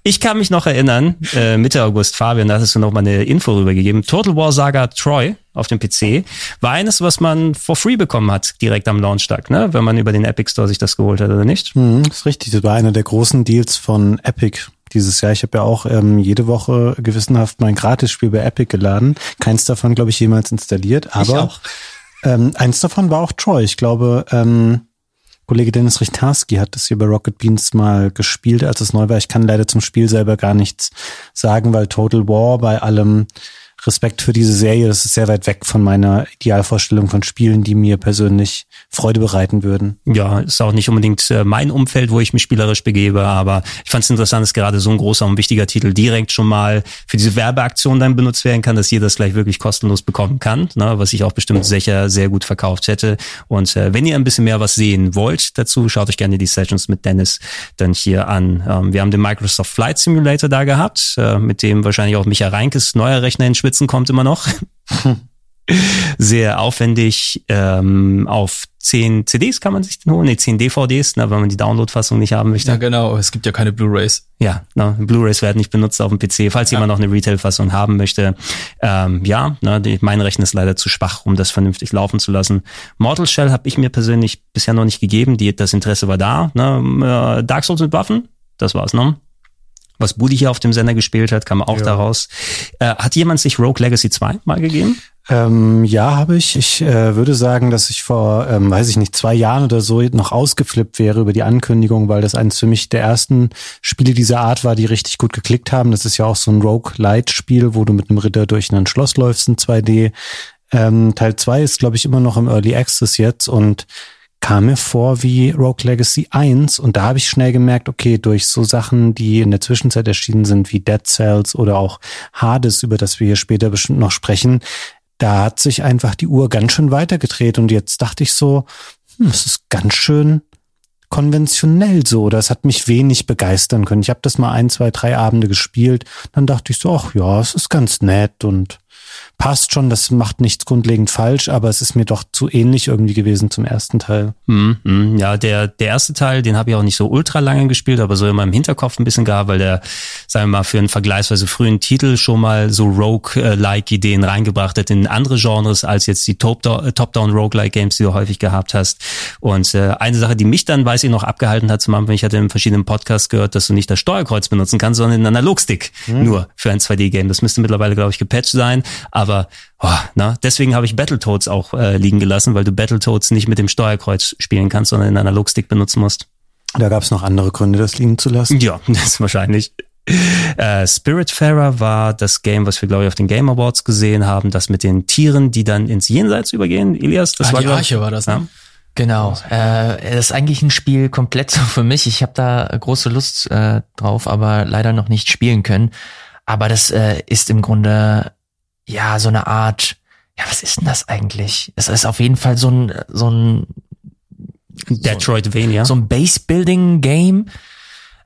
Speaker 3: Ich kann mich noch erinnern, äh, Mitte August, Fabian, da hattest du noch mal eine Info rübergegeben. Total War Saga Troy auf dem PC war eines, was man for free bekommen hat, direkt am Launchtag, ne? wenn man über den Epic Store sich das geholt hat, oder nicht?
Speaker 6: Mhm, ist richtig. Das war einer der großen Deals von Epic dieses Jahr. Ich habe ja auch ähm, jede Woche gewissenhaft mein Gratisspiel bei Epic geladen. Keins davon, glaube ich, jemals installiert. Aber. Ähm, eins davon war auch Troy. Ich glaube, ähm, Kollege Dennis Richtarski hat das hier bei Rocket Beans mal gespielt, als es neu war. Ich kann leider zum Spiel selber gar nichts sagen, weil Total War bei allem Respekt für diese Serie, das ist sehr weit weg von meiner Idealvorstellung von Spielen, die mir persönlich Freude bereiten würden.
Speaker 3: Ja, ist auch nicht unbedingt äh, mein Umfeld, wo ich mich spielerisch begebe, aber ich fand es interessant, dass gerade so ein großer und wichtiger Titel direkt schon mal für diese Werbeaktion dann benutzt werden kann, dass jeder das gleich wirklich kostenlos bekommen kann, ne, was ich auch bestimmt sicher sehr gut verkauft hätte. Und äh, wenn ihr ein bisschen mehr was sehen wollt dazu, schaut euch gerne die Sessions mit Dennis dann hier an. Ähm, wir haben den Microsoft Flight Simulator da gehabt, äh, mit dem wahrscheinlich auch Micha Reinkes neuer Rechner in Schwitzen kommt immer noch. sehr aufwendig. Ähm, auf 10 CDs kann man sich den holen, nee, 10 DVDs, na, wenn man die Download-Fassung nicht haben möchte.
Speaker 5: Ja, genau. Es gibt ja keine Blu-Rays.
Speaker 3: Ja, na, Blu-rays werden nicht benutzt auf dem PC, falls jemand noch eine Retail-Fassung haben möchte. Ähm, ja, na, die, mein Rechner ist leider zu schwach, um das vernünftig laufen zu lassen. Mortal Shell habe ich mir persönlich bisher noch nicht gegeben. Die, das Interesse war da. Ne? Äh, Dark Souls mit Waffen, das war's, ne? Was Budi hier auf dem Sender gespielt hat, kam auch
Speaker 6: Ja.
Speaker 3: daraus. Äh, hat jemand sich Rogue Legacy 2 mal gegeben?
Speaker 6: Ähm, ja, habe ich. Ich äh, würde sagen, dass ich vor, ähm, weiß ich nicht, zwei Jahren oder so noch ausgeflippt wäre über die Ankündigung, weil das eines für mich der ersten Spiele dieser Art war, die richtig gut geklickt haben. Das ist ja auch so ein Rogue-Light-Spiel, wo du mit einem Ritter durch ein Schloss läufst in 2D. Ähm, Teil 2 ist, glaube ich, immer noch im Early Access jetzt und kam mir vor wie Rogue Legacy 1 und da habe ich schnell gemerkt, okay, durch so Sachen, die in der Zwischenzeit erschienen sind, wie Dead Cells oder auch Hades, über das wir hier später bestimmt noch sprechen, da hat sich einfach die Uhr ganz schön weitergedreht und jetzt dachte ich so, hm, es ist ganz schön konventionell so. Das hat mich wenig begeistern können. Ich habe das mal ein, zwei, drei Abende gespielt. Dann dachte ich so, ach ja, es ist ganz nett und passt schon. Das macht nichts grundlegend falsch, aber es ist mir doch zu ähnlich irgendwie gewesen zum ersten Teil.
Speaker 3: Hm, hm, ja, der, der erste Teil, den habe ich auch nicht so ultra lange gespielt, aber so immer im Hinterkopf ein bisschen gehabt, weil der, sagen wir mal, für einen vergleichsweise frühen Titel schon mal so Rogue-like Ideen reingebracht hat in andere Genres als jetzt die Top-Down- äh, Top-Down-Roguelike Games, die du häufig gehabt hast. Und äh, eine Sache, die mich dann, weiß ich noch, abgehalten hat zum Anfang, ich hatte in verschiedenen Podcasts gehört, dass du nicht das Steuerkreuz benutzen kannst, sondern den Analogstick nur für ein 2D-Game. Das müsste mittlerweile, glaube ich, gepatcht sein, aber oh, na, deswegen habe ich Battletoads auch äh, liegen gelassen, weil du Battletoads nicht mit dem Steuerkreuz spielen kannst, sondern den Analogstick benutzen musst.
Speaker 6: Da gab es noch andere Gründe, das liegen zu lassen.
Speaker 3: Ja, das ist wahrscheinlich. Äh, Spiritfarer war das Game, was wir, glaube ich, auf den Game Awards gesehen haben, das mit den Tieren, die dann ins Jenseits übergehen. Elias, das
Speaker 5: Ah,
Speaker 3: war
Speaker 5: die
Speaker 3: glaub-
Speaker 5: Arche war das, ne?
Speaker 4: Genau. Äh, das ist eigentlich ein Spiel komplett so für mich. Ich habe da große Lust äh, drauf, aber leider noch nicht spielen können. Aber das äh, ist im Grunde ja so eine Art. Ja, was ist denn das eigentlich? Es ist auf jeden Fall so ein so ein
Speaker 3: Detroitvania.
Speaker 4: so ein Base-Building-Game,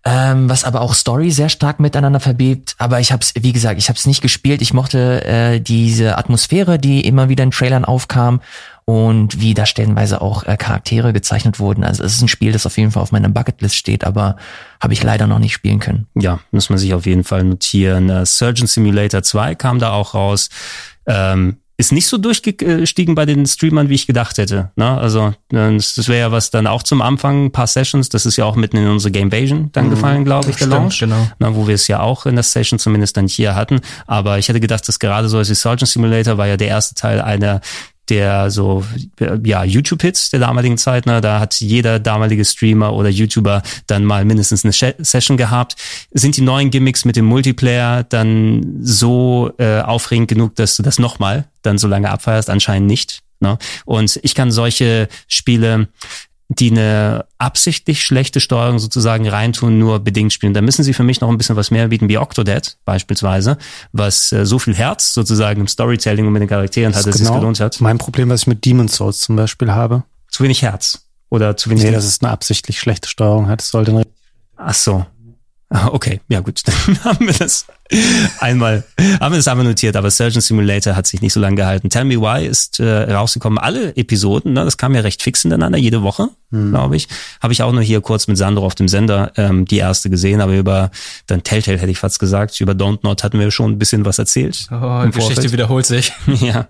Speaker 4: ähm, was aber auch Story sehr stark miteinander verbebt. Aber ich habe es, wie gesagt, ich habe es nicht gespielt. Ich mochte äh, diese Atmosphäre, die immer wieder in Trailern aufkam und wie da stellenweise auch äh, Charaktere gezeichnet wurden. Also es ist ein Spiel, das auf jeden Fall auf meiner Bucketlist steht, aber habe ich leider noch nicht spielen können.
Speaker 3: Ja, muss man sich auf jeden Fall notieren. Äh, Surgeon Simulator 2 kam da auch raus. Ähm, ist nicht so durchgestiegen bei den Streamern, wie ich gedacht hätte. Ne? Also äh, das wäre ja was dann auch zum Anfang, ein paar Sessions. Das ist ja auch mitten in unsere Gamevasion dann gefallen, glaube ich, der
Speaker 5: Stimmt,
Speaker 3: Launch.
Speaker 5: genau.
Speaker 3: Na, wo wir es ja auch in der Session zumindest dann hier hatten. Aber ich hätte gedacht, dass gerade so als die Surgeon Simulator war ja der erste Teil einer der so ja YouTube-Hits der damaligen Zeit, ne, da hat jeder damalige Streamer oder YouTuber dann mal mindestens eine Session gehabt. Sind die neuen Gimmicks mit dem Multiplayer dann so äh, aufregend genug, dass du das nochmal dann so lange abfeierst? Anscheinend nicht. Ne? Und ich kann solche Spiele die eine absichtlich schlechte Steuerung sozusagen reintun, nur bedingt spielen. Da müssen sie für mich noch ein bisschen was mehr bieten, wie Octodad beispielsweise, was äh, so viel Herz sozusagen im Storytelling und mit den Charakteren hat, dass es
Speaker 6: genau
Speaker 3: gelohnt hat.
Speaker 6: mein Problem, was ich mit Demon's Souls zum Beispiel habe.
Speaker 3: Zu wenig Herz. Oder zu wenig.
Speaker 6: Nee, dass es eine absichtlich schlechte Steuerung hat. Es sollte eine
Speaker 3: Ach so. Ah, Okay, ja gut, dann haben wir das einmal, haben wir das einmal notiert, aber Surgeon Simulator hat sich nicht so lange gehalten. Tell Me Why ist äh, rausgekommen, alle Episoden, ne, das kam ja recht fix hintereinander, jede Woche, glaube ich. Habe ich auch nur hier kurz mit Sandro auf dem Sender ähm, die erste gesehen, aber über, dann Telltale hätte ich fast gesagt, über Don't Not hatten wir schon ein bisschen was erzählt.
Speaker 5: Oh, die Geschichte wiederholt sich.
Speaker 3: Ja.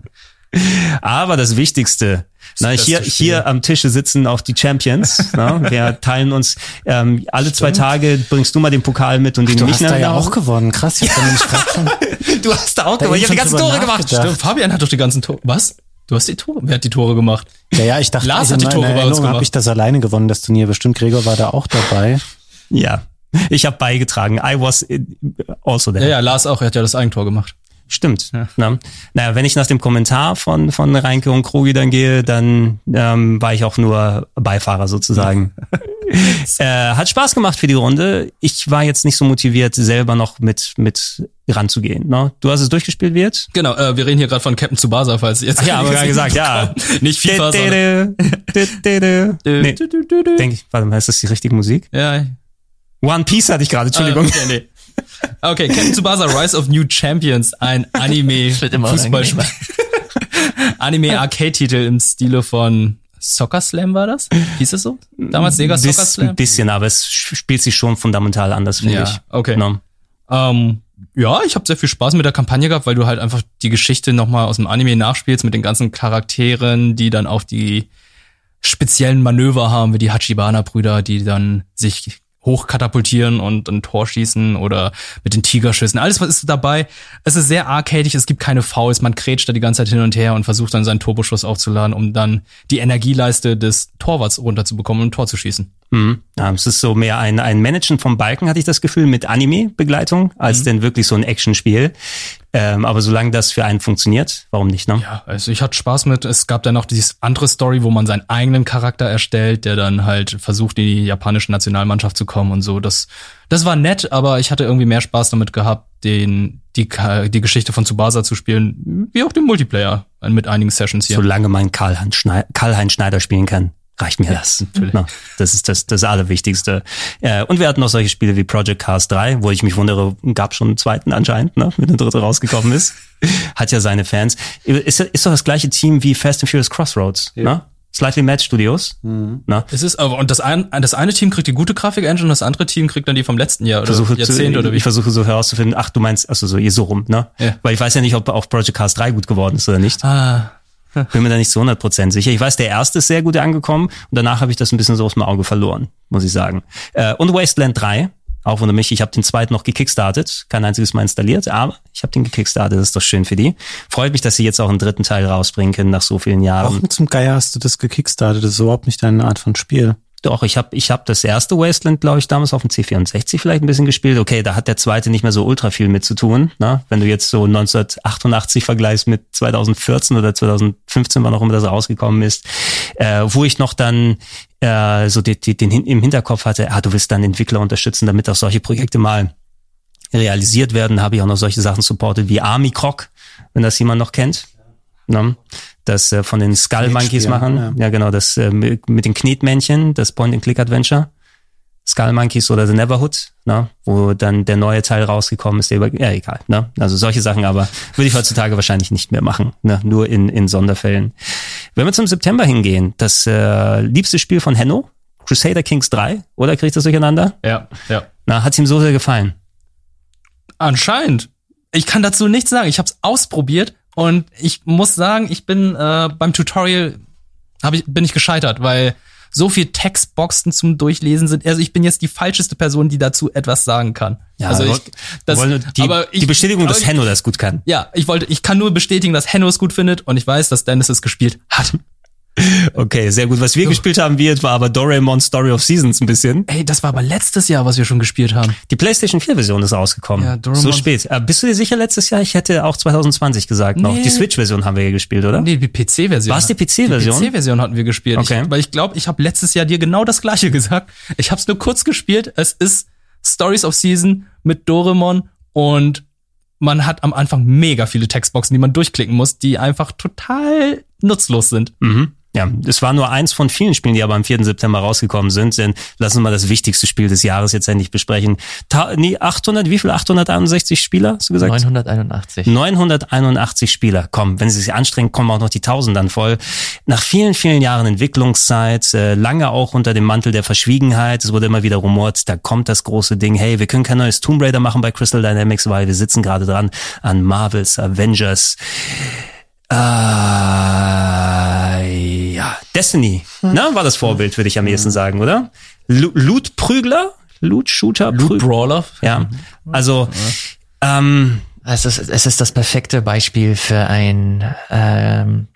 Speaker 3: Aber das Wichtigste, na, hier, hier am Tische sitzen auch die Champions. na, wir teilen uns ähm, alle zwei Tage bringst du mal den Pokal mit und den
Speaker 6: Du
Speaker 3: nicht
Speaker 6: hast da ja auch gewonnen. Krass, ich hab schon,
Speaker 3: Du hast da auch
Speaker 6: Da
Speaker 3: gewonnen. Ich habe die ganzen Tore gemacht.
Speaker 5: Stimmt, Fabian hat doch die ganzen Tore. Was? Du hast die Tore? Wer hat die Tore gemacht?
Speaker 6: ja, ja, ich dachte,
Speaker 5: Lars
Speaker 6: also
Speaker 5: hat die Tore bei uns gemacht.
Speaker 6: ich das alleine gewonnen, das Turnier. Bestimmt Gregor war da auch dabei.
Speaker 3: Ja, ich habe beigetragen. I was also there.
Speaker 5: Ja, ja, Lars auch. Er hat ja das Eigentor gemacht.
Speaker 3: Stimmt. Na, naja, wenn ich nach dem Kommentar von, von Reinke und Krogi dann gehe, dann ähm, war ich auch nur Beifahrer sozusagen. äh, hat Spaß gemacht für die Runde. Ich war jetzt nicht so motiviert, selber noch mit, mit ranzugehen. Ne? Du hast es durchgespielt, wird?
Speaker 5: Genau, äh, wir reden hier gerade von Captain Tsubasa, falls ihr jetzt
Speaker 3: Ach ja, aber gerade gesagt, ja.
Speaker 5: Nicht FIFA, sondern...
Speaker 3: Nee, denk ich, warte mal, ist das die richtige Musik?
Speaker 5: Ja,
Speaker 3: One Piece hatte ich gerade, Entschuldigung.
Speaker 5: Äh, okay, nee. Okay, Captain Tsubasa Rise of New Champions, ein Anime Fußballspiel. Anime Arcade Titel im Stile von Soccer Slam war das? Hieß es so? Damals Sega Soccer Slam?
Speaker 3: ein bisschen, aber es spielt sich schon fundamental anders, finde
Speaker 5: Ja,
Speaker 3: ich.
Speaker 5: okay.
Speaker 3: No.
Speaker 5: Ähm, ja, ich habe sehr viel Spaß mit der Kampagne gehabt, weil du halt einfach die Geschichte nochmal aus dem Anime nachspielst mit den ganzen Charakteren, die dann auch die speziellen Manöver haben, wie die Hachibana-Brüder, die dann sich hochkatapultieren und ein Tor schießen oder mit den Tigerschüssen. Alles was ist dabei. Es ist sehr arcadig, es gibt keine Fouls, man krätscht da die ganze Zeit hin und her und versucht dann seinen Turboschuss aufzuladen, um dann die Energieleiste des Torwarts runterzubekommen und ein Tor zu schießen.
Speaker 3: Mhm. Ja, es ist so mehr ein, ein Managen vom Balken, hatte ich das Gefühl, mit Anime-Begleitung, als
Speaker 5: Mhm.
Speaker 3: denn wirklich so ein Actionspiel. Ähm, aber solange das für einen funktioniert, warum nicht, ne?
Speaker 5: Ja, also ich hatte Spaß mit. Es gab dann noch dieses andere Story, wo man seinen eigenen Charakter erstellt, der dann halt versucht, in die japanische Nationalmannschaft zu kommen und so. Das, das war nett, aber ich hatte irgendwie mehr Spaß damit gehabt, den, die, die Geschichte von Tsubasa zu spielen, wie auch den Multiplayer mit einigen Sessions hier.
Speaker 3: Solange man Karl-Heinz Schneider, Karl Schneider spielen kann, reicht mir das.
Speaker 5: natürlich.
Speaker 3: Na, das ist das, das Allerwichtigste. Äh, und wir hatten noch solche Spiele wie Project Cars 3, wo ich mich wundere, gab schon einen zweiten anscheinend, ne, wenn der dritte rausgekommen ist. Hat ja seine Fans. Ist, ist doch das gleiche Team wie Fast and Furious Crossroads, ne? Slightly Match Studios. Ne?
Speaker 5: Es ist aber, und das, ein, das eine Team kriegt die gute Grafik-Engine und das andere Team kriegt dann die vom letzten Jahr oder
Speaker 3: versuche
Speaker 5: Jahrzehnt
Speaker 3: zu,
Speaker 5: oder wie.
Speaker 3: ich versuche so herauszufinden, ach, du meinst, also so, ihr so rum, ne?
Speaker 5: Ja.
Speaker 3: Weil ich weiß ja nicht, ob auch Project Cars 3 gut geworden ist oder nicht.
Speaker 5: Ah,
Speaker 3: Bin mir da nicht zu 100% sicher. Ich weiß, der erste ist sehr gut angekommen und danach habe ich das ein bisschen so aus dem Auge verloren, muss ich sagen. Äh, und Wasteland 3, auch wundert mich, ich habe den zweiten noch gekickstartet, kein einziges Mal installiert, aber ich habe den gekickstartet, das ist doch schön für die. Freut mich, dass sie jetzt auch einen dritten Teil rausbringen können nach so vielen Jahren.
Speaker 6: Warum zum Geier hast du das gekickstartet? Das ist überhaupt nicht deine Art von Spiel.
Speaker 3: Doch, ich habe ich hab das erste Wasteland, glaube ich, damals auf dem C64 vielleicht ein bisschen gespielt. Okay, da hat der zweite nicht mehr so ultra viel mit zu tun. Ne? Wenn du jetzt so 1988 vergleichst mit 2014 oder 2015, wann auch immer das rausgekommen ist. äh, wo ich noch dann äh, so die, die, den im Hinterkopf hatte, ah, du willst dann Entwickler unterstützen, damit auch solche Projekte mal realisiert werden, habe ich auch noch solche Sachen supportet wie Army Croc, wenn das jemand noch kennt. Ne? Das äh, von den Skull Monkeys machen.
Speaker 6: ja.
Speaker 3: Ja, genau, das äh, mit, mit den Knetmännchen, das Point-and-Click-Adventure. Skull Monkeys oder The Neverhood, ne? wo dann der neue Teil rausgekommen ist, der über, ja egal, ne? Also solche Sachen, aber würde ich heutzutage wahrscheinlich nicht mehr machen, ne? Nur in, in Sonderfällen. Wenn wir zum September hingehen, das äh, liebste Spiel von Henno, Crusader Kings 3, oder kriegt das durcheinander?
Speaker 5: Ja, ja.
Speaker 3: Na, hat's ihm so sehr gefallen.
Speaker 5: Anscheinend. Ich kann dazu nichts sagen. Ich habe es ausprobiert und ich muss sagen, ich bin äh, beim Tutorial hab ich, bin ich gescheitert, weil so viel Textboxen zum Durchlesen sind. Also ich bin jetzt die falscheste Person, die dazu etwas sagen kann. also ich, das,
Speaker 3: die,
Speaker 5: aber ich,
Speaker 3: die Bestätigung, dass Henno das gut kann.
Speaker 5: Ja, ich wollte, ich kann nur bestätigen, dass Henno es gut findet und ich weiß, dass Dennis es gespielt hat.
Speaker 3: Okay, sehr gut. Was wir gespielt haben, wir war aber Doraemon Story of Seasons ein bisschen.
Speaker 5: Ey, das war aber letztes Jahr, was wir schon gespielt haben.
Speaker 3: Die PlayStation 4 Version ist rausgekommen.
Speaker 5: Ja, Doraemon-
Speaker 3: so spät. Äh, bist du dir sicher letztes Jahr? Ich hätte auch 2020 gesagt noch.
Speaker 5: Nee.
Speaker 3: Die Switch Version haben wir ja gespielt, oder?
Speaker 5: Nee, die PC-Version.
Speaker 3: War es die PC-Version?
Speaker 5: Die PC-Version hatten wir gespielt.
Speaker 3: Okay.
Speaker 5: Ich, weil ich glaube, ich habe letztes Jahr dir genau das gleiche gesagt. Ich habe es nur kurz gespielt. Es ist Stories of Season mit Doremon und man hat am Anfang mega viele Textboxen, die man durchklicken muss, die einfach total nutzlos sind.
Speaker 3: Mhm. Ja, es war nur eins von vielen Spielen, die aber am 4. September rausgekommen sind. Denn lass uns mal das wichtigste Spiel des Jahres jetzt endlich besprechen. Ta nee, 800, wie viel? 861 Spieler, hast du gesagt?
Speaker 4: 981.
Speaker 3: 981 Spieler. Komm, wenn sie sich anstrengen, kommen auch noch die Tausend dann voll. Nach vielen, vielen Jahren Entwicklungszeit, äh, lange auch unter dem Mantel der Verschwiegenheit, es wurde immer wieder rumort, da kommt das große Ding, hey, wir können kein neues Tomb Raider machen bei Crystal Dynamics, weil wir sitzen gerade dran an Marvels Avengers. Äh, ja, Destiny, ne, war das Vorbild, würde ich am ehesten sagen, oder? Loot-Prügler? Loot-Shooter?
Speaker 5: Loot Brawler.
Speaker 3: Ja, also, ähm,
Speaker 4: Es ist, es ist das perfekte Beispiel für ein, ähm,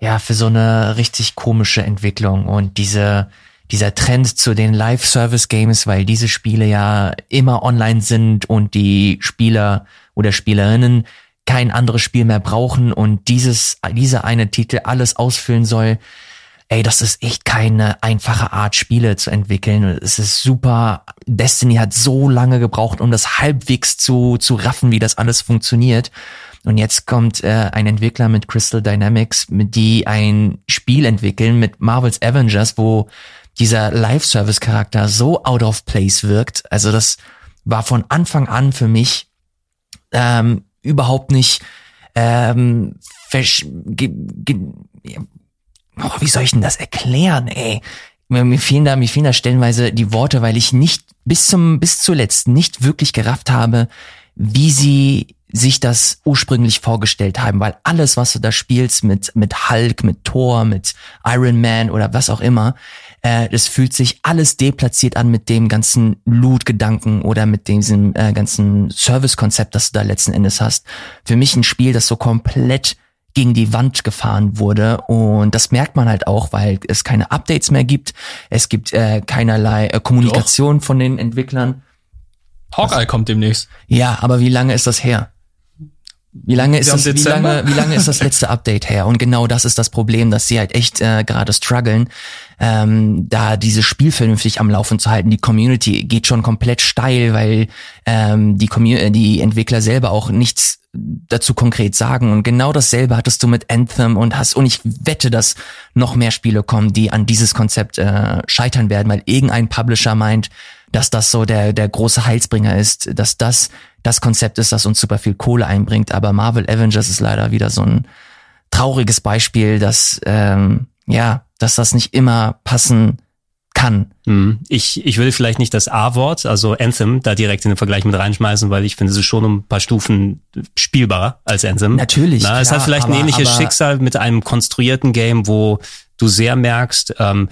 Speaker 4: ja, für so eine richtig komische Entwicklung und diese, dieser Trend zu den Live-Service-Games, weil diese Spiele ja immer online sind und die Spieler oder Spielerinnen kein anderes Spiel mehr brauchen und dieses, dieser eine Titel alles ausfüllen soll. Ey, das ist echt keine einfache Art, Spiele zu entwickeln. Es ist super. Destiny hat so lange gebraucht, um das halbwegs zu, zu raffen, wie das alles funktioniert. Und jetzt kommt äh, ein Entwickler mit Crystal Dynamics, mit die ein Spiel entwickeln mit Marvel's Avengers, wo dieser Live-Service-Charakter so out of place wirkt. Also das war von Anfang an für mich ähm, überhaupt nicht ähm, oh, wie soll ich denn das erklären, ey? Mir fehlen da, mir fehlen da stellenweise die Worte, weil ich nicht bis zum, bis zuletzt nicht wirklich gerafft habe, wie sie sich das ursprünglich vorgestellt haben, weil alles, was du da spielst mit, mit Hulk, mit Thor, mit Iron Man oder was auch immer, äh, das fühlt sich alles deplatziert an mit dem ganzen Loot-Gedanken oder mit diesem äh, ganzen Service-Konzept, das du da letzten Endes hast. Für mich ein Spiel, das so komplett gegen die Wand gefahren wurde und das merkt man halt auch, weil es keine Updates mehr gibt, es gibt äh, keinerlei äh, Kommunikation von den Entwicklern.
Speaker 5: Hawkeye kommt demnächst.
Speaker 4: Ja, aber wie lange ist das her? Wie lange ist das, wie lange, wie lange ist das letzte Update her? Und genau das ist das Problem, dass sie halt echt äh, gerade strugglen, ähm, da dieses Spiel vernünftig am Laufen zu halten. Die Community geht schon komplett steil, weil ähm, die, Commu äh, die Entwickler selber auch nichts dazu konkret sagen. Und genau dasselbe hattest du mit Anthem und hast, und ich wette, dass noch mehr Spiele kommen, die an dieses Konzept äh, scheitern werden, weil irgendein Publisher meint, dass das so der, der große Heilsbringer ist, dass das das Konzept ist, das uns super viel Kohle einbringt. Aber Marvel Avengers ist leider wieder so ein trauriges Beispiel, dass, ähm, ja, dass das nicht immer passen kann.
Speaker 3: Hm. Ich, ich würde vielleicht nicht das A-Wort, also Anthem, da direkt in den Vergleich mit reinschmeißen, weil ich finde, es ist schon um ein paar Stufen spielbarer als Anthem.
Speaker 4: Natürlich,
Speaker 3: Na, es
Speaker 4: klar,
Speaker 3: hat vielleicht ein
Speaker 4: aber-
Speaker 3: ähnliches
Speaker 4: aber-
Speaker 3: Schicksal mit einem konstruierten Game, wo du sehr merkst, ähm,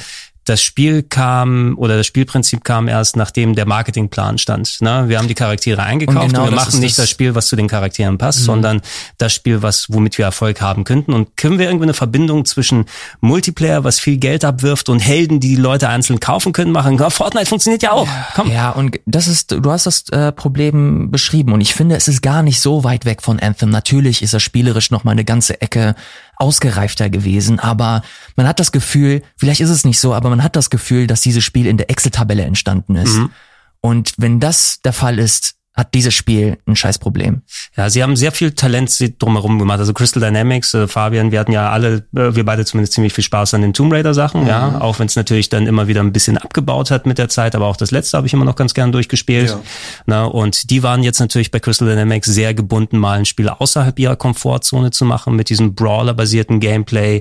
Speaker 3: das Spiel kam oder das Spielprinzip kam erst, nachdem der Marketingplan stand. Ne? Wir haben die Charaktere eingekauft und,
Speaker 4: genau
Speaker 3: wir
Speaker 4: das
Speaker 3: machen nicht
Speaker 4: das-
Speaker 3: das Spiel, was zu den Charakteren passt, sondern das Spiel, was womit wir Erfolg haben könnten. Und können wir irgendwie eine Verbindung zwischen Multiplayer, was viel Geld abwirft, und Helden, die die Leute einzeln kaufen können, machen? Ja, Fortnite funktioniert ja auch. Komm.
Speaker 4: Ja, und das ist, du hast das äh, Problem beschrieben und ich finde, es ist gar nicht so weit weg von Anthem. Natürlich ist er spielerisch noch mal eine ganze Ecke ausgereifter gewesen. Aber man hat das Gefühl, vielleicht ist es nicht so, aber man hat das Gefühl, dass dieses Spiel in der Excel-Tabelle entstanden ist.
Speaker 3: Mhm.
Speaker 4: Und wenn das der Fall ist, hat dieses Spiel ein Scheißproblem.
Speaker 3: Ja, sie haben sehr viel Talent drumherum gemacht. Also Crystal Dynamics, äh, Fabian, wir hatten ja alle, äh, wir beide zumindest ziemlich viel Spaß an den Tomb Raider Sachen, mhm. ja, auch wenn es natürlich dann immer wieder ein bisschen abgebaut hat mit der Zeit, aber auch das letzte habe ich immer noch ganz gern durchgespielt. Ja. Na, und die waren jetzt natürlich bei Crystal Dynamics sehr gebunden, mal ein Spiel außerhalb ihrer Komfortzone zu machen mit diesem Brawler-basierten Gameplay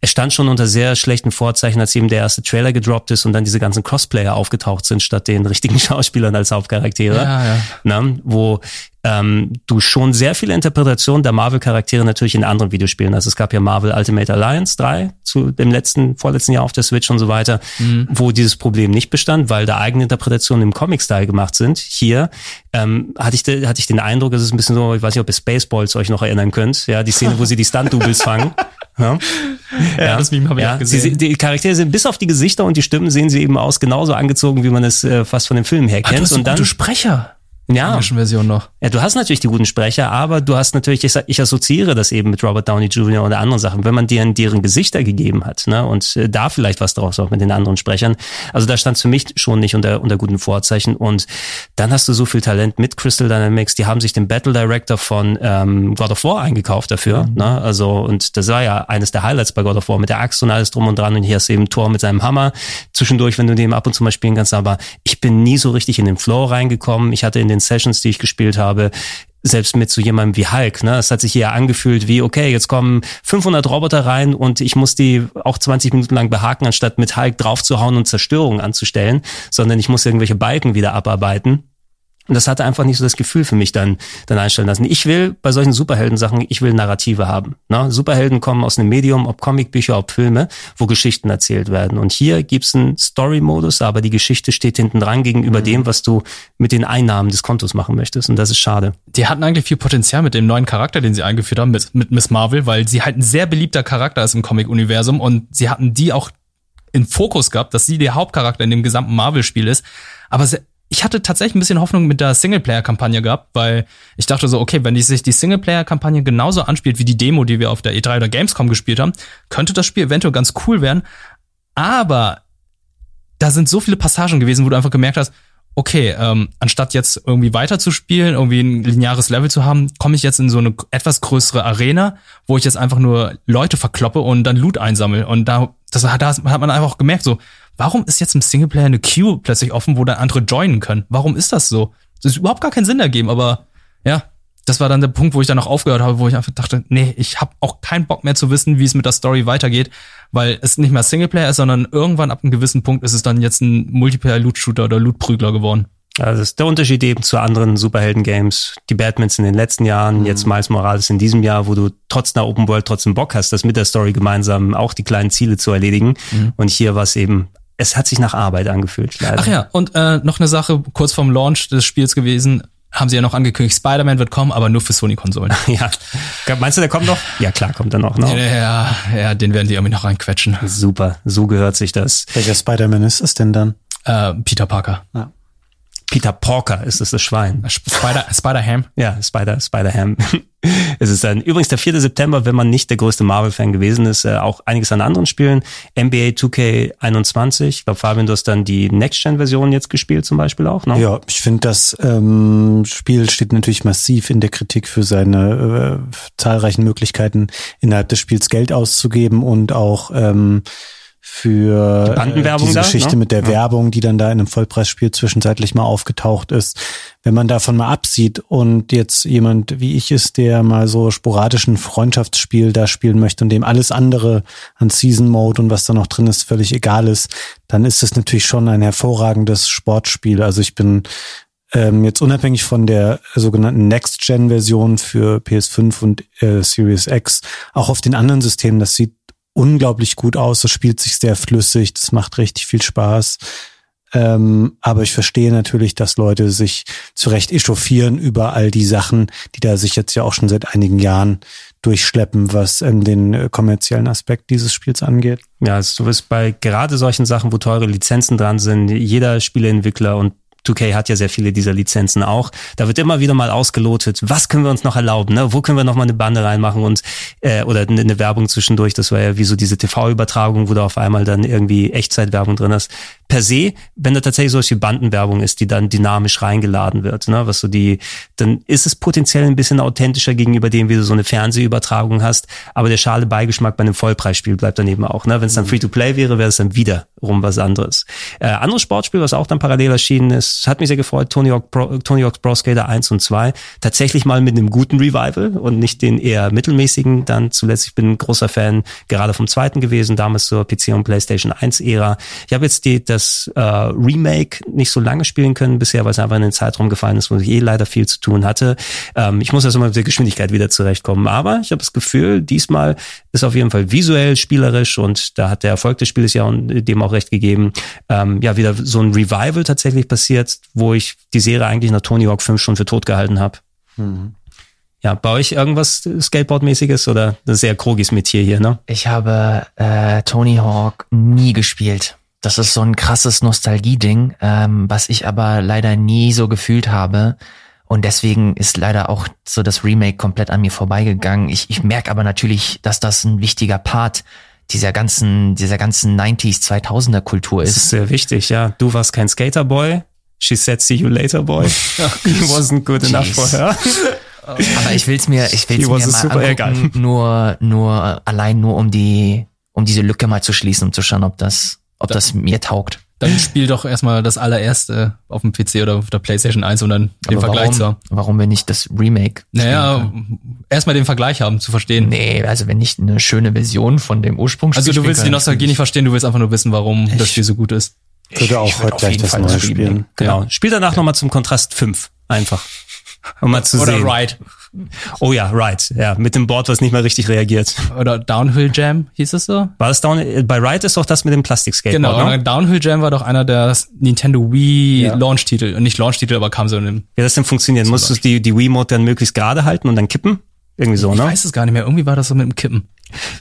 Speaker 3: es stand schon unter sehr schlechten Vorzeichen, als eben der erste Trailer gedroppt ist und dann diese ganzen Crossplayer aufgetaucht sind, statt den richtigen Schauspielern als Hauptcharaktere. Ja, ja. Na, wo ähm, du schon sehr viele Interpretationen der Marvel-Charaktere natürlich in anderen Videospielen hast. Es gab ja Marvel Ultimate Alliance 3 zu dem letzten, vorletzten Jahr auf der Switch und so weiter, mhm. wo dieses Problem nicht bestand, weil da eigene Interpretationen im Comic-Style gemacht sind. Hier ähm, hatte, ich de, hatte ich den Eindruck, es ist ein bisschen so, ich weiß nicht, ob ihr Spaceballs euch noch erinnern könnt, ja, die Szene, wo sie die Stunt-Doubles fangen. Ja, ja, das Meme habe ich ja, auch gesehen. Sie, die Charaktere sind bis auf die Gesichter und die Stimmen sehen sie eben aus genauso angezogen, wie man es äh, fast von dem Film her kennt. Ach, du
Speaker 5: hast
Speaker 3: und
Speaker 5: dann Sprecher
Speaker 3: ja.
Speaker 5: Version noch.
Speaker 3: Ja, du hast natürlich die guten Sprecher, aber du hast natürlich, ich, ich assoziiere das eben mit Robert Downey Jr. oder anderen Sachen, wenn man deren, deren Gesichter gegeben hat, ne, und äh, da vielleicht was draus auch mit den anderen Sprechern. Also da stand für mich schon nicht unter, unter guten Vorzeichen. Und dann hast du so viel Talent mit Crystal Dynamics, die haben sich den Battle Director von ähm, God of War eingekauft dafür. Mhm. Ne? Also, und das war ja eines der Highlights bei God of War mit der Axt und alles drum und dran. Und hier hast du eben Thor mit seinem Hammer zwischendurch, wenn du dem ab und zu mal spielen kannst. Aber ich bin nie so richtig in den Flow reingekommen. Ich hatte in den Sessions, die ich gespielt habe, selbst mit so jemandem wie Hulk, ne? Es hat sich eher angefühlt wie, okay, jetzt kommen 500 Roboter rein und ich muss die auch 20 Minuten lang behaken, anstatt mit Hulk draufzuhauen und Zerstörung anzustellen, sondern ich muss irgendwelche Balken wieder abarbeiten. Und das hatte einfach nicht so das Gefühl für mich dann, dann einstellen lassen. Ich will bei solchen Superhelden-Sachen, ich will Narrative haben. Ne? Superhelden kommen aus einem Medium, ob Comicbücher, ob Filme, wo Geschichten erzählt werden. Und hier gibt's einen Story-Modus, aber die Geschichte steht hinten dran gegenüber mhm. dem, was du mit den Einnahmen des Kontos machen möchtest. Und das ist schade.
Speaker 5: Die hatten eigentlich viel Potenzial mit dem neuen Charakter, den sie eingeführt haben, mit, mit Miss Marvel, weil sie halt ein sehr beliebter Charakter ist im Comic-Universum und sie hatten die auch in Fokus gehabt, dass sie der Hauptcharakter in dem gesamten Marvel-Spiel ist. Aber ich hatte tatsächlich ein bisschen Hoffnung mit der Singleplayer-Kampagne gehabt, weil ich dachte so, okay, wenn die sich die Singleplayer-Kampagne genauso anspielt wie die Demo, die wir auf der E3 oder Gamescom gespielt haben, könnte das Spiel eventuell ganz cool werden. Aber da sind so viele Passagen gewesen, wo du einfach gemerkt hast, okay, ähm, anstatt jetzt irgendwie weiter zu spielen, irgendwie ein lineares Level zu haben, komme ich jetzt in so eine etwas größere Arena, wo ich jetzt einfach nur Leute verkloppe und dann Loot einsammle. Und da, das, da hat man einfach auch gemerkt, so, warum ist jetzt im Singleplayer eine Queue plötzlich offen, wo dann andere joinen können? Warum ist das so? Das ist überhaupt gar keinen Sinn ergeben, aber ja, das war dann der Punkt, wo ich dann auch aufgehört habe, wo ich einfach dachte, nee, ich habe auch keinen Bock mehr zu wissen, wie es mit der Story weitergeht, weil es nicht mehr Singleplayer ist, sondern irgendwann ab einem gewissen Punkt ist es dann jetzt ein Multiplayer-Loot-Shooter oder Loot-Prügler geworden.
Speaker 3: Also das ist der Unterschied eben zu anderen Superhelden-Games. Die Batmans in den letzten Jahren, mhm. jetzt Miles Morales in diesem Jahr, wo du trotz einer Open World trotzdem Bock hast, das mit der Story gemeinsam auch die kleinen Ziele zu erledigen. Mhm. Und hier war es eben es hat sich nach Arbeit angefühlt.
Speaker 5: Leider. Ach ja, und äh, noch eine Sache kurz vorm Launch des Spiels gewesen. Haben sie ja noch angekündigt, Spider-Man wird kommen, aber nur für Sony-Konsolen.
Speaker 3: ja. Meinst du, der kommt noch? Ja, klar, kommt er noch. noch.
Speaker 5: Ne? Ja, ja, den werden die irgendwie noch reinquetschen.
Speaker 3: Super, so gehört sich das.
Speaker 6: Welcher Spider-Man ist es denn dann?
Speaker 5: Äh, Peter Parker. Ja.
Speaker 3: Peter Porker ist es das Schwein.
Speaker 5: Spider, Spider-Ham?
Speaker 3: Ja, Spider, Spider-Ham. es ist dann übrigens der 4. September, wenn man nicht der größte Marvel-Fan gewesen ist, äh, auch einiges an anderen Spielen. NBA 2K21. Ich glaube, Fabian, du hast dann die Next-Gen-Version jetzt gespielt zum Beispiel auch, ne?
Speaker 6: Ja, ich finde, das ähm, Spiel steht natürlich massiv in der Kritik für seine äh, zahlreichen Möglichkeiten, innerhalb des Spiels Geld auszugeben und auch ähm, für
Speaker 3: die äh, diese
Speaker 6: Geschichte
Speaker 3: ne?
Speaker 6: mit der ja. Werbung, die dann da in einem Vollpreisspiel zwischenzeitlich mal aufgetaucht ist. Wenn man davon mal absieht und jetzt jemand wie ich ist, der mal so sporadischen Freundschaftsspiel da spielen möchte und dem alles andere an Season Mode und was da noch drin ist völlig egal ist, dann ist es natürlich schon ein hervorragendes Sportspiel. Also ich bin ähm, jetzt unabhängig von der sogenannten Next-Gen-Version für PS5 und äh, Series X, auch auf den anderen Systemen, das sieht unglaublich gut aus. Das spielt sich sehr flüssig. Das macht richtig viel Spaß. Ähm, aber ich verstehe natürlich, dass Leute sich zu Recht echauffieren über all die Sachen, die da sich jetzt ja auch schon seit einigen Jahren durchschleppen, was ähm, den äh, kommerziellen Aspekt dieses Spiels angeht.
Speaker 3: Ja, also du wirst bei gerade solchen Sachen, wo teure Lizenzen dran sind, jeder Spieleentwickler und 2K hat ja sehr viele dieser Lizenzen auch. Da wird immer wieder mal ausgelotet, was können wir uns noch erlauben, ne? Wo können wir noch mal eine Bande reinmachen und äh, oder eine, eine Werbung zwischendurch. Das war ja wie so diese TV-Übertragung, wo du auf einmal dann irgendwie Echtzeitwerbung drin hast per se, wenn da tatsächlich solche Bandenwerbung ist, die dann dynamisch reingeladen wird, ne, was so die, dann ist es potenziell ein bisschen authentischer gegenüber dem, wie du so eine Fernsehübertragung hast, aber der schale Beigeschmack bei einem Vollpreisspiel bleibt dann eben auch, ne, wenn es dann mhm. Free-to-Play wäre, wäre es dann wiederum was anderes. Äh, anderes Sportspiel, was auch dann parallel erschienen ist, hat mich sehr gefreut, Tony Hawk Pro, Tony Hawk's Pro Skater 1 und 2, tatsächlich mal mit einem guten Revival und nicht den eher mittelmäßigen, dann zuletzt, ich bin ein großer Fan gerade vom zweiten gewesen, damals zur PC und PlayStation 1 Ära. Ich habe jetzt die, das das äh, Remake nicht so lange spielen können bisher, weil es einfach in den Zeitraum gefallen ist, wo ich eh leider viel zu tun hatte. Ähm, ich muss also mal mit der Geschwindigkeit wieder zurechtkommen. Aber ich habe das Gefühl, diesmal ist auf jeden Fall visuell, spielerisch und da hat der Erfolg des Spieles ja dem auch recht gegeben, ähm, ja wieder so ein Revival tatsächlich passiert, wo ich die Serie eigentlich nach Tony Hawk 5 schon für tot gehalten habe. Mhm. Ja, bei euch irgendwas Skateboard-mäßiges oder sehr krogis Metier hier, ne?
Speaker 4: Ich habe äh, Tony Hawk nie gespielt. Das ist so ein krasses Nostalgie-Ding, ähm, was ich aber leider nie so gefühlt habe. Und deswegen ist leider auch so das Remake komplett an mir vorbeigegangen. Ich, ich merke aber natürlich, dass das ein wichtiger Part dieser ganzen, dieser ganzen 90s, 2000er Kultur ist. Das
Speaker 3: ist sehr wichtig, ja. Du warst kein Skaterboy. She said, see you later, boy. He wasn't good Jeez. enough for her.
Speaker 4: Aber ich will's mir, ich will's mir mal angucken, nur, nur, allein nur um die, um diese Lücke mal zu schließen, um zu schauen, ob das, ob das mir taugt.
Speaker 5: Dann spiel doch erstmal das allererste auf dem PC oder auf der PlayStation 1, um dann den Vergleich
Speaker 4: warum,
Speaker 5: zu haben.
Speaker 4: Warum wir nicht das Remake?
Speaker 5: Naja, erstmal den Vergleich haben, zu verstehen.
Speaker 4: Nee, also wenn nicht eine schöne Version von dem Ursprungsspiel.
Speaker 5: Also du willst die Nostalgie nicht verstehen, du willst einfach nur wissen, warum ich das Spiel so gut ist.
Speaker 6: Ich würde auch heute gleich das neue spielen.
Speaker 3: Genau. Spiel danach nochmal zum Kontrast 5. Einfach. Um mal zu
Speaker 5: Oder
Speaker 3: sehen.
Speaker 5: Ride.
Speaker 3: Oh ja, right. Ja, mit dem Board, was nicht mehr richtig reagiert.
Speaker 5: Oder Downhill Jam, hieß es so?
Speaker 3: War das Down, bei Ride ist doch das mit dem Plastikskateboard,
Speaker 5: Genau,
Speaker 3: ne?
Speaker 5: Downhill Jam war doch einer der Nintendo Wii ja. Launch-Titel. Und nicht Launch-Titel, aber kam so in dem.
Speaker 3: Ja, das denn funktionieren. Musst du die, die Wii-Mode dann möglichst gerade halten und dann kippen? Irgendwie so,
Speaker 5: ich
Speaker 3: ne?
Speaker 5: Ich weiß es gar nicht mehr. Irgendwie war das so mit dem Kippen.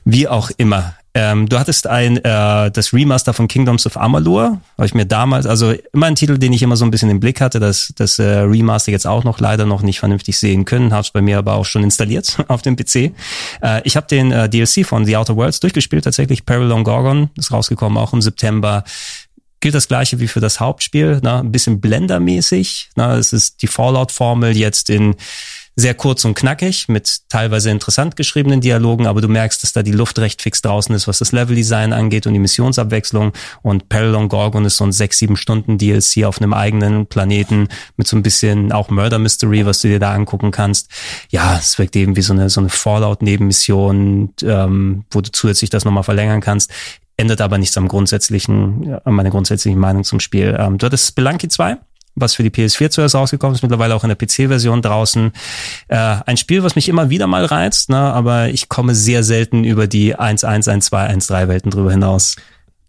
Speaker 3: Wie auch immer. Ähm, du hattest ein äh, das Remaster von Kingdoms of Amalur, habe ich mir damals, also immer ein Titel, den ich immer so ein bisschen im Blick hatte, das das äh, Remaster jetzt auch noch leider noch nicht vernünftig sehen können, habe es bei mir aber auch schon installiert auf dem PC. Äh, ich habe den äh, DLC von The Outer Worlds durchgespielt, tatsächlich on Gorgon ist rausgekommen, auch im September gilt das gleiche wie für das Hauptspiel, ne? ein bisschen Blender-mäßig. Ne? Es ist die Fallout-Formel jetzt in sehr kurz und knackig mit teilweise interessant geschriebenen Dialogen, aber du merkst, dass da die Luft recht fix draußen ist, was das Leveldesign angeht und die Missionsabwechslung. Und Perilon Gorgon ist so ein sechs, sieben Stunden DLC auf einem eigenen Planeten mit so ein bisschen auch Murder Mystery, was du dir da angucken kannst. Ja, es wirkt eben wie so eine, so eine Fallout-Nebenmission, ähm, wo du zusätzlich das nochmal verlängern kannst ändert aber nichts am grundsätzlichen, an meiner grundsätzlichen Meinung zum Spiel. Ähm, du hattest Spelunky 2, was für die PS4 zuerst rausgekommen ist, mittlerweile auch in der PC-Version draußen. Äh, ein Spiel, was mich immer wieder mal reizt, ne, aber ich komme sehr selten über die 1.1, 1.2, 1.3 Welten drüber hinaus.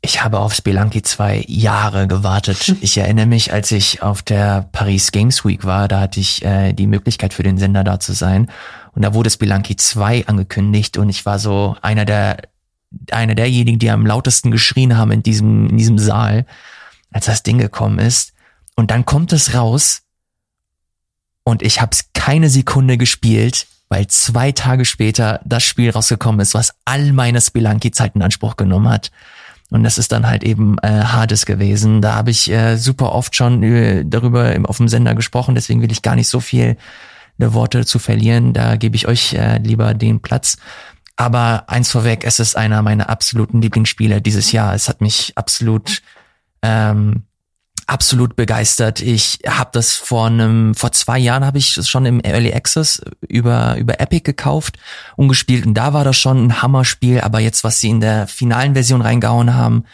Speaker 4: Ich habe auf Spelunky 2 Jahre gewartet. Ich erinnere mich, als ich auf der Paris Games Week war, da hatte ich äh, die Möglichkeit für den Sender da zu sein. Und da wurde Spelunky 2 angekündigt und ich war so einer der, einer derjenigen, die am lautesten geschrien haben in diesem, in diesem Saal, als das Ding gekommen ist. Und dann kommt es raus und ich habe es keine Sekunde gespielt, weil zwei Tage später das Spiel rausgekommen ist, was all meine Spelunky-Zeit in Anspruch genommen hat. Und das ist dann halt eben äh, Hades gewesen. Da habe ich äh, super oft schon äh, darüber auf dem Sender gesprochen, deswegen will ich gar nicht so viel äh, Worte zu verlieren. Da gebe ich euch äh, lieber den Platz. Aber eins vorweg, es ist einer meiner absoluten Lieblingsspiele dieses Jahr. Es hat mich absolut ähm, absolut begeistert. Ich habe das vor einem, vor zwei Jahren habe ich es schon im Early Access über über Epic gekauft und gespielt und da war das schon ein Hammerspiel. Aber jetzt, was sie in der finalen Version reingehauen haben,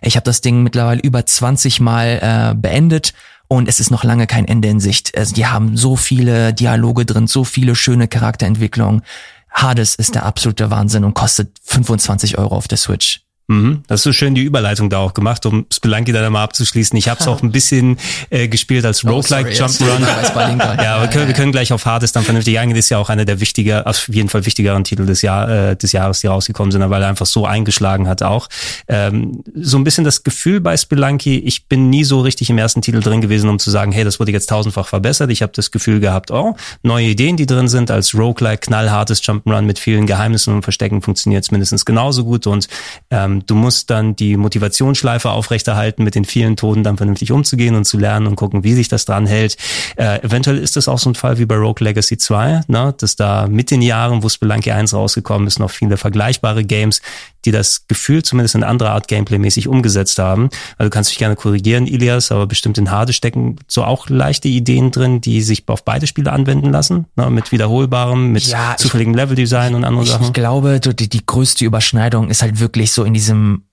Speaker 4: ich habe das Ding mittlerweile über 20 Mal äh, beendet. Und es ist noch lange kein Ende in Sicht. Also die haben so viele Dialoge drin, so viele schöne Charakterentwicklungen. Hades ist der absolute Wahnsinn und kostet 25 Euro auf der Switch.
Speaker 3: Mhm. Das ist so schön die Überleitung da auch gemacht, um Spelunky dann mal abzuschließen. Ich habe es auch ein bisschen äh, gespielt als Roguelike
Speaker 4: sorry,
Speaker 3: Jump'n'Run.
Speaker 4: ja.
Speaker 3: Ja, wir können, wir können gleich auf Hades dann vernünftig eingehen. Das ist ja auch einer der wichtiger, auf jeden Fall wichtigeren Titel des, Jahr, äh, des Jahres, die rausgekommen sind, weil er einfach so eingeschlagen hat auch. Ähm, so ein bisschen das Gefühl bei Spelunky, ich bin nie so richtig im ersten Titel drin gewesen, um zu sagen, hey, das wurde jetzt tausendfach verbessert. Ich habe das Gefühl gehabt, oh, neue Ideen, die drin sind, als Roguelike, knallhartes Jump'n'Run mit vielen Geheimnissen und Verstecken funktioniert es mindestens genauso gut und ähm, du musst dann die Motivationsschleife aufrechterhalten, mit den vielen Toten dann vernünftig umzugehen und zu lernen und gucken, wie sich das dran hält. Äh, eventuell ist das auch so ein Fall wie bei Rogue Legacy 2, ne, dass da mit den Jahren, wo Spelunky 1 rausgekommen ist, noch viele vergleichbare Games, die das Gefühl zumindest in anderer Art Gameplay-mäßig umgesetzt haben. Also du kannst dich gerne korrigieren, Ilias, aber bestimmt in Hade stecken so auch leichte Ideen drin, die sich auf beide Spiele anwenden lassen, ne, mit wiederholbarem, mit
Speaker 4: Ja,
Speaker 3: zufälligem Leveldesign und anderen
Speaker 4: Ich,
Speaker 3: Sachen.
Speaker 4: ich glaube, die, die größte Überschneidung ist halt wirklich so in diesem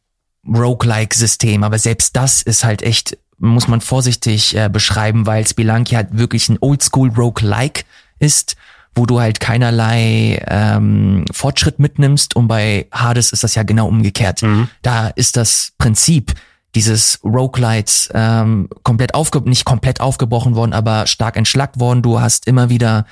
Speaker 4: Roguelike-System. Aber selbst das ist halt echt, muss man vorsichtig äh, beschreiben, weil Spelunky halt wirklich ein Oldschool-Roguelike ist, wo du halt keinerlei ähm, Fortschritt mitnimmst. Und bei Hades ist das ja genau umgekehrt. Da ist das Prinzip dieses Roguelites ähm, komplett aufge nicht komplett aufgebrochen worden, aber stark entschlackt worden. Du hast immer wieder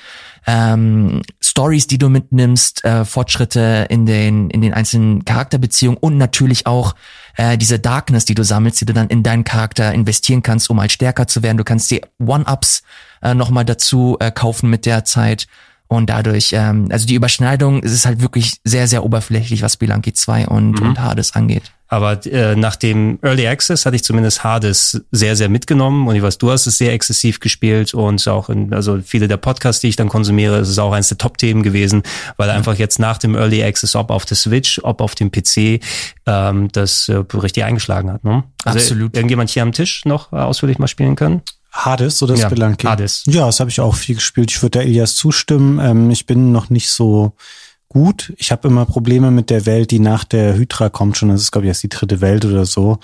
Speaker 4: ähm, Stories, die du mitnimmst, äh, Fortschritte in den in den einzelnen Charakterbeziehungen und natürlich auch äh, diese Darkness, die du sammelst, die du dann in deinen Charakter investieren kannst, um halt stärker zu werden. Du kannst die One-Ups äh, nochmal dazu äh, kaufen mit der Zeit. Und dadurch, ähm, also die Überschneidung, es ist halt wirklich sehr, sehr oberflächlich, was Spelunky 2 und, und Hades angeht.
Speaker 3: Aber äh, nach dem Early Access hatte ich zumindest Hades sehr, sehr mitgenommen. Und ich weiß, du hast es sehr exzessiv gespielt und auch in, also viele der Podcasts, die ich dann konsumiere, ist es auch eines der Top-Themen gewesen, weil einfach jetzt nach dem Early Access, ob auf der Switch, ob auf dem PC, ähm, das äh, richtig eingeschlagen hat. Ne? Also
Speaker 4: Absolut.
Speaker 3: Irgendjemand hier am Tisch noch äh, ausführlich mal spielen können?
Speaker 6: Hades oder
Speaker 3: Ja,
Speaker 6: Spelunky?
Speaker 3: Hades.
Speaker 6: Ja, das habe ich auch viel gespielt. Ich würde der Elias zustimmen. Ähm, ich bin noch nicht so gut. Ich habe immer Probleme mit der Welt, die nach der Hydra kommt schon. Das ist, glaube ich, erst die dritte Welt oder so.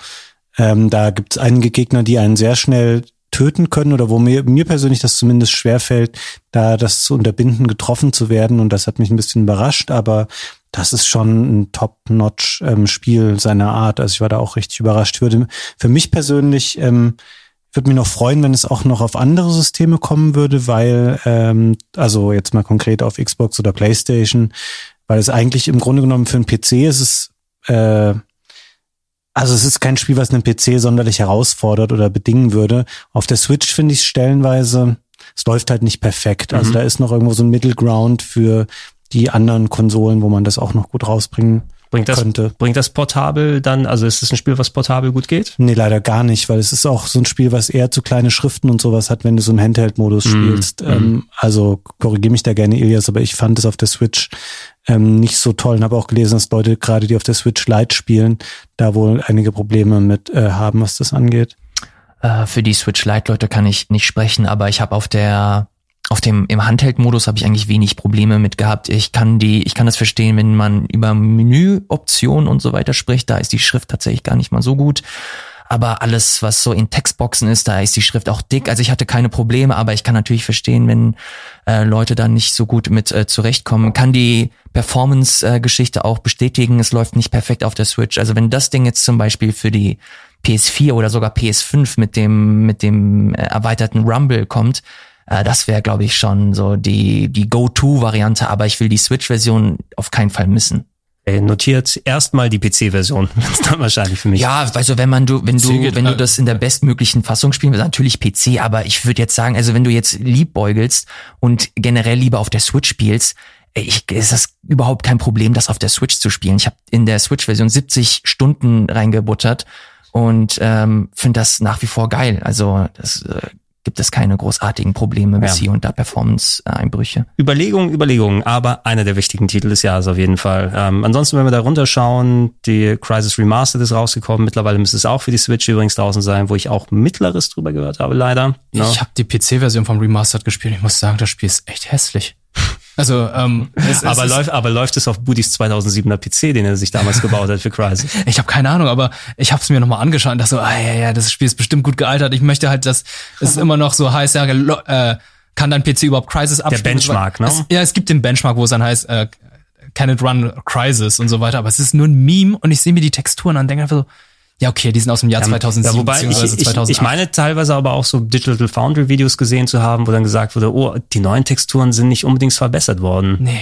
Speaker 6: Ähm, da gibt es einige Gegner, die einen sehr schnell töten können oder wo mir, mir persönlich das zumindest schwerfällt, da das zu unterbinden, getroffen zu werden. Und das hat mich ein bisschen überrascht, aber das ist schon ein Top-Notch-Spiel seiner Art. Also ich war da auch richtig überrascht. Würde für mich persönlich ähm, würde mich noch freuen, wenn es auch noch auf andere Systeme kommen würde, weil, ähm, also jetzt mal konkret auf Xbox oder PlayStation, weil es eigentlich im Grunde genommen für einen PC ist es, äh, also es ist kein Spiel, was einen PC sonderlich herausfordert oder bedingen würde. Auf der Switch finde ich es stellenweise, es läuft halt nicht perfekt. Also da ist noch irgendwo so ein Middle Ground für die anderen Konsolen, wo man das auch noch gut rausbringen
Speaker 3: Bringt das,
Speaker 6: könnte.
Speaker 3: bringt das portabel dann, also ist es ein Spiel, was portabel gut geht?
Speaker 6: Nee, leider gar nicht, weil es ist auch so ein Spiel, was eher zu kleine Schriften und sowas hat, wenn du so im Handheld-Modus spielst. Ähm, also korrigiere mich da gerne, Ilias, aber ich fand es auf der Switch ähm, nicht so toll und habe auch gelesen, dass Leute gerade, die auf der Switch Lite spielen, da wohl einige Probleme mit äh, haben, was das angeht.
Speaker 4: Äh, für die Switch Lite Leute kann ich nicht sprechen, aber ich habe auf der auf dem im Handheld-Modus habe ich eigentlich wenig Probleme mit gehabt. Ich kann die, ich kann das verstehen, wenn man über Menüoptionen und so weiter spricht, da ist die Schrift tatsächlich gar nicht mal so gut. Aber alles, was so in Textboxen ist, da ist die Schrift auch dick. Also ich hatte keine Probleme, aber ich kann natürlich verstehen, wenn äh, Leute da nicht so gut mit äh, zurechtkommen. Kann die Performance-Geschichte auch bestätigen, es läuft nicht perfekt auf der Switch. Also wenn das Ding jetzt zum Beispiel für die PS4 oder sogar PS5 mit dem, mit dem äh, erweiterten Rumble kommt, äh, das wäre, glaube ich, schon so die, die Go-To-Variante, aber ich will die Switch-Version auf keinen Fall missen.
Speaker 3: Äh, Notiert erstmal die PC-Version, ist dann wahrscheinlich für mich.
Speaker 4: Ja, also wenn man du, wenn du, wenn du das in der bestmöglichen Fassung spielen willst, natürlich PC, aber ich würde jetzt sagen, also wenn du jetzt liebäugelst und generell lieber auf der Switch spielst, äh, ich, ist das überhaupt kein Problem, das auf der Switch zu spielen. Ich habe in der Switch-Version 70 Stunden reingebuttert und ähm, finde das nach wie vor geil. Also das äh, gibt es keine großartigen Probleme bis
Speaker 3: Ja.
Speaker 4: hier und da Performance-Einbrüche.
Speaker 3: Überlegungen, Überlegungen, aber einer der wichtigen Titel des Jahres auf jeden Fall. Ähm, ansonsten, wenn wir da runterschauen, die Crisis Remastered ist rausgekommen. Mittlerweile müsste es auch für die Switch übrigens draußen sein, wo ich auch Mittleres drüber gehört habe, leider. Ne?
Speaker 5: Ich habe die PC-Version vom Remastered gespielt. Ich muss sagen, das Spiel ist echt hässlich. Also, ähm, es, es
Speaker 3: aber,
Speaker 5: ist,
Speaker 3: läuft, aber läuft es auf Budis 2007er PC, den er sich damals gebaut hat für Crisis?
Speaker 5: ich habe keine Ahnung, aber ich habe es mir nochmal angeschaut und dachte so, ah, ja, ja, das Spiel ist bestimmt gut gealtert. Ich möchte halt, dass es immer noch so heißt, ja, äh, kann dein PC überhaupt Crisis abspielen?
Speaker 3: Benchmark, ne?
Speaker 5: Es, ja, es gibt den Benchmark, wo es dann heißt, äh, Can It Run Crisis und so weiter, aber es ist nur ein Meme und ich sehe mir die Texturen an und denke einfach so, ja, okay, die sind aus dem Jahr 2007
Speaker 3: ja, wobei ich, ich,
Speaker 5: 2008.
Speaker 3: ich meine teilweise aber auch so Digital Foundry Videos gesehen zu haben, wo dann gesagt wurde, oh, die neuen Texturen sind nicht unbedingt verbessert worden.
Speaker 5: nee.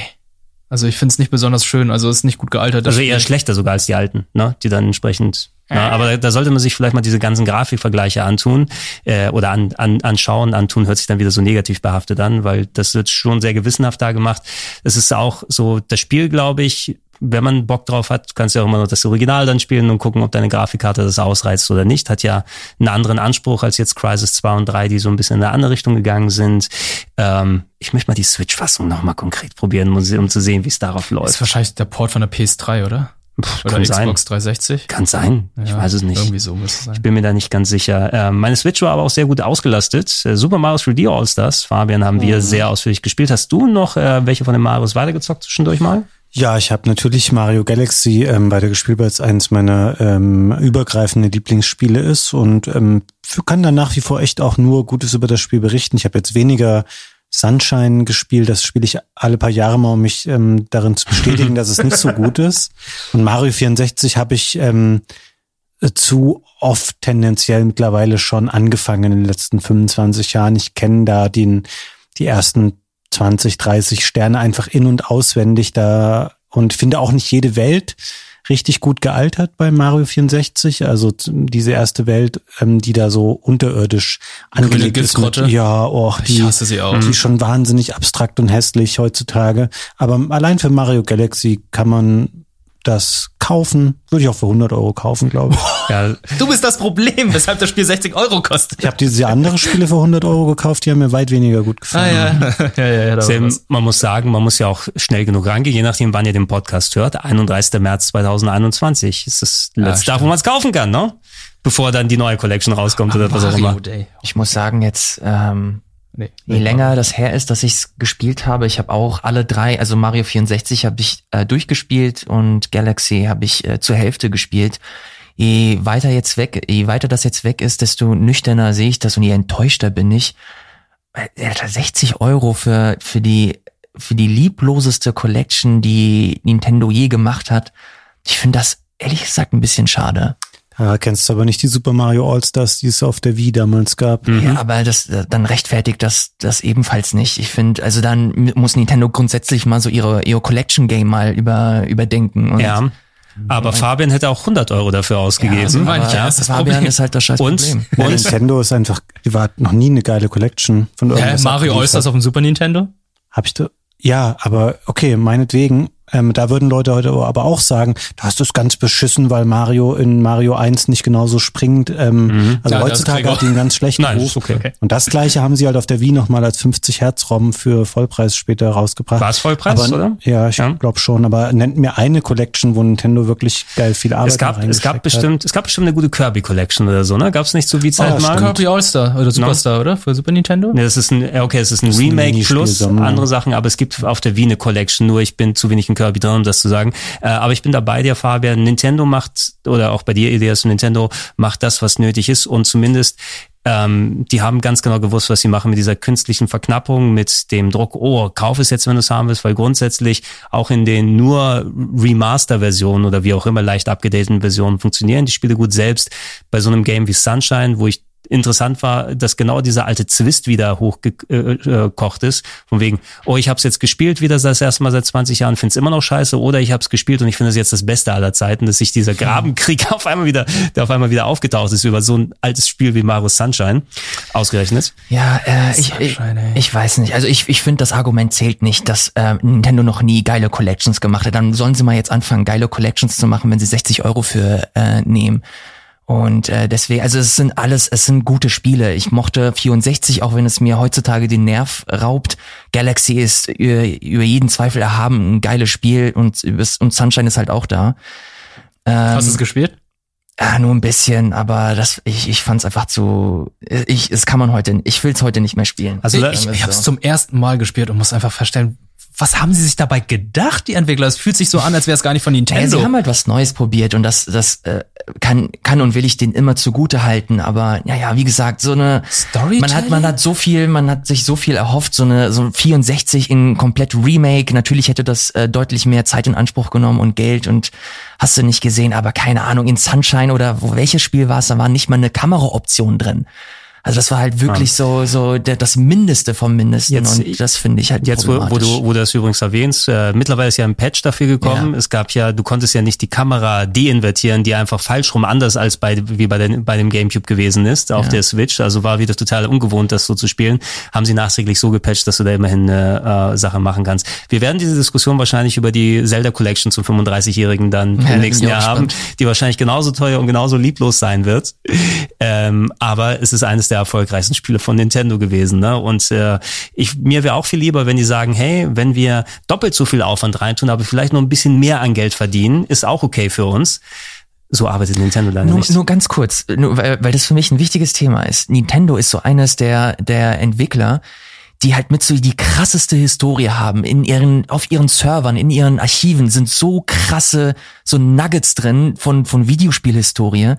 Speaker 5: Also ich finde es nicht besonders schön, also es ist nicht gut gealtert.
Speaker 3: Also eher schlechter sogar als die alten, ne? Die dann entsprechend. Na, aber da sollte man sich vielleicht mal diese ganzen Grafikvergleiche antun äh, oder an, an, anschauen. Antun hört sich dann wieder so negativ behaftet an, weil das wird schon sehr gewissenhaft da gemacht. Es ist auch so das Spiel, glaube ich. Wenn man Bock drauf hat, kannst du ja auch immer noch das Original dann spielen und gucken, ob deine Grafikkarte das ausreizt oder nicht. Hat ja einen anderen Anspruch als jetzt Crisis 2 und 3, die so ein bisschen in eine andere Richtung gegangen sind. Ähm, ich möchte mal die Switch-Fassung nochmal konkret probieren, um, zu sehen, wie es darauf
Speaker 5: ist
Speaker 3: läuft.
Speaker 5: wahrscheinlich der Port von der PS3, oder?
Speaker 3: Pff,
Speaker 5: Oder
Speaker 3: kann
Speaker 5: Xbox
Speaker 3: sein.
Speaker 5: 360?
Speaker 3: Kann sein. ich
Speaker 5: Ja,
Speaker 3: weiß es nicht.
Speaker 5: Irgendwie so muss es sein.
Speaker 3: Ich bin mir da nicht ganz sicher. Ähm, meine Switch war aber auch sehr gut ausgelastet. Äh, Super Mario 3D All-Stars, Fabian, haben
Speaker 5: Mhm.
Speaker 3: wir sehr ausführlich gespielt. Hast du noch äh, welche von den Marios weitergezockt zwischendurch mal?
Speaker 6: Ja, ich habe natürlich Mario Galaxy ähm, weitergespielt, weil es eines meiner ähm, übergreifenden Lieblingsspiele ist und ähm, kann da nach wie vor echt auch nur Gutes über das Spiel berichten. Ich habe jetzt weniger Sunshine gespielt, das spiele ich alle paar Jahre mal, um mich ähm, darin zu bestätigen, dass es nicht so gut ist. Und Mario 64 habe ich ähm, äh, zu oft tendenziell mittlerweile schon angefangen in den letzten 25 Jahren. Ich kenne da den, die ersten 20, 30 Sterne einfach in- und auswendig da und finde auch nicht jede Welt richtig gut gealtert bei Mario 64. Also diese erste Welt, ähm, die da so unterirdisch angelegt ist. Mit, ja, oh,
Speaker 5: Ich
Speaker 6: die,
Speaker 5: hasse sie auch.
Speaker 6: die ist schon wahnsinnig abstrakt und hässlich heutzutage. Aber allein für Mario Galaxy kann man das kaufen. Würde ich auch für 100 Euro kaufen, glaube ich.
Speaker 3: Ja,
Speaker 5: Du bist das Problem, weshalb das Spiel 60 Euro kostet.
Speaker 6: Ich habe diese andere Spiele für 100 Euro gekauft, die haben mir weit weniger gut
Speaker 5: Ah
Speaker 6: gefallen.
Speaker 5: ja, ja, ja, ja
Speaker 3: Sam,
Speaker 5: was.
Speaker 3: man muss sagen, man muss ja auch schnell genug rangehen, je nachdem, wann ihr den Podcast hört. 31. März 2021 ist das letzte Tag, wo man es kaufen kann, ne? Bevor dann die neue Collection rauskommt oder was auch immer.
Speaker 4: Ich muss sagen, jetzt, ähm,
Speaker 5: Nee,
Speaker 4: je länger das her ist, dass ich's gespielt habe, ich habe auch alle drei, also Mario 64 habe ich äh, durchgespielt und Galaxy habe ich äh, zur Hälfte gespielt. Je weiter jetzt weg, je weiter das jetzt weg ist, desto nüchterner sehe ich das und je enttäuschter bin ich. Weil, Alter, 60 Euro für für die für die liebloseste Collection, die Nintendo je gemacht hat. Ich finde das ehrlich gesagt ein bisschen schade.
Speaker 6: Ja, kennst du aber nicht die Super Mario All-Stars, die es auf der Wii damals gab.
Speaker 4: Ja, aber das äh, dann rechtfertigt das das ebenfalls nicht. Ich finde, also dann muss Nintendo grundsätzlich mal so ihre ihre Collection Game mal über überdenken. Und
Speaker 3: Ja. Aber Fabian hätte auch 100 Euro dafür ausgegeben.
Speaker 5: also meine ich ja, ist das
Speaker 4: Fabian
Speaker 5: Problem.
Speaker 4: ist halt das scheiß
Speaker 3: Und,
Speaker 4: Problem.
Speaker 6: Ja,
Speaker 3: und
Speaker 6: Nintendo ist einfach, die war noch nie eine geile Collection von
Speaker 5: Hä,
Speaker 6: irgendwas.
Speaker 5: Mario
Speaker 6: abgeliefert.
Speaker 5: All-Stars auf dem Super Nintendo?
Speaker 6: Hab ich da, ja, aber okay, meinetwegen. Ähm, da würden Leute heute aber auch sagen, da hast du es ganz beschissen, weil Mario in Mario 1 nicht genauso springt. Ähm, Also
Speaker 5: Ja, das
Speaker 6: heutzutage hat die einen ganz schlechten
Speaker 3: Nein,
Speaker 6: Ruf.
Speaker 3: ist okay.
Speaker 6: Und das gleiche haben sie halt auf der Wii nochmal als 50 Hertz ROM für Vollpreis später rausgebracht.
Speaker 3: War es Vollpreis,
Speaker 6: aber,
Speaker 3: oder?
Speaker 6: Ja, ich
Speaker 3: Ja.
Speaker 6: glaube schon. Aber nennt mir eine Collection, wo Nintendo wirklich geil viel Arbeit
Speaker 3: es gab, es gab bestimmt, es gab bestimmt eine gute Kirby Collection oder so, ne? Gab es nicht zu wie Zeit
Speaker 6: Oh,
Speaker 3: mal?
Speaker 5: Kirby All-Star oder Superstar, oder? Für Super Nintendo?
Speaker 3: Nee, das ist ein, ja, okay, es ist ein
Speaker 6: ist ein
Speaker 3: Remake
Speaker 6: Minispiel,
Speaker 3: plus
Speaker 6: so, ne?
Speaker 3: andere Sachen, aber es gibt auf der Wii eine Collection, nur ich bin zu wenig in Drin, um das zu sagen. Äh, aber ich bin da dir, Fabian. Nintendo macht, oder auch bei dir, Elias, Nintendo macht das, was nötig ist und zumindest ähm, die haben ganz genau gewusst, was sie machen mit dieser künstlichen Verknappung, mit dem Druck, oh, kauf es jetzt, wenn du es haben willst, weil grundsätzlich auch in den nur Remaster-Versionen oder wie auch immer leicht abgedateten Versionen funktionieren die Spiele gut selbst. Bei so einem Game wie Sunshine, wo ich interessant war, dass genau dieser alte Zwist wieder hochgekocht ist. Von wegen, oh, ich habe es jetzt gespielt wieder das erste Mal seit 20 Jahren, finde es immer noch scheiße, oder ich habe es gespielt und ich finde es jetzt das Beste aller Zeiten, dass sich dieser Grabenkrieg auf einmal wieder, der auf einmal wieder aufgetaucht ist über so ein altes Spiel wie Mario Sunshine, ausgerechnet.
Speaker 4: Ja, äh, ich, ich, ich weiß nicht. Also ich, ich finde, das Argument zählt nicht, dass äh, Nintendo noch nie geile Collections gemacht hat. Dann sollen sie mal jetzt anfangen, geile Collections zu machen, wenn sie 60 Euro für äh, nehmen. Und äh, deswegen, also es sind alles, es sind gute Spiele. Ich mochte 64, auch wenn es mir heutzutage den Nerv raubt. Galaxy ist über, über jeden Zweifel erhaben, ein geiles Spiel und, und Sunshine ist halt auch da.
Speaker 5: Hast du es gespielt?
Speaker 4: Ja, nur ein bisschen, aber das, ich, ich fand's einfach zu, ich, es kann man heute, ich will's heute nicht mehr spielen.
Speaker 3: Also
Speaker 5: ich ich habe es
Speaker 4: so.
Speaker 5: zum ersten Mal gespielt und muss einfach feststellen, was haben sie sich dabei gedacht, die Entwickler? Es fühlt sich so an, als wäre es gar nicht von
Speaker 4: Ja,
Speaker 5: Nintendo.
Speaker 4: sie haben halt was Neues probiert und das, das äh, kann, kann und will ich denen immer zugute halten. Aber ja, ja, wie gesagt, so eine
Speaker 5: Storytelling?
Speaker 4: Man hat, man hat so viel, man hat sich so viel erhofft, so eine so ein 64 in komplett Remake. Natürlich hätte das äh, deutlich mehr Zeit in Anspruch genommen und Geld und hast du nicht gesehen, aber keine Ahnung, in Sunshine oder wo welches Spiel war es, da war nicht mal eine Kameraoption drin. Also das war halt wirklich so so der, das Mindeste vom Mindesten
Speaker 3: Jetzt-
Speaker 4: und das finde ich halt
Speaker 3: Jetzt, wo, wo, du, wo du das übrigens erwähnst, äh, mittlerweile ist ja ein Patch dafür gekommen.
Speaker 4: Ja.
Speaker 3: Es gab ja, du konntest ja nicht die Kamera deinvertieren, die einfach falsch rum anders als bei, wie bei, den, bei dem Gamecube gewesen ist, auf
Speaker 4: Ja.
Speaker 3: der Switch. Also war wieder total ungewohnt, das so zu spielen. Haben sie nachträglich so gepatcht, dass du da immerhin eine äh, Sache machen kannst. Wir werden diese Diskussion wahrscheinlich über die Zelda Collection zum 35-Jährigen dann
Speaker 4: Ja, da
Speaker 3: im nächsten Jahr haben, die wahrscheinlich genauso teuer und genauso lieblos sein wird. Ähm, aber es ist eines der erfolgreichsten Spiele von Nintendo gewesen. Ne? Und äh, ich, mir wäre auch viel lieber, wenn die sagen, hey, wenn wir doppelt so viel Aufwand reintun, aber vielleicht noch ein bisschen mehr an Geld verdienen, ist auch okay für uns. So arbeitet Nintendo leider
Speaker 4: Nur,
Speaker 3: nicht.
Speaker 4: nur ganz kurz, nur, weil, weil das für mich ein wichtiges Thema ist. Nintendo ist so eines der, der Entwickler, die halt mit so die krasseste Historie haben. In ihren, auf ihren Servern, in ihren Archiven sind so krasse, so Nuggets drin von, von Videospielhistorie.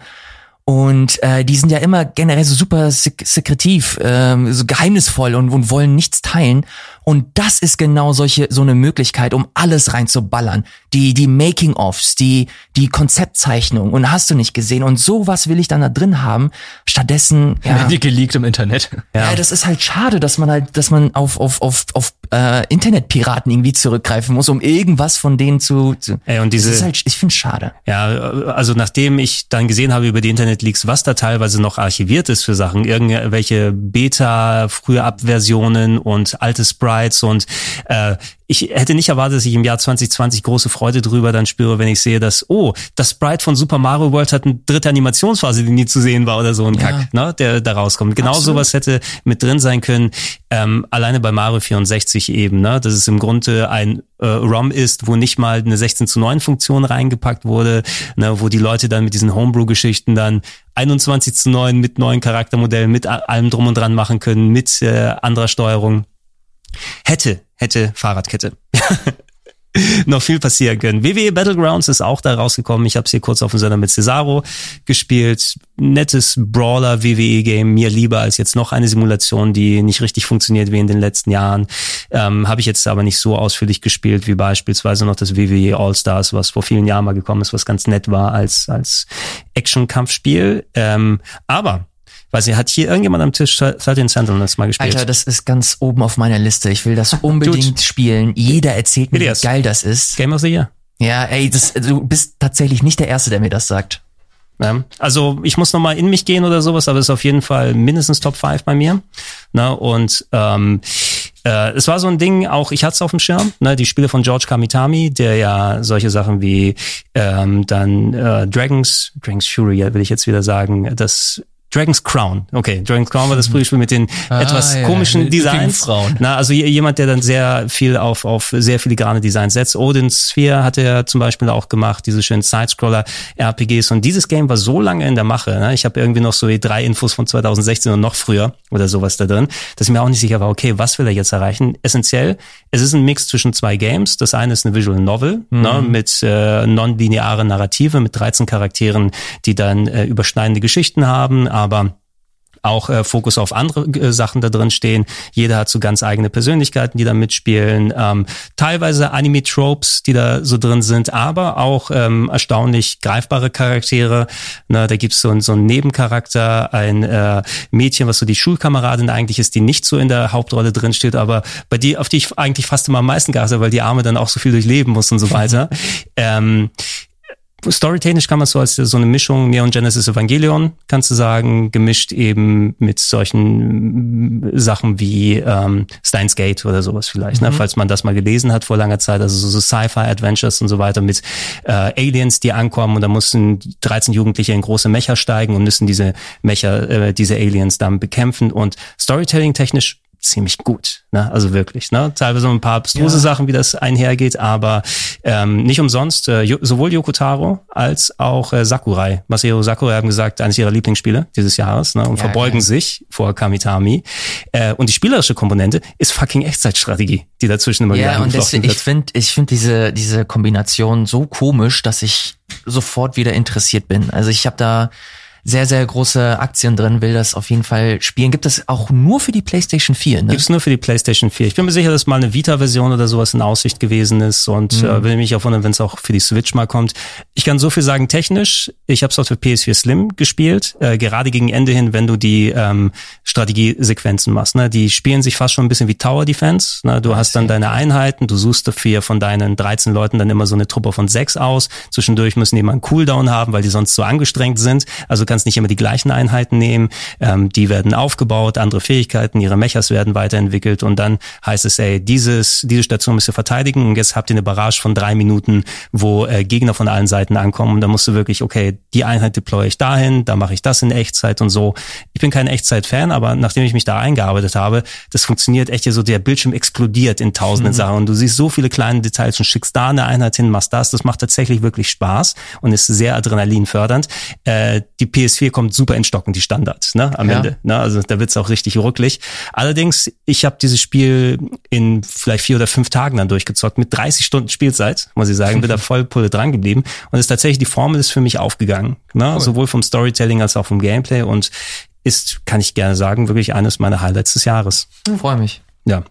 Speaker 4: Und äh, die sind ja immer generell so super sek sekretiv, ähm, so geheimnisvoll und, und wollen nichts teilen. Und das ist genau solche so eine Möglichkeit, um alles reinzuballern. Die die Making-ofs, die die Konzeptzeichnung und hast du nicht gesehen. Und sowas will ich dann da drin haben. Stattdessen ja,
Speaker 5: Die geleakt im Internet.
Speaker 4: ja. das ist halt schade, dass man halt, dass man auf auf auf auf äh, Internetpiraten irgendwie zurückgreifen muss, um irgendwas von denen zu. zu
Speaker 3: Ey, und diese-
Speaker 4: das ist halt, ich finde schade.
Speaker 3: Ja, also nachdem ich dann gesehen habe über die Internetleaks, was da teilweise noch archiviert ist für Sachen, irgendwelche Beta, frühe Abversionen und alte Sprites und äh, ich hätte nicht erwartet, dass ich im Jahr 2020 große Freude drüber dann spüre, wenn ich sehe, dass, oh, das Sprite von Super Mario World hat eine dritte Animationsphase, die nie zu sehen war oder so ein
Speaker 4: Ja.
Speaker 3: Kack, ne, der da rauskommt. Genau sowas hätte mit drin sein können, ähm, alleine bei Mario 64 eben, ne, dass es im Grunde ein äh, ROM ist, wo nicht mal eine 16 zu 9 Funktion reingepackt wurde, ne, wo die Leute dann mit diesen Homebrew-Geschichten dann 21 zu 9 mit neuen Charaktermodellen, mit allem drum und dran machen können, mit äh, anderer Steuerung. Hätte, hätte Fahrradkette. noch viel passieren können. WWE Battlegrounds ist auch da rausgekommen. Ich habe es hier kurz auf dem Sender mit Cesaro gespielt. Nettes Brawler WWE Game, mir lieber als jetzt noch eine Simulation, die nicht richtig funktioniert wie in den letzten Jahren. Ähm, habe ich jetzt aber nicht so ausführlich gespielt wie beispielsweise noch das WWE All Stars, was vor vielen Jahren mal gekommen ist, was ganz nett war als als Action-Kampfspiel. Ähm, aber Weiß nicht, hat hier irgendjemand am Tisch 13 Sentinels mal gespielt?
Speaker 4: Alter, das ist ganz oben auf meiner Liste. Ich will das unbedingt spielen. Jeder erzählt mir, wie geil das ist.
Speaker 3: Game of the Year.
Speaker 4: Ja, ey, das, du bist tatsächlich nicht der Erste, der mir das sagt.
Speaker 3: Ja, also ich muss noch mal in mich gehen oder sowas, aber es ist auf jeden Fall mindestens Top 5 bei mir. Ne? Und ähm, äh, es war so ein Ding, auch ich hatte es auf dem Schirm, ne? die Spiele von George Kamitami, der ja solche Sachen wie ähm, dann äh, Dragons, Dragons Fury, will ich jetzt wieder sagen, das Dragon's Crown. Okay, Dragon's Crown war das frühe Spiel mit den etwas
Speaker 5: Ah, ja,
Speaker 3: komischen Designs. Na, also jemand, der dann sehr viel auf, auf sehr filigrane Designs setzt. Odin's Sphere hat er zum Beispiel auch gemacht, diese schönen Sidescroller-RPGs. Und dieses Game war so lange in der Mache. Ne? Ich habe irgendwie noch so drei Infos von 2016 und noch früher oder sowas da drin, dass ich mir auch nicht sicher war, okay, was will er jetzt erreichen? Essentiell, es ist ein Mix zwischen zwei Games. Das eine ist eine Visual Novel ne? mit äh, non-lineare Narrative, mit 13 Charakteren, die dann äh, überschneidende Geschichten haben, aber auch äh, Fokus auf andere äh, Sachen da drin stehen. Jeder hat so ganz eigene Persönlichkeiten, die da mitspielen. Ähm, teilweise Anime-Tropes, die da so drin sind, aber auch ähm, erstaunlich greifbare Charaktere. Na, da gibt's so, ein- so einen Nebencharakter, ein äh, Mädchen, was so die Schulkameradin eigentlich ist, die nicht so in der Hauptrolle drin steht, aber bei die, auf die ich eigentlich fast immer am meisten geachtet, habe, weil die Arme dann auch so viel durchleben muss und so weiter. ähm, Storytechnisch kann man so als so eine Mischung Neon Genesis Evangelion, kannst du sagen, gemischt eben mit solchen mm, Sachen wie ähm, Steins Gate oder sowas vielleicht, ne? falls man das mal gelesen hat vor langer Zeit, also so, so Sci-Fi-Adventures und so weiter mit äh, Aliens, die ankommen und da mussten 13 Jugendliche in große Mecher steigen und müssen diese Mecher, äh, diese Aliens dann bekämpfen und Storytelling-technisch ziemlich gut. Ne? Also wirklich. Ne? Teilweise ein paar abstruse ja. Sachen, wie das einhergeht, aber ähm, nicht umsonst. Äh, sowohl Yoko Taro als auch äh, Sakurai. Masahiro Sakurai haben gesagt, eines ihrer Lieblingsspiele dieses Jahres ne? und ja, verbeugen geil. sich vor Kamitami. Äh, und die spielerische Komponente ist fucking Echtzeitstrategie, die dazwischen immer
Speaker 4: ja, und deswegen, ich finde ich finde diese, diese Kombination so komisch, dass ich sofort wieder interessiert bin. Also ich habe da sehr, sehr große Aktien drin, will das auf jeden Fall spielen. Gibt es auch nur für die PlayStation 4, ne?
Speaker 3: Gibt es nur für die PlayStation 4. Ich bin mir sicher, dass mal eine Vita-Version oder sowas in Aussicht gewesen ist und mhm. äh, will mich auch wundern, wenn es auch für die Switch mal kommt. Ich kann so viel sagen, technisch, ich habe es auch für PS4 Slim gespielt, äh, gerade gegen Ende hin, wenn du die ähm, Strategiesequenzen machst. Ne? Die spielen sich fast schon ein bisschen wie Tower Defense. Ne? Du hast dann deine Einheiten, du suchst dafür von deinen 13 Leuten dann immer so eine Truppe von sechs aus. Zwischendurch müssen die mal einen Cooldown haben, weil die sonst so angestrengt sind. Also kannst nicht immer die gleichen Einheiten nehmen. Ähm, die werden aufgebaut, andere Fähigkeiten, ihre Mechas werden weiterentwickelt und dann heißt es, ey, dieses, diese Station müsst ihr verteidigen und jetzt habt ihr eine Barrage von drei Minuten, wo äh, Gegner von allen Seiten ankommen und dann musst du wirklich, okay, die Einheit deploy ich dahin, da mache ich das in Echtzeit und so. Ich bin kein Echtzeit-Fan, aber nachdem ich mich da eingearbeitet habe, das funktioniert echt hier so, der Bildschirm explodiert in tausenden mhm. Sachen und du siehst so viele kleine Details und schickst da eine Einheit hin, machst das, das macht tatsächlich wirklich Spaß und ist sehr adrenalinfördernd. Äh, die PS4 kommt super in Stocken, die Standards, ne, am ja. Ende. Ne? Also da wird's auch richtig rucklig. Allerdings, ich habe dieses Spiel in vielleicht vier oder fünf Tagen dann durchgezockt, mit 30 Stunden Spielzeit, muss ich sagen, bin da voll Pulle dran geblieben. Und ist tatsächlich, die Formel ist für mich aufgegangen. Ne? Cool. Sowohl vom Storytelling als auch vom Gameplay. Und ist, kann ich gerne sagen, wirklich eines meiner Highlights des Jahres.
Speaker 4: Freue mich.
Speaker 3: Ja.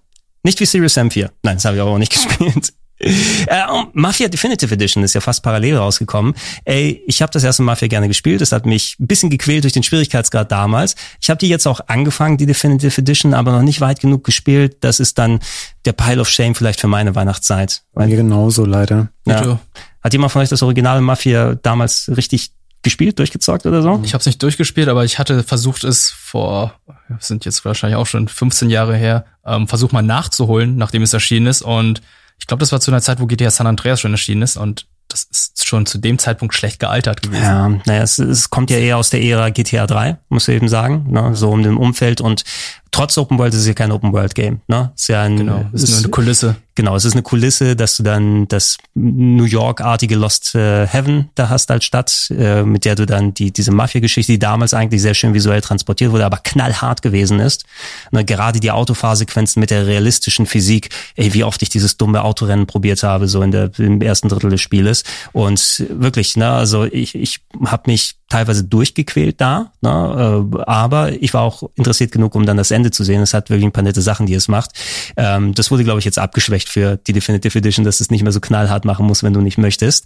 Speaker 3: Nicht wie Serious M4. Nein, das habe ich aber auch nicht gespielt. Äh, Mafia Definitive Edition ist ja fast parallel rausgekommen. Ey, ich habe das erste Mafia gerne gespielt. Das hat mich ein bisschen gequält durch den Schwierigkeitsgrad damals. Ich habe die jetzt auch angefangen, die Definitive Edition, aber noch nicht weit genug gespielt. Das ist dann der Pile of Shame vielleicht für meine Weihnachtszeit.
Speaker 6: Bei mir genauso, leider.
Speaker 3: Ja. Hat jemand von euch das originale Mafia damals richtig gespielt, durchgezockt oder so?
Speaker 5: Ich habe es nicht durchgespielt, aber ich hatte versucht es vor, sind jetzt wahrscheinlich auch schon 15 Jahre her, ähm, versucht mal nachzuholen, nachdem es erschienen ist und ich glaube, das war zu einer Zeit, wo GTA San Andreas schon erschienen ist und das ist schon zu dem Zeitpunkt schlecht gealtert gewesen.
Speaker 3: Ja, naja, es, es kommt ja eher aus der Ära GTA 3, muss ich eben sagen, ne, so um dem Umfeld und trotz Open World ist es ja kein Open World Game, ne?
Speaker 5: Ist ja ein, genau, ist, ist nur eine Kulisse.
Speaker 3: Genau, es ist eine Kulisse, dass du dann das New York-artige Lost äh, Heaven da hast als Stadt, äh, mit der du dann die diese Mafia-Geschichte, die damals eigentlich sehr schön visuell transportiert wurde, aber knallhart gewesen ist. Ne, gerade die Autofahrsequenzen mit der realistischen Physik, ey, wie oft ich dieses dumme Autorennen probiert habe, so in der im ersten Drittel des Spieles. Und wirklich, ne, also ich, ich habe mich teilweise durchgequält da, ne, äh, aber ich war auch interessiert genug, um dann das Ende zu sehen. Es hat wirklich ein paar nette Sachen, die es macht. Ähm, das wurde, glaube ich, jetzt abgeschwächt für die Definitive Edition, dass es nicht mehr so knallhart machen muss, wenn du nicht möchtest.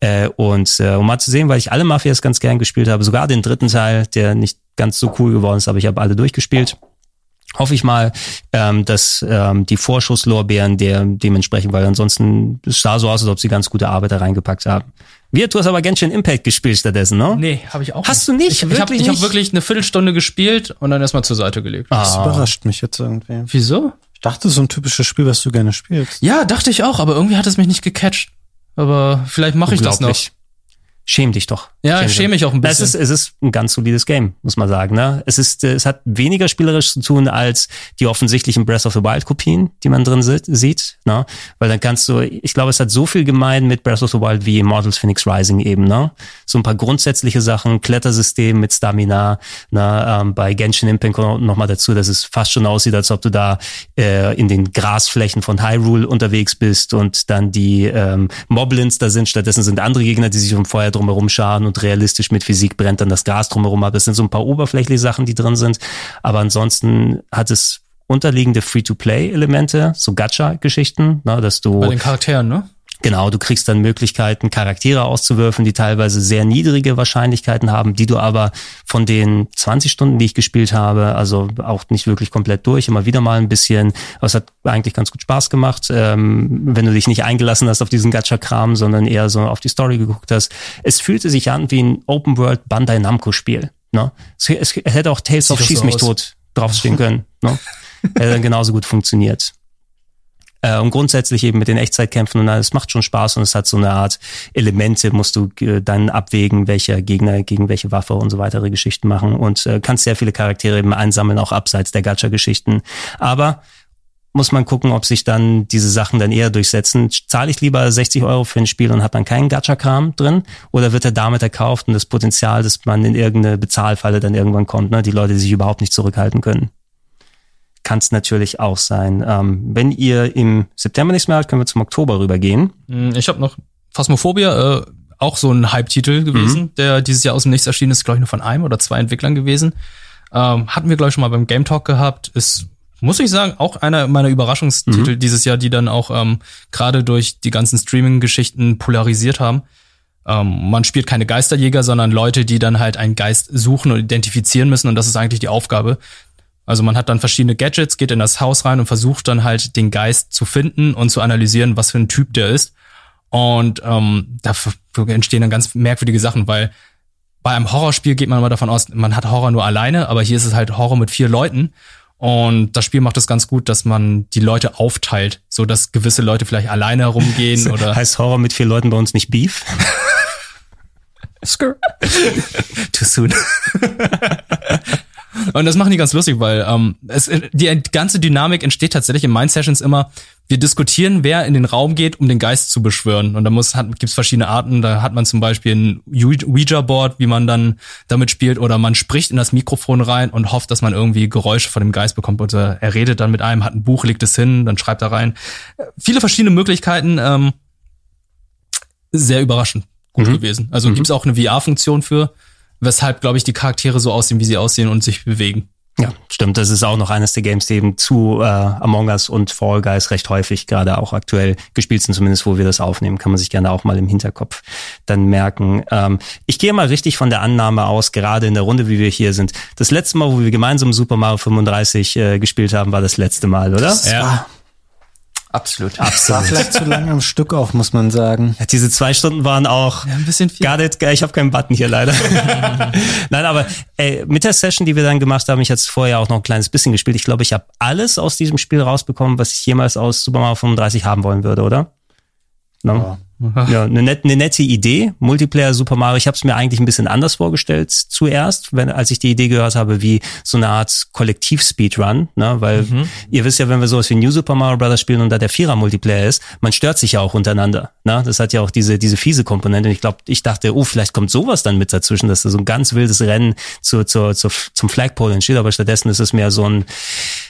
Speaker 3: Äh, und äh, um mal zu sehen, weil ich alle Mafias ganz gern gespielt habe, sogar den dritten Teil, der nicht ganz so cool geworden ist, aber ich habe alle durchgespielt hoffe ich mal, ähm, dass ähm, die Vorschusslorbeeren der dementsprechend, weil ansonsten es sah so aus, als ob sie ganz gute Arbeit da reingepackt haben. Wir, du hast aber ganz schön Impact gespielt stattdessen, ne?
Speaker 5: Nee, habe ich auch.
Speaker 3: Hast nicht. du nicht?
Speaker 5: Ich, ich habe hab wirklich eine Viertelstunde gespielt und dann erstmal zur Seite gelegt.
Speaker 6: Das ah. überrascht mich jetzt irgendwie.
Speaker 5: Wieso?
Speaker 6: Ich dachte, so ein typisches Spiel, was du gerne spielst.
Speaker 5: Ja, dachte ich auch, aber irgendwie hat es mich nicht gecatcht. Aber vielleicht mache ich das noch
Speaker 3: schäm dich doch.
Speaker 5: Ja, schäm ich schäme mich auch ein bisschen.
Speaker 3: Es ist, es ist ein ganz solides Game, muss man sagen. Ne? Es ist, es hat weniger spielerisch zu tun als die offensichtlichen Breath of the Wild Kopien, die man drin sieht. Ne? Weil dann kannst du, ich glaube, es hat so viel gemein mit Breath of the Wild wie Immortals Phoenix Rising eben. Ne? So ein paar grundsätzliche Sachen, Klettersystem mit Stamina. Ne? Ähm, bei Genshin Impact kommt noch mal dazu, dass es fast schon aussieht, als ob du da äh, in den Grasflächen von Hyrule unterwegs bist und dann die ähm, Moblins da sind. Stattdessen sind andere Gegner, die sich um Feuer drumherum scharen und realistisch mit Physik brennt dann das Gas drumherum ab. Das sind so ein paar oberflächliche Sachen, die drin sind. Aber ansonsten hat es unterliegende Free-to-Play-Elemente, so Gacha-Geschichten, ne, dass du.
Speaker 5: Bei den Charakteren, ne?
Speaker 3: Genau, du kriegst dann Möglichkeiten, Charaktere auszuwürfen, die teilweise sehr niedrige Wahrscheinlichkeiten haben, die du aber von den 20 Stunden, die ich gespielt habe, also auch nicht wirklich komplett durch, immer wieder mal ein bisschen, aber es hat eigentlich ganz gut Spaß gemacht, ähm, wenn du dich nicht eingelassen hast auf diesen Gacha-Kram, sondern eher so auf die Story geguckt hast. Es fühlte sich an wie ein Open-World Bandai Namco-Spiel. Ne? Es, es, es, hätte auch Tales of Schieß mich tot draufstehen können. Ne? hätte dann genauso gut funktioniert. Äh, und grundsätzlich eben mit den Echtzeitkämpfen und alles macht schon Spaß und es hat so eine Art Elemente, musst du äh, dann abwägen, welcher Gegner gegen welche Waffe und so weitere Geschichten machen und äh, kannst sehr viele Charaktere eben einsammeln, auch abseits der Gacha-Geschichten. Aber muss man gucken, ob sich dann diese Sachen dann eher durchsetzen. Zahle ich lieber 60 Euro für ein Spiel und habe dann keinen Gacha-Kram drin? Oder wird er damit erkauft und das Potenzial, dass man in irgendeine Bezahlfalle dann irgendwann kommt, ne? die Leute sich überhaupt nicht zurückhalten können? Kann es natürlich auch sein. Ähm, wenn ihr im September nichts mehr habt, können wir zum Oktober rübergehen.
Speaker 5: Hm, Ich habe noch Phasmophobia, äh, auch so ein Hype-Titel gewesen, der dieses Jahr aus dem Nichts erschienen ist, glaube ich, nur von einem oder zwei Entwicklern gewesen. Ähm, hatten wir, glaube ich, schon mal beim Game Talk gehabt. Ist, muss ich sagen, auch einer meiner Überraschungstitel dieses Jahr, die dann auch ähm, gerade durch die ganzen Streaming-Geschichten polarisiert haben. Ähm, man spielt keine Geisterjäger, sondern Leute, die dann halt einen Geist suchen und identifizieren müssen. Und das ist eigentlich die Aufgabe. Also man hat dann verschiedene Gadgets, geht in das Haus rein und versucht dann halt den Geist zu finden und zu analysieren, was für ein Typ der ist. Und ähm, da entstehen dann ganz merkwürdige Sachen, weil bei einem Horrorspiel geht man immer davon aus, man hat Horror nur alleine, aber hier ist es halt Horror mit vier Leuten. Und das Spiel macht es ganz gut, dass man die Leute aufteilt, so dass gewisse Leute vielleicht alleine herumgehen oder
Speaker 3: Heißt Horror mit vier Leuten bei uns nicht Beef?
Speaker 5: Too soon. Und das machen die ganz lustig, weil ähm, es, die ganze Dynamik entsteht tatsächlich in Mind Sessions immer. Wir diskutieren, wer in den Raum geht, um den Geist zu beschwören. Und da muss hat, gibt's verschiedene Arten. Da hat man zum Beispiel ein Ouija-Board, wie man dann damit spielt, oder man spricht in das Mikrofon rein und hofft, dass man irgendwie Geräusche von dem Geist bekommt. Oder er redet dann mit einem, hat ein Buch, legt es hin, dann schreibt er rein. Viele verschiedene Möglichkeiten. Ähm, sehr überraschend gut gewesen. Also gibt's auch eine VR-Funktion für, weshalb, glaube ich, die Charaktere so aussehen, wie sie aussehen und sich bewegen.
Speaker 3: Ja, stimmt. Das ist auch noch eines der Games, die eben zu äh, Among Us und Fall Guys recht häufig gerade auch aktuell gespielt sind, zumindest wo wir das aufnehmen, kann man sich gerne auch mal im Hinterkopf dann merken. Ähm, ich gehe mal richtig von der Annahme aus, gerade in der Runde, wie wir hier sind. Das letzte Mal, wo wir gemeinsam Super Mario 35 äh, gespielt haben, war das letzte Mal, oder?
Speaker 5: Ja.
Speaker 4: Absolut.
Speaker 6: War vielleicht zu lang am Stück auch, muss man sagen.
Speaker 3: Ja, diese zwei Stunden waren auch
Speaker 5: Ja, ein bisschen viel.
Speaker 3: Got it. Ich habe keinen Button hier leider. Nein, aber ey, mit der Session, die wir dann gemacht haben, ich hatte vorher auch noch ein kleines bisschen gespielt. Ich glaube, ich habe alles aus diesem Spiel rausbekommen, was ich jemals aus Super Mario 35 haben wollen würde, oder? No? Ja, eine, net, eine nette Idee. Multiplayer Super Mario. Ich habe es mir eigentlich ein bisschen anders vorgestellt zuerst, wenn, als ich die Idee gehört habe, wie so eine Art Kollektiv-Speedrun. Ne? Weil ihr wisst ja, wenn wir sowas wie New Super Mario Brothers spielen und da der Vierer-Multiplayer ist, man stört sich ja auch untereinander. Ne? Das hat ja auch diese, diese fiese Komponente. Und ich glaube, ich dachte, oh, vielleicht kommt sowas dann mit dazwischen, dass da so ein ganz wildes Rennen zu, zu, zu, zum Flagpole entsteht. Aber stattdessen ist es mehr so ein,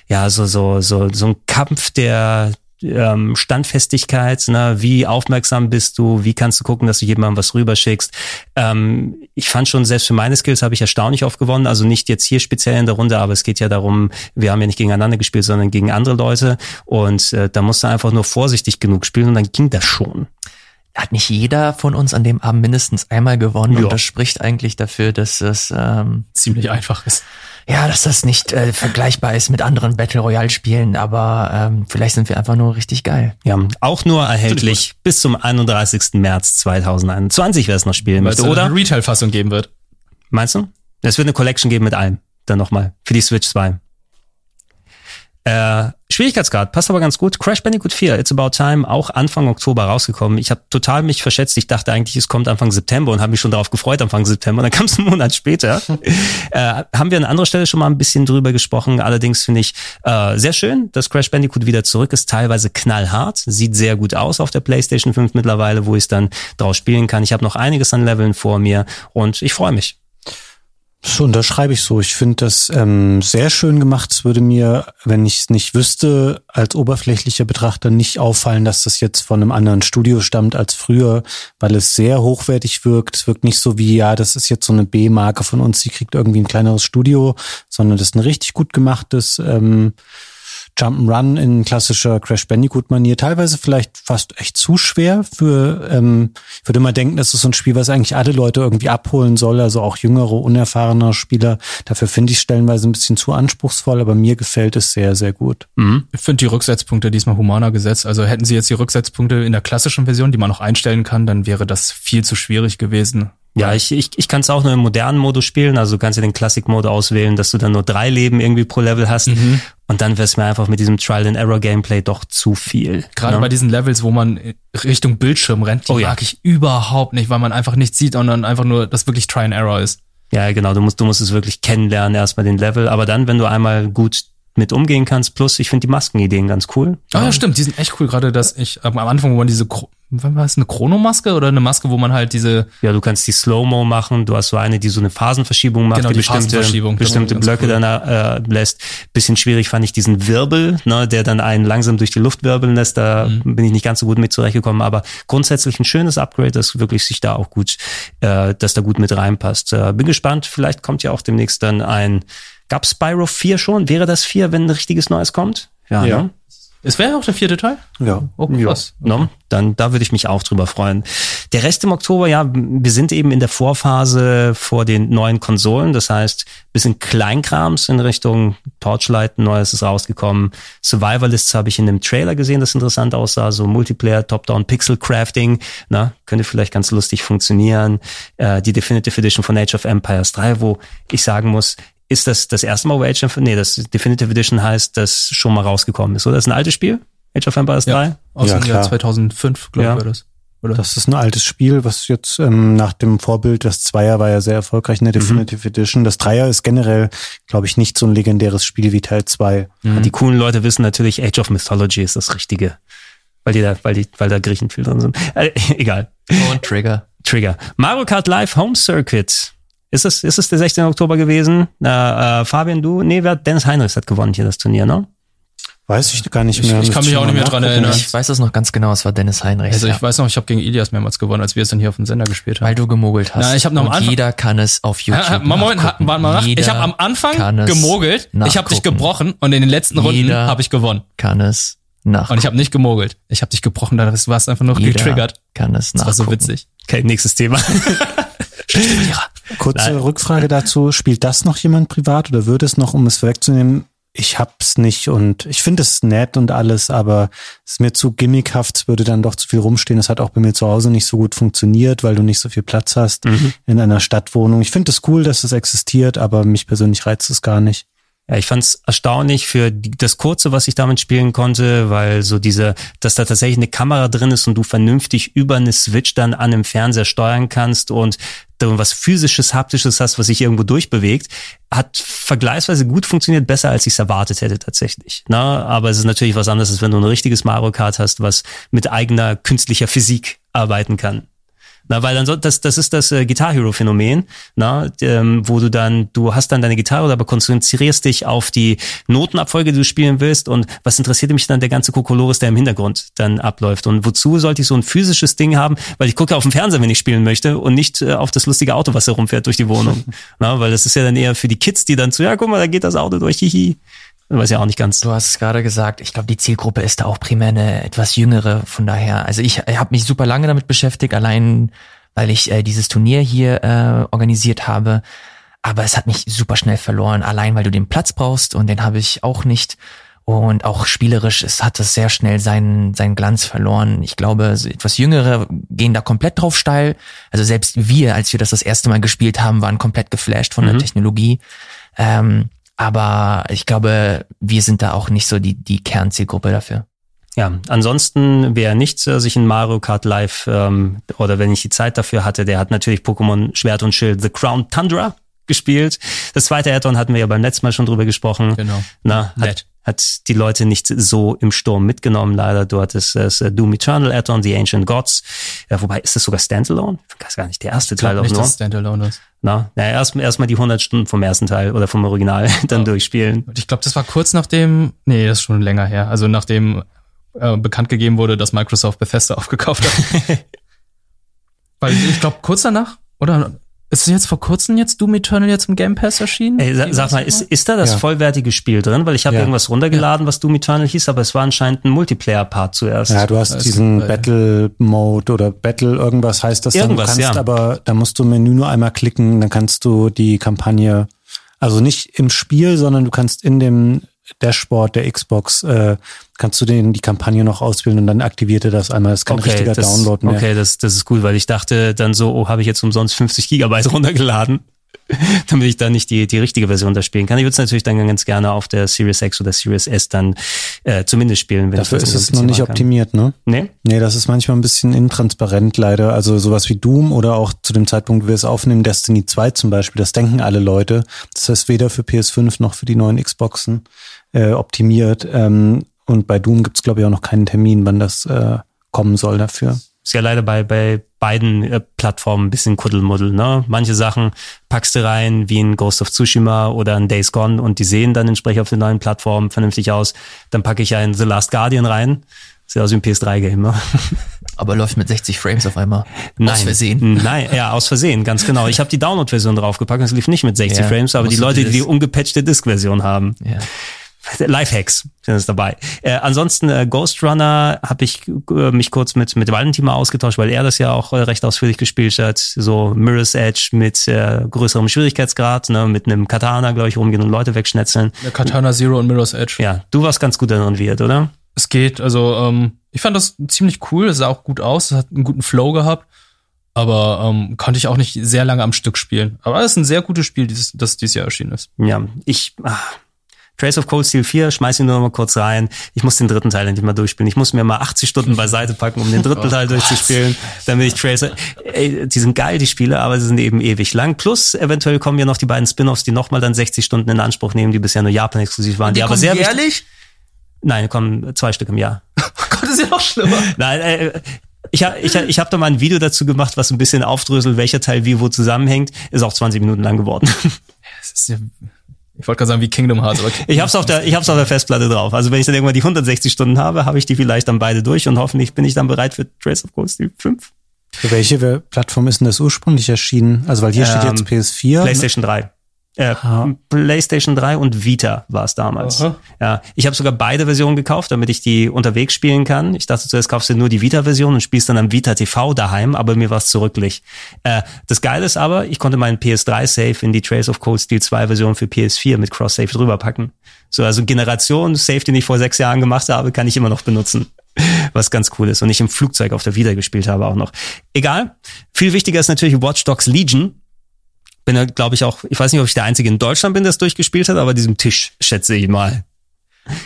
Speaker 3: ja, so, so, so, so ein Kampf der, ähm, Standfestigkeit, ne? wie aufmerksam bist du, wie kannst du gucken, dass du jemandem was rüberschickst. Ähm, ich fand schon, selbst für meine Skills habe ich erstaunlich oft gewonnen, also nicht jetzt hier speziell in der Runde, aber es geht ja darum, wir haben ja nicht gegeneinander gespielt, sondern gegen andere Leute und äh, da musst du einfach nur vorsichtig genug spielen und dann ging das schon.
Speaker 4: Hat nicht jeder von uns an dem Abend mindestens einmal gewonnen
Speaker 3: Ja.
Speaker 4: und das spricht eigentlich dafür, dass das ähm,
Speaker 5: Ziemlich einfach ist.
Speaker 4: ja, dass das nicht äh, vergleichbar ist mit anderen Battle Royale Spielen, aber ähm, vielleicht sind wir einfach nur richtig geil.
Speaker 3: Ja, auch nur erhältlich bis zum 31. März 2021, wer es noch spielen
Speaker 5: Weil es
Speaker 3: möchte, oder?
Speaker 5: eine Retail-Fassung geben wird.
Speaker 3: Meinst du? Es wird eine Collection geben mit allem. Dann nochmal. Für die Switch 2. Äh, Schwierigkeitsgrad, passt aber ganz gut. Crash Bandicoot 4, It's About Time, auch Anfang Oktober rausgekommen. Ich habe total mich verschätzt. Ich dachte eigentlich, es kommt Anfang September und habe mich schon darauf gefreut, Anfang September. Und dann kam es einen Monat später. äh, haben wir an anderer Stelle schon mal ein bisschen drüber gesprochen. Allerdings finde ich äh, sehr schön, dass Crash Bandicoot wieder zurück ist. Teilweise knallhart. Sieht sehr gut aus auf der PlayStation 5 mittlerweile, wo ich es dann drauf spielen kann. Ich habe noch einiges an Leveln vor mir und ich freue mich.
Speaker 6: So unterschreibe ich so. Ich finde das ähm, sehr schön gemacht. Es würde mir, wenn ich es nicht wüsste, als oberflächlicher Betrachter nicht auffallen, dass das jetzt von einem anderen Studio stammt als früher, weil es sehr hochwertig wirkt. Es wirkt nicht so wie, ja, das ist jetzt so eine B-Marke von uns, die kriegt irgendwie ein kleineres Studio, sondern das ist ein richtig gut gemachtes ähm, Jump'n'Run in klassischer Crash Bandicoot-Manier. Teilweise vielleicht fast echt zu schwer für, ähm, ich würde immer denken, das ist so ein Spiel, was eigentlich alle Leute irgendwie abholen soll, also auch jüngere, unerfahrene Spieler. Dafür finde ich stellenweise ein bisschen zu anspruchsvoll, aber mir gefällt es sehr, sehr gut.
Speaker 5: Ich finde die Rücksetzpunkte diesmal humaner gesetzt. Also hätten sie jetzt die Rücksetzpunkte in der klassischen Version, die man noch einstellen kann, dann wäre das viel zu schwierig gewesen.
Speaker 3: Ja, ich, ich, ich kann es auch nur im modernen Modus spielen. Also du kannst ja den Classic-Mode auswählen, dass du dann nur drei Leben irgendwie pro Level hast. Und dann wäre es mir einfach mit diesem Trial-and-Error-Gameplay doch zu viel.
Speaker 5: Gerade
Speaker 3: ne?
Speaker 5: bei diesen Levels, wo man Richtung Bildschirm rennt, die
Speaker 3: Oh ja.
Speaker 5: mag ich überhaupt nicht, weil man einfach nichts sieht und dann einfach nur das wirklich Try and Error ist.
Speaker 3: Ja, genau, du musst, du musst es wirklich kennenlernen, erstmal den Level. Aber dann, wenn du einmal gut mit umgehen kannst, plus ich finde die Maskenideen ganz cool.
Speaker 5: Ah ja, stimmt, die sind echt cool, gerade dass ich am Anfang, wo man diese, war es, eine Chronomaske oder eine Maske, wo man halt diese,
Speaker 3: Ja, du kannst die Slow-Mo machen, du hast so eine, die so eine Phasenverschiebung macht,
Speaker 5: Genau,
Speaker 3: die,
Speaker 5: die
Speaker 3: bestimmte,
Speaker 5: das
Speaker 3: bestimmte Blöcke
Speaker 5: cool.
Speaker 3: dann äh, lässt. Bisschen schwierig fand ich diesen Wirbel, ne, der dann einen langsam durch die Luft wirbeln lässt. Da
Speaker 5: Mhm.
Speaker 3: bin ich nicht ganz so gut mit zurechtgekommen, aber grundsätzlich ein schönes Upgrade, das wirklich sich da auch gut, äh, dass da gut mit reinpasst. Äh, bin gespannt, vielleicht kommt ja auch demnächst dann ein, gab Spyro 4 schon? Wäre das 4, wenn ein richtiges Neues kommt?
Speaker 6: Ja.
Speaker 3: Ne?
Speaker 5: es wäre ja auch der vierte Teil?
Speaker 6: Ja.
Speaker 5: Oh,
Speaker 3: Ja,
Speaker 5: krass.
Speaker 3: ne? Dann, da würde ich mich auch drüber freuen. Der Rest im Oktober, ja, wir sind eben in der Vorphase vor den neuen Konsolen. Das heißt, bisschen Kleinkrams in Richtung Torchlight, Neues ist rausgekommen. Survivalists habe ich in einem Trailer gesehen, das interessant aussah. So Multiplayer, Top-Down, Pixel-Crafting. Na, könnte vielleicht ganz lustig funktionieren. Äh, die Definitive Edition von Age of Empires 3, wo ich sagen muss, ist das das erste Mal, wo Age of, nee, das Definitive Edition heißt, das schon mal rausgekommen ist, oder? Das ist ein altes Spiel? Age of Empires 3?
Speaker 5: Ja, aus
Speaker 6: Ja,
Speaker 5: dem Jahr
Speaker 6: klar.
Speaker 5: 2005, glaube
Speaker 3: Ja.
Speaker 5: ich, war das. Oder?
Speaker 6: Das ist ein altes Spiel, was jetzt ähm, nach dem Vorbild, das Zweier war ja sehr erfolgreich in der Definitive Edition. Das Dreier ist generell, glaube ich, nicht so ein legendäres Spiel wie Teil 2.
Speaker 3: Und Die coolen Leute wissen natürlich, Age of Mythology ist das Richtige. Weil die da, weil die, weil da Griechen viel drin sind. Äh, egal.
Speaker 4: Und Trigger.
Speaker 3: Trigger. Mario Kart Live Home Circuit. Ist es, ist es der 16. Oktober gewesen? Äh, äh, Fabian, du? Nee, wer, Dennis Heinrichs hat gewonnen hier das Turnier, ne?
Speaker 6: Weiß ich gar nicht
Speaker 5: Ich-
Speaker 6: mehr.
Speaker 5: ich kann
Speaker 6: Müsste
Speaker 5: mich auch
Speaker 6: mal
Speaker 5: nicht mehr dran erinnern.
Speaker 4: Ich weiß es noch ganz genau, es war Dennis Heinrich.
Speaker 5: also
Speaker 4: ja.
Speaker 5: ich weiß noch, ich habe gegen Ilias mehrmals gewonnen, als wir es dann hier auf dem Sender gespielt haben.
Speaker 4: weil du gemogelt hast.
Speaker 5: Na, ich hab noch am Anfang-
Speaker 4: jeder kann es auf
Speaker 5: Ja,
Speaker 4: YouTube
Speaker 5: ja, Moment,
Speaker 4: nachgucken.
Speaker 5: warte mal nach. Ich habe am Anfang
Speaker 4: kann
Speaker 5: gemogelt, ich habe dich gebrochen und in den letzten Runden habe ich gewonnen.
Speaker 4: Kann es nach.
Speaker 5: Und ich habe nicht gemogelt. Ich habe dich gebrochen, dann warst du einfach nur
Speaker 4: Jeder
Speaker 5: getriggert.
Speaker 4: kann es
Speaker 5: Das war so witzig.
Speaker 3: Okay, nächstes Thema.
Speaker 6: Kurze
Speaker 3: Nein.
Speaker 6: Rückfrage dazu. Spielt das noch jemand privat oder würde es noch, um es vorwegzunehmen? Ich hab's nicht und ich finde es nett und alles, aber es ist mir zu gimmickhaft, es würde dann doch zu viel rumstehen. Es hat auch bei mir zu Hause nicht so gut funktioniert, weil du nicht so viel Platz hast in einer Stadtwohnung. Ich finde es cool, dass es existiert, aber mich persönlich reizt es gar nicht.
Speaker 3: Ja, ich fand's erstaunlich für das kurze, was ich damit spielen konnte, weil so diese, dass da tatsächlich eine Kamera drin ist und du vernünftig über eine Switch dann an einem Fernseher steuern kannst und du was physisches, haptisches hast, was sich irgendwo durchbewegt, hat vergleichsweise gut funktioniert, besser als ich es erwartet hätte tatsächlich. Na, aber es ist natürlich was anderes, als wenn du ein richtiges Mario Kart hast, was mit eigener künstlicher Physik arbeiten kann. Na, weil dann so, das, das ist das äh, Guitar Hero Phänomen, na, ähm, wo du dann, du hast dann deine Gitarre, aber konzentrierst dich auf die Notenabfolge, die du spielen willst. Und was interessiert mich dann der ganze Kokolores, der im Hintergrund dann abläuft? Und wozu sollte ich so ein physisches Ding haben, weil ich gucke auf den Fernseher, wenn ich spielen möchte und nicht äh, auf das lustige Auto, was herumfährt durch die Wohnung, na, weil das ist ja dann eher für die Kids, die dann zu, ja, guck mal, da geht das Auto durch, hihi. Weiß ja auch nicht ganz.
Speaker 4: Du hast es gerade gesagt, ich glaube, die Zielgruppe ist da auch primär eine etwas jüngere. Von daher, also ich habe mich super lange damit beschäftigt, allein weil ich äh, dieses Turnier hier äh, organisiert habe. Aber es hat mich super schnell verloren, allein weil du den Platz brauchst und den habe ich auch nicht. Und auch spielerisch, es hat es sehr schnell seinen, seinen Glanz verloren. Ich glaube, etwas Jüngere gehen da komplett drauf steil. Also selbst wir, als wir das das erste Mal gespielt haben, waren komplett geflasht von der Technologie. Ähm, aber ich glaube, wir sind da auch nicht so die, die Kernzielgruppe dafür.
Speaker 3: Ja, ansonsten, wer nicht äh, sich in Mario Kart Live ähm, oder wenn ich die Zeit dafür hatte, der hat natürlich Pokémon Schwert und Schild The Crown Tundra gespielt. Das zweite Add-on hatten wir ja beim letzten Mal schon drüber gesprochen.
Speaker 5: Genau.
Speaker 3: Na, hat,
Speaker 5: Nett.
Speaker 3: hat die Leute nicht so im Sturm mitgenommen, leider. Du hattest das äh, Doom Eternal Add-on, The Ancient Gods. Ja, wobei, ist das sogar Standalone? Ich weiß gar nicht, der erste
Speaker 5: Ich
Speaker 3: Teil auch
Speaker 5: nicht,
Speaker 3: nur.
Speaker 5: dass Standalone ist.
Speaker 3: Na, na erst, erst die 100 Stunden vom ersten Teil oder vom Original dann durchspielen.
Speaker 5: Und ich glaube, das war kurz nachdem, nee, das ist schon länger her, also nachdem äh, bekannt gegeben wurde, dass Microsoft Bethesda aufgekauft hat. Weil ich glaube, kurz danach, oder ist jetzt vor kurzem jetzt Doom Eternal jetzt im Game Pass erschienen?
Speaker 3: Ey, sa- sag mal, ist, ist da das
Speaker 6: Ja.
Speaker 3: vollwertige Spiel drin? Weil ich habe
Speaker 6: Ja.
Speaker 3: irgendwas runtergeladen, was Doom Eternal hieß, aber es war anscheinend ein Multiplayer-Part zuerst.
Speaker 6: Ja, du hast
Speaker 5: Das
Speaker 6: diesen
Speaker 5: ist, äh,
Speaker 6: Battle Mode oder Battle irgendwas heißt das dann. Du
Speaker 3: Irgendwas,
Speaker 6: kannst
Speaker 3: ja.
Speaker 6: aber, da musst du im Menü nur einmal klicken, dann kannst du die Kampagne, also nicht im Spiel, sondern du kannst in dem Dashboard der Xbox, äh, kannst du den, die Kampagne noch auswählen und dann aktiviert er das einmal. Das ist kein richtiger
Speaker 3: das,
Speaker 6: Download mehr.
Speaker 3: okay das, das ist gut, weil ich dachte dann so, oh, habe ich jetzt umsonst 50 Gigabyte runtergeladen. damit ich da nicht die, die richtige Version da spielen kann. Ich würde es natürlich dann ganz gerne auf der Series X oder Series S dann äh, zumindest spielen. Wenn
Speaker 6: Dafür ist es noch nicht optimiert, ne?
Speaker 3: Nee?
Speaker 6: Nee, das ist manchmal ein bisschen intransparent leider. Also sowas wie Doom oder auch zu dem Zeitpunkt, wo wir es aufnehmen, Destiny 2 zum Beispiel, das denken alle Leute. Das heißt weder für PS5 noch für die neuen Xboxen äh, optimiert. Ähm, und bei Doom gibt's glaube ich, auch noch keinen Termin, wann das äh, kommen soll dafür.
Speaker 3: Ist ja leider bei, bei beiden äh, Plattformen ein bisschen Kuddelmuddel. Ne? Manche Sachen packst du rein, wie ein Ghost of Tsushima oder ein Days Gone und die sehen dann entsprechend auf den neuen Plattformen vernünftig aus. Dann packe ich ein The Last Guardian rein. Sieht aus wie ein PS3-Game. Ne?
Speaker 4: Aber läuft mit 60 Frames auf einmal.
Speaker 3: Nein.
Speaker 4: Aus Versehen.
Speaker 3: Nein, ja, aus Versehen, ganz genau. Ich habe die Download-Version draufgepackt, es lief nicht mit 60
Speaker 4: Ja,
Speaker 3: Frames, aber die Leute, die die ungepatchte Disk-Version haben.
Speaker 4: Ja.
Speaker 3: Lifehacks sind es dabei. Äh, ansonsten äh, Ghost Runner habe ich äh, mich kurz mit mit Valentin mal ausgetauscht, weil er das ja auch äh, recht ausführlich gespielt hat. So Mirror's Edge mit äh, größerem Schwierigkeitsgrad, ne, mit einem Katana, glaube ich, rumgehen und Leute wegschnetzeln.
Speaker 5: Der Katana Zero und Mirror's Edge.
Speaker 3: Ja, du warst ganz gut involviert, oder?
Speaker 5: Es geht, also ähm, ich fand das ziemlich cool, es sah auch gut aus, es hat einen guten Flow gehabt, aber ähm, konnte ich auch nicht sehr lange am Stück spielen. Aber es ist ein sehr gutes Spiel, dieses, das dieses Jahr erschienen ist.
Speaker 3: Ja, ich ah, Trace of Cold Steel 4, schmeiß ihn nur noch mal kurz rein. Ich muss den dritten Teil endlich mal durchspielen. Ich muss mir mal 80 Stunden beiseite packen, um den dritten Teil durchzuspielen, damit ich Tracer. Ey, die sind geil, die Spiele, aber sie sind eben ewig lang. Plus, eventuell kommen ja noch die beiden Spin-offs, die nochmal dann 60 Stunden in Anspruch nehmen, die bisher nur Japan exklusiv waren. Die, aber sehr
Speaker 5: ehrlich?
Speaker 3: Nein, die kommen zwei Stück im Jahr.
Speaker 5: Oh Gott, das ist ja noch schlimmer.
Speaker 3: Nein, äh, ich, ha- ich, ich habe da mal ein Video dazu gemacht, was ein bisschen aufdröselt, welcher Teil wie wo zusammenhängt. Ist auch 20 Minuten lang geworden.
Speaker 5: Das ist ja, ich wollte gerade sagen wie Kingdom Hearts, aber
Speaker 3: Ich hab's auf der, ich hab's auf der Festplatte drauf. Also wenn ich dann irgendwann die 160 Stunden habe, habe ich die vielleicht dann beide durch und hoffentlich bin ich dann bereit für Trace of Cold Steel 5.
Speaker 6: Für welche Plattform ist denn das ursprünglich erschienen? Also weil hier steht
Speaker 3: Ähm,
Speaker 6: jetzt PS4.
Speaker 3: PlayStation 3. Äh, PlayStation 3 und Vita war es damals.
Speaker 5: Aha.
Speaker 3: Ja, ich habe sogar beide Versionen gekauft, damit ich die unterwegs spielen kann. Ich dachte zuerst kaufst du nur die Vita-Version und spielst dann am Vita TV daheim, aber mir war es zurücklich. Äh, das Geile ist aber, ich konnte meinen PS3-Save in die Trace of Cold Steel 2 Version für PS4 mit Cross-Save drüber packen. So, also Generation Save, den ich vor sechs Jahren gemacht habe, kann ich immer noch benutzen. Was ganz cool ist. Und ich im Flugzeug auf der Vita gespielt habe auch noch. Egal. Viel wichtiger ist natürlich Watch Dogs Legion bin ja, glaube ich, auch, ich weiß nicht, ob ich der Einzige in Deutschland bin, der es durchgespielt hat, aber diesem Tisch schätze ich mal.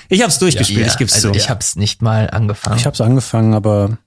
Speaker 3: Ich habe es durchgespielt, ich gebe es
Speaker 4: also
Speaker 3: zu.
Speaker 4: ich habe es nicht mal angefangen.
Speaker 6: Ich habe es angefangen, aber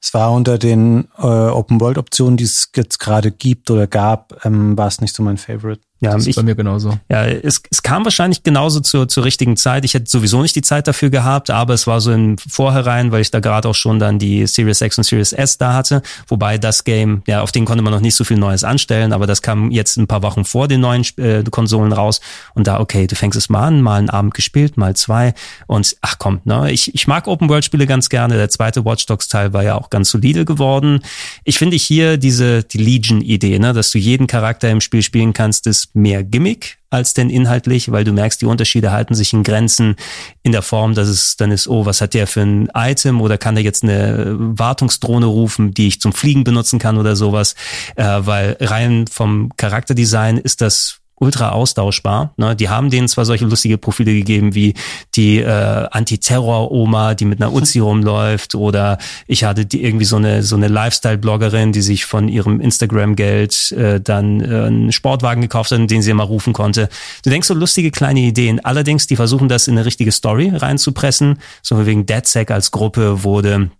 Speaker 6: es war unter den äh, Open-World-Optionen, die es jetzt gerade gibt oder gab, ähm, war es nicht so mein Favorite.
Speaker 3: Ja,
Speaker 5: das ist
Speaker 3: ich,
Speaker 5: bei mir genauso.
Speaker 3: ja es, es kam wahrscheinlich genauso zur, zur richtigen Zeit. Ich hätte sowieso nicht die Zeit dafür gehabt, aber es war so im Vorherein, weil ich da gerade auch schon dann die Series X und Series S da hatte. Wobei das Game, ja, auf den konnte man noch nicht so viel Neues anstellen, aber das kam jetzt ein paar Wochen vor den neuen äh, Konsolen raus. Und da, okay, du fängst es mal an, mal einen Abend gespielt, mal zwei. Und ach komm, ne, ich, ich mag Open-World-Spiele ganz gerne. Der zweite Watch Dogs-Teil war ja auch ganz solide geworden. Ich finde hier diese, die Legion-Idee, ne, dass du jeden Charakter im Spiel spielen kannst, ist mehr Gimmick als denn inhaltlich, weil du merkst, die Unterschiede halten sich in Grenzen in der Form, dass es dann ist, oh, was hat der für ein Item oder kann der jetzt eine Wartungsdrohne rufen, die ich zum Fliegen benutzen kann oder sowas, äh, weil rein vom Charakterdesign ist das ultra austauschbar. Ne? Die haben denen zwar solche lustige Profile gegeben wie die äh, Anti-Terror-Oma, die mit einer Uzi rumläuft oder ich hatte die irgendwie so eine so eine Lifestyle-Bloggerin, die sich von ihrem Instagram-Geld äh, dann äh, einen Sportwagen gekauft hat, den sie immer rufen konnte. Du denkst so lustige kleine Ideen. Allerdings, die versuchen das in eine richtige Story reinzupressen. So wegen DeadSec als Gruppe wurde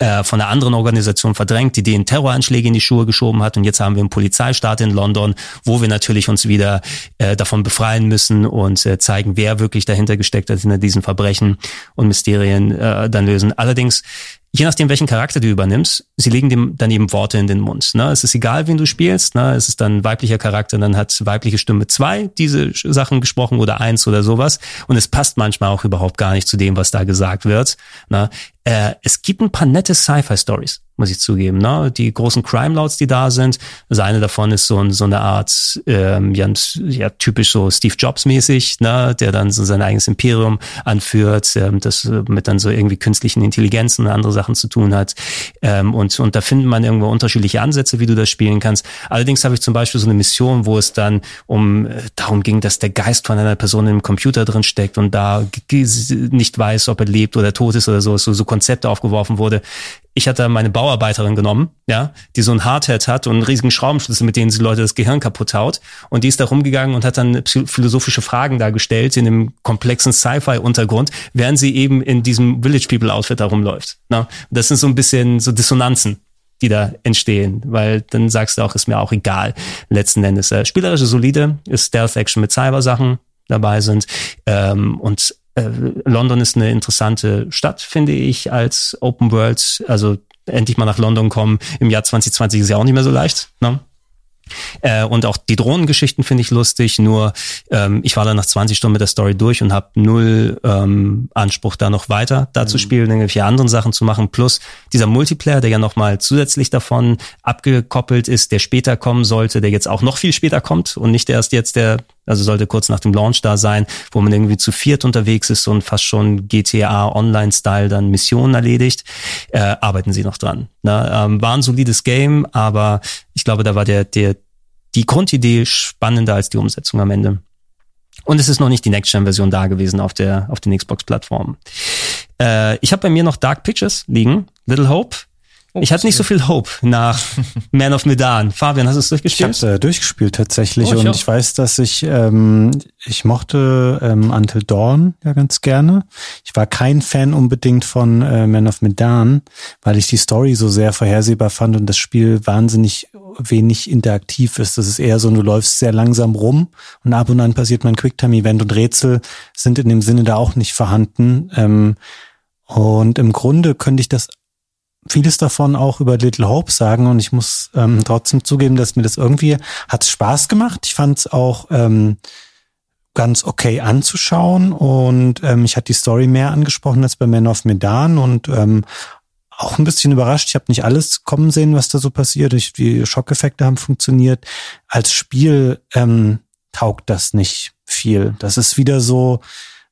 Speaker 3: äh, von einer anderen Organisation verdrängt, die den Terroranschläge in die Schuhe geschoben hat. Und jetzt haben wir einen Polizeistaat in London, wo wir natürlich uns wieder äh, davon befreien müssen und äh, zeigen, wer wirklich dahinter gesteckt hat hinter diesen Verbrechen und Mysterien äh, dann lösen. Allerdings je nachdem, welchen Charakter du übernimmst, sie legen dem dann eben Worte in den Mund. Ne? Es ist egal, wen du spielst. Ne? Es ist dann weiblicher Charakter, dann hat weibliche Stimme zwei diese Sachen gesprochen oder eins oder sowas. Und es passt manchmal auch überhaupt gar nicht zu dem, was da gesagt wird. Ne? Äh, es gibt ein paar nette Sci-Fi-Stories, muss ich zugeben. Ne? Die großen Crime-Lords, die da sind. Also eine davon ist so, so eine Art, ähm, ja, typisch so Steve Jobs-mäßig, ne? der dann so sein eigenes Imperium anführt, ähm, das äh, mit dann so irgendwie künstlichen Intelligenzen und andere Sachen zu tun hat. Ähm, und, und da findet man irgendwo unterschiedliche Ansätze, wie du das spielen kannst. Allerdings habe ich zum Beispiel so eine Mission, wo es dann um äh, darum ging, dass der Geist von einer Person im Computer drin steckt und da nicht weiß, ob er lebt oder tot ist oder so, so, so Konzepte aufgeworfen wurde. ich hatte meine Bauarbeiterin genommen, ja, die so ein Hardhead hat und einen riesigen Schraubenschlüssel, mit denen sie Leute das Gehirn kaputt haut. Und die ist da rumgegangen und hat dann philosophische Fragen dargestellt in einem komplexen Sci-Fi-Untergrund, während sie eben in diesem Village People-Outfit da rumläuft. Ne? Das sind so ein bisschen so Dissonanzen, die da entstehen, weil dann sagst du auch, ist mir auch egal, letzten Endes. Äh, spielerische solide, ist Stealth-Action mit Cyber-Sachen dabei sind ähm, und äh, London ist eine interessante Stadt, finde ich, als Open World. Also endlich mal nach London kommen im Jahr 2020 ist ja auch nicht mehr so leicht. Ne? Äh, und auch die Drohnengeschichten finde ich lustig, nur ähm, ich war dann nach 20 Stunden mit der Story durch und habe null ähm, Anspruch, da noch weiter da mhm. zu spielen, irgendwelche anderen Sachen zu machen. Plus dieser Multiplayer, der ja nochmal zusätzlich davon abgekoppelt ist, der später kommen sollte, der jetzt auch noch viel später kommt und nicht erst jetzt der also sollte kurz nach dem Launch da sein, wo man irgendwie zu viert unterwegs ist und fast schon GTA Online-Style dann Missionen erledigt, äh, arbeiten sie noch dran. Ne? Ähm, war ein solides Game, aber ich glaube, da war der, der, die Grundidee spannender als die Umsetzung am Ende. Und es ist noch nicht die Next-Gen-Version da gewesen auf der auf den Xbox-Plattformen. Äh, ich habe bei mir noch Dark Pictures liegen, Little Hope. Oh, ich hatte nicht so viel Hope nach Man of Medan. Fabian, hast du es durchgespielt?
Speaker 6: Ich habe äh, durchgespielt tatsächlich oh, ich und auch. ich weiß, dass ich ähm, ich mochte ähm, Until Dawn ja ganz gerne. Ich war kein Fan unbedingt von äh, Man of Medan, weil ich die Story so sehr vorhersehbar fand und das Spiel wahnsinnig wenig interaktiv ist. Das ist eher so, du läufst sehr langsam rum und ab und an passiert mein Quicktime-Event und Rätsel sind in dem Sinne da auch nicht vorhanden. Ähm, und im Grunde könnte ich das vieles davon auch über Little Hope sagen und ich muss ähm, trotzdem zugeben, dass mir das irgendwie hat Spaß gemacht. Ich fand es auch ähm, ganz okay anzuschauen und ähm, ich hatte die Story mehr angesprochen als bei Man of Medan und ähm, auch ein bisschen überrascht. Ich habe nicht alles kommen sehen, was da so passiert. Ich, die Schockeffekte haben funktioniert. Als Spiel ähm, taugt das nicht viel. Das ist wieder so,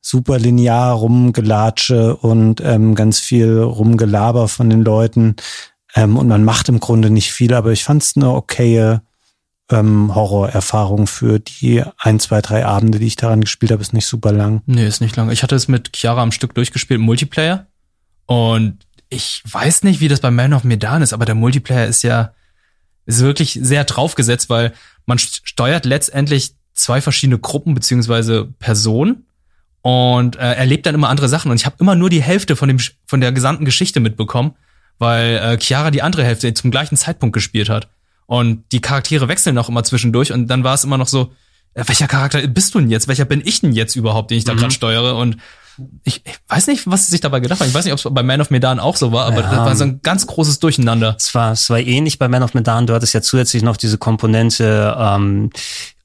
Speaker 6: super linear rumgelatsche und ähm, ganz viel rumgelaber von den Leuten. Ähm, und man macht im Grunde nicht viel, aber ich fand es eine okaye ähm, Horrorerfahrung für die ein, zwei, drei Abende, die ich daran gespielt habe, ist nicht super lang.
Speaker 5: Nee, ist nicht lang. Ich hatte es mit Chiara am Stück durchgespielt, Multiplayer. Und ich weiß nicht, wie das bei Man of Medan ist, aber der Multiplayer ist ja, ist wirklich sehr draufgesetzt, weil man steuert letztendlich zwei verschiedene Gruppen beziehungsweise Personen und äh, erlebt dann immer andere Sachen und ich habe immer nur die Hälfte von dem von der gesamten Geschichte mitbekommen, weil äh, Chiara die andere Hälfte zum gleichen Zeitpunkt gespielt hat und die Charaktere wechseln auch immer zwischendurch und dann war es immer noch so, äh, welcher Charakter bist du denn jetzt? Welcher bin ich denn jetzt überhaupt, den ich da mhm. gerade steuere und ich, ich weiß nicht, was sie sich dabei gedacht haben. Ich weiß nicht, ob es bei Man of Medan auch so war, aber ja, das war so ein ganz großes Durcheinander.
Speaker 3: Es war, es war ähnlich bei Man of Medan. Du hattest ja zusätzlich noch diese Komponente, ähm,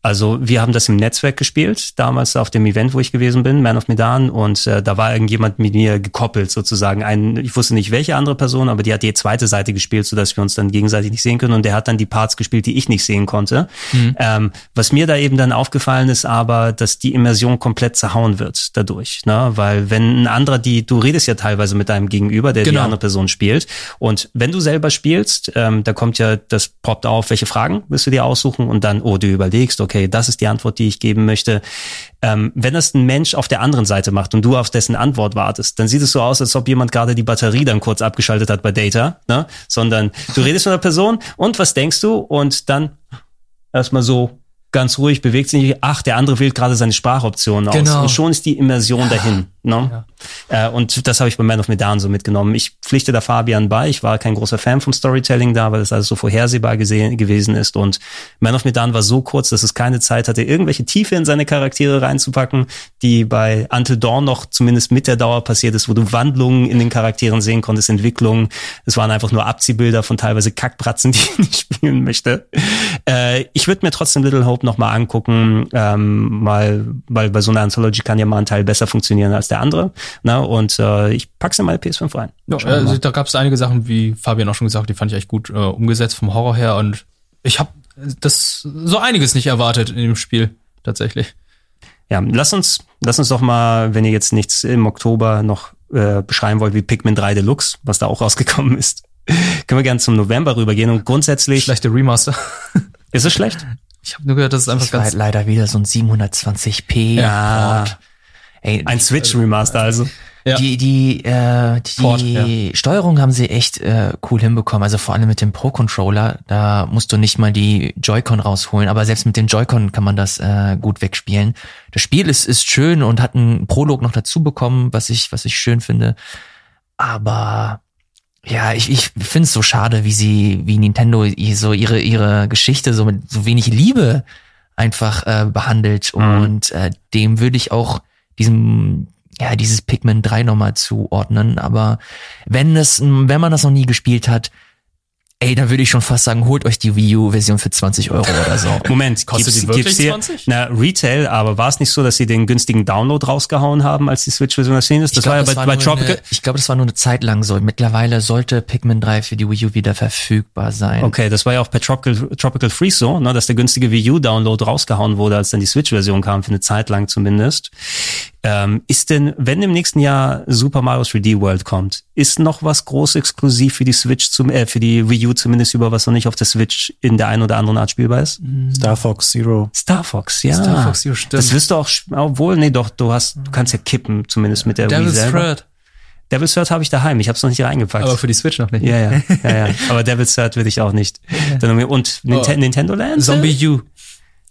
Speaker 3: also wir haben das im Netzwerk gespielt, damals auf dem Event, wo ich gewesen bin, Man of Medan, und äh, da war irgendjemand mit mir gekoppelt sozusagen. Ein, ich wusste nicht welche andere Person, aber die hat die zweite Seite gespielt, sodass wir uns dann gegenseitig nicht sehen können. Und der hat dann die Parts gespielt, die ich nicht sehen konnte. Mhm. Ähm, was mir da eben dann aufgefallen ist, aber, dass die Immersion komplett zerhauen wird dadurch. Ne? Weil wenn ein anderer, die, du redest ja teilweise mit deinem Gegenüber, der genau. die andere Person spielt. Und wenn du selber spielst, ähm, da kommt ja, das poppt auf, welche Fragen willst du dir aussuchen und dann, oh, du überlegst, okay, okay, das ist die Antwort, die ich geben möchte. Ähm, wenn das ein Mensch auf der anderen Seite macht und du auf dessen Antwort wartest, dann sieht es so aus, als ob jemand gerade die Batterie dann kurz abgeschaltet hat bei Data, ne? sondern du redest mit einer Person und was denkst du und dann erstmal so ganz ruhig, bewegt sich ach, der andere wählt gerade seine Sprachoptionen aus. Genau. Und schon ist die Immersion ja. dahin. Ne? Ja. Äh, und das habe ich bei Man of Medan so mitgenommen. Ich pflichte da Fabian bei. Ich war kein großer Fan vom Storytelling da, weil das alles so vorhersehbar gesehen, gewesen ist. Und Man of Medan war so kurz, dass es keine Zeit hatte, irgendwelche Tiefe in seine Charaktere reinzupacken, die bei Until Dawn noch zumindest mit der Dauer passiert ist, wo du Wandlungen in den Charakteren sehen konntest, Entwicklungen. Es waren einfach nur Abziehbilder von teilweise Kackbratzen, die ich nicht spielen möchte. Äh, ich würde mir trotzdem Little Hope noch mal angucken, ähm, mal, weil bei so einer Anthology kann ja mal ein Teil besser funktionieren als der andere. Na, und äh, ich pack's in meine PS5 rein.
Speaker 5: Ja, also, da gab es einige Sachen, wie Fabian auch schon gesagt, die fand ich echt gut äh, umgesetzt vom Horror her und ich habe das so einiges nicht erwartet in dem Spiel tatsächlich.
Speaker 3: Ja, lass uns, lass uns doch mal, wenn ihr jetzt nichts im Oktober noch äh, beschreiben wollt, wie Pikmin 3 Deluxe, was da auch rausgekommen ist, können wir gerne zum November rübergehen und grundsätzlich.
Speaker 5: Schlechte Remaster.
Speaker 3: ist es schlecht?
Speaker 5: Ich habe nur gehört, das ist einfach das
Speaker 4: ganz. War halt leider wieder so ein 720p.
Speaker 3: Ja. Ey, ein Switch Remaster also.
Speaker 5: Ja.
Speaker 4: Die, die, äh, die
Speaker 5: Port, ja.
Speaker 4: Steuerung haben sie echt äh, cool hinbekommen. Also vor allem mit dem Pro-Controller, da musst du nicht mal die Joy-Con rausholen, aber selbst mit dem Joy-Con kann man das äh, gut wegspielen. Das Spiel ist, ist schön und hat einen Prolog noch dazu bekommen, was ich, was ich schön finde. Aber ja, ich, ich finde es so schade, wie sie, wie Nintendo so ihre, ihre Geschichte so mit so wenig Liebe einfach äh, behandelt. Und äh, dem würde ich auch diesem, ja, dieses Pikmin 3 nochmal zuordnen. Aber wenn es, wenn man das noch nie gespielt hat, ey, dann würde ich schon fast sagen, holt euch die Wii U-Version für 20 Euro oder so.
Speaker 3: Moment,
Speaker 5: Kostet
Speaker 3: gibt's,
Speaker 5: die wirklich
Speaker 3: gibt's hier,
Speaker 5: 20?
Speaker 3: Na, Retail, aber war es nicht so, dass sie den günstigen Download rausgehauen haben, als die Switch-Version erschienen ist? Das
Speaker 4: Ich glaub,
Speaker 3: war ja bei, bei
Speaker 4: nur
Speaker 3: Tropical.
Speaker 4: Eine, ich glaube, das war nur eine Zeit lang so. Mittlerweile sollte Pikmin 3 für die Wii U wieder verfügbar sein.
Speaker 3: Okay, das war ja auch bei Tropical, Tropical Freeze so, ne, dass der günstige Wii U-Download rausgehauen wurde, als dann die Switch-Version kam, für eine Zeit lang zumindest. Ähm, ist denn, wenn im nächsten Jahr Super Mario 3D World kommt, ist noch was groß exklusiv für die Switch, zum, äh, für die Wii U zumindest über, was noch nicht auf der Switch in der einen oder anderen Art spielbar ist?
Speaker 6: Star Fox Zero.
Speaker 3: Star Fox, ja.
Speaker 5: Star Fox, ja, stimmt.
Speaker 3: Das wirst du auch, obwohl, nee, doch, du hast, du kannst ja kippen, zumindest mit der Wii
Speaker 5: Devil's
Speaker 3: selber.
Speaker 5: Thread.
Speaker 3: Devil's Third habe ich daheim, ich habe es noch nicht reingepackt.
Speaker 5: Aber für die Switch noch nicht.
Speaker 3: ja, ja, ja, ja. Aber Devil's Third will ich auch nicht. Dann, und Ninte
Speaker 5: Oh.
Speaker 3: Nintendo Land?
Speaker 5: Zombie U.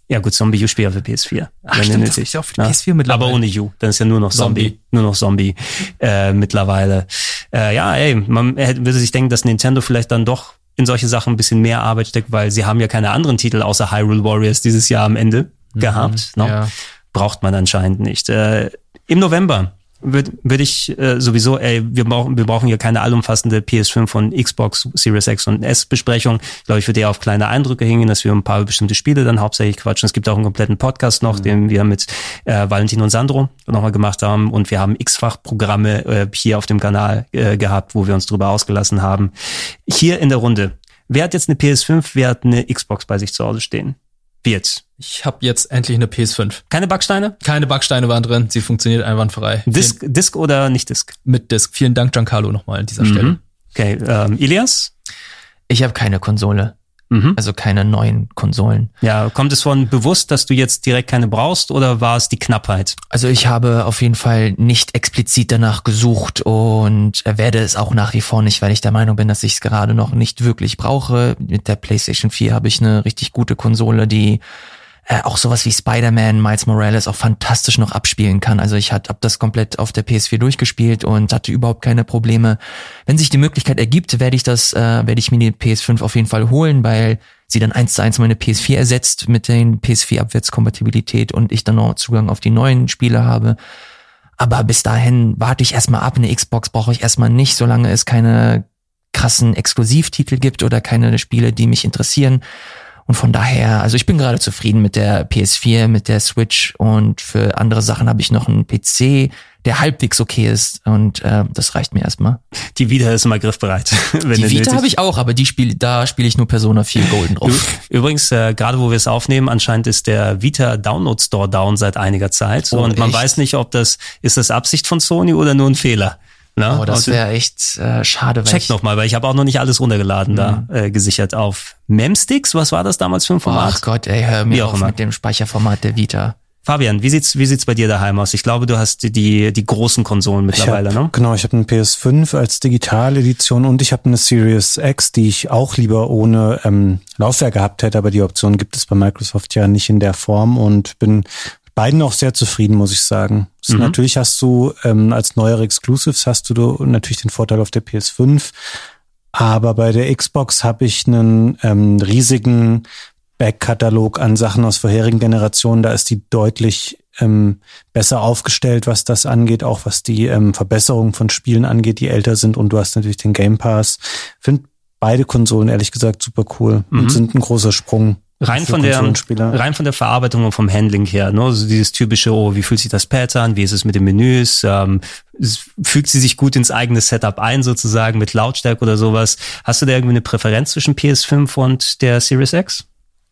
Speaker 3: Ja gut, Zombie U spielt ja für PS4.
Speaker 5: Ach,
Speaker 3: wenn
Speaker 5: stimmt, das
Speaker 3: nötig.
Speaker 5: ja für
Speaker 3: Ja.
Speaker 5: PS4 mittlerweile.
Speaker 3: Aber ohne U. Dann ist ja nur noch Zombie.
Speaker 5: Zombie.
Speaker 3: Nur noch Zombie äh, mittlerweile. Äh, ja, ey, man hätte, würde sich denken, dass Nintendo vielleicht dann doch in solche Sachen ein bisschen mehr Arbeit steckt, weil sie haben ja keine anderen Titel außer Hyrule Warriors dieses Jahr am Ende gehabt. Ne?
Speaker 5: ja.
Speaker 3: Braucht man anscheinend nicht. Äh, Im November würde würd ich äh, sowieso, ey, wir brauchen, wir brauchen hier keine allumfassende PS5 von Xbox Series X und S Besprechung. Ich glaube, ich würde eher auf kleine Eindrücke hingehen, dass wir ein paar bestimmte Spiele dann hauptsächlich quatschen. Es gibt auch einen kompletten Podcast noch, den wir mit äh, Valentin und Sandro nochmal gemacht haben und wir haben x-fach Programme äh, hier auf dem Kanal äh, gehabt, wo wir uns drüber ausgelassen haben. Hier in der Runde. Wer hat jetzt eine PS5, wer hat eine Xbox bei sich zu Hause stehen? Wie jetzt?
Speaker 5: Ich habe jetzt endlich eine PS5.
Speaker 3: Keine Backsteine?
Speaker 5: Keine Backsteine waren drin, sie funktioniert einwandfrei.
Speaker 3: Disk, Disk oder nicht Disk?
Speaker 5: Mit Disk. Vielen Dank, Giancarlo, nochmal an dieser Stelle.
Speaker 3: Mhm. Okay, ähm, Ilias?
Speaker 4: Ich habe keine Konsole.
Speaker 3: Mhm.
Speaker 4: Also keine neuen Konsolen.
Speaker 3: Ja, kommt es von bewusst, dass du jetzt direkt keine brauchst oder war es die Knappheit?
Speaker 4: Also ich habe auf jeden Fall nicht explizit danach gesucht und werde es auch nach wie vor nicht, weil ich der Meinung bin, dass ich es gerade noch nicht wirklich brauche. Mit der PlayStation 4 habe ich eine richtig gute Konsole, die äh, auch sowas wie Spider-Man, Miles Morales auch fantastisch noch abspielen kann. Also ich hab, hab das komplett auf der PS4 durchgespielt und hatte überhaupt keine Probleme. Wenn sich die Möglichkeit ergibt, werde ich das, äh, werde ich mir die PS5 auf jeden Fall holen, weil sie dann eins zu eins meine PS4 ersetzt mit den PS4-Abwärtskompatibilität und ich dann noch Zugang auf die neuen Spiele habe. Aber bis dahin warte ich erstmal ab. Eine Xbox brauche ich erstmal nicht, solange es keine krassen Exklusivtitel gibt oder keine Spiele, die mich interessieren. Und von daher, also ich bin gerade zufrieden mit der PS4, mit der Switch und für andere Sachen habe ich noch einen PC, der halbwegs okay ist und äh, das reicht mir erstmal.
Speaker 3: Die Vita ist immer griffbereit. wenn
Speaker 4: Die Vita habe ich auch, aber die spiel, da spiele ich nur Persona 4 Golden drauf.
Speaker 3: Übrigens, äh, gerade wo wir es aufnehmen, anscheinend ist der Vita Download Store down seit einiger Zeit.
Speaker 4: Oh,
Speaker 3: und man
Speaker 4: echt?
Speaker 3: weiß nicht, ob das, ist das Absicht von Sony oder nur ein Fehler. Na?
Speaker 4: Oh, das
Speaker 3: Und-
Speaker 4: wäre echt äh, schade, weil
Speaker 3: Check
Speaker 4: ich,
Speaker 3: noch mal, weil ich habe auch noch nicht alles runtergeladen da äh, gesichert auf Memsticks. Was war das damals für ein Format?
Speaker 4: Ach Gott, ey, hör mir
Speaker 3: auch
Speaker 4: auf
Speaker 3: immer.
Speaker 4: mit dem Speicherformat der Vita.
Speaker 3: Fabian, wie sieht's wie sieht's bei dir daheim aus? Ich glaube, du hast die die großen Konsolen mittlerweile,
Speaker 6: hab,
Speaker 3: ne?
Speaker 6: Genau, ich habe eine PS5 als Digitaledition und ich habe eine Series X, die ich auch lieber ohne ähm, Laufwerk gehabt hätte, aber die Option gibt es bei Microsoft ja nicht in der Form und bin beiden auch sehr zufrieden, muss ich sagen.
Speaker 3: Mhm.
Speaker 6: Natürlich hast du ähm, als neuere Exclusives hast du, natürlich den Vorteil auf der PS5, aber bei der Xbox habe ich einen ähm, riesigen Backkatalog an Sachen aus vorherigen Generationen. Da ist die deutlich ähm, besser aufgestellt, was das angeht, auch was die ähm, Verbesserung von Spielen angeht, die älter sind. Und du hast natürlich den Game Pass. Find beide Konsolen ehrlich gesagt super cool und sind ein großer Sprung.
Speaker 3: Rein von der rein von der Verarbeitung und vom Handling her, ne? Also dieses typische, oh, wie fühlt sich das Pad an, wie ist es mit den Menüs, ähm, fügt sie sich gut ins eigene Setup ein sozusagen mit Lautstärke oder sowas. Hast du da irgendwie eine Präferenz zwischen PS5 und der Series X?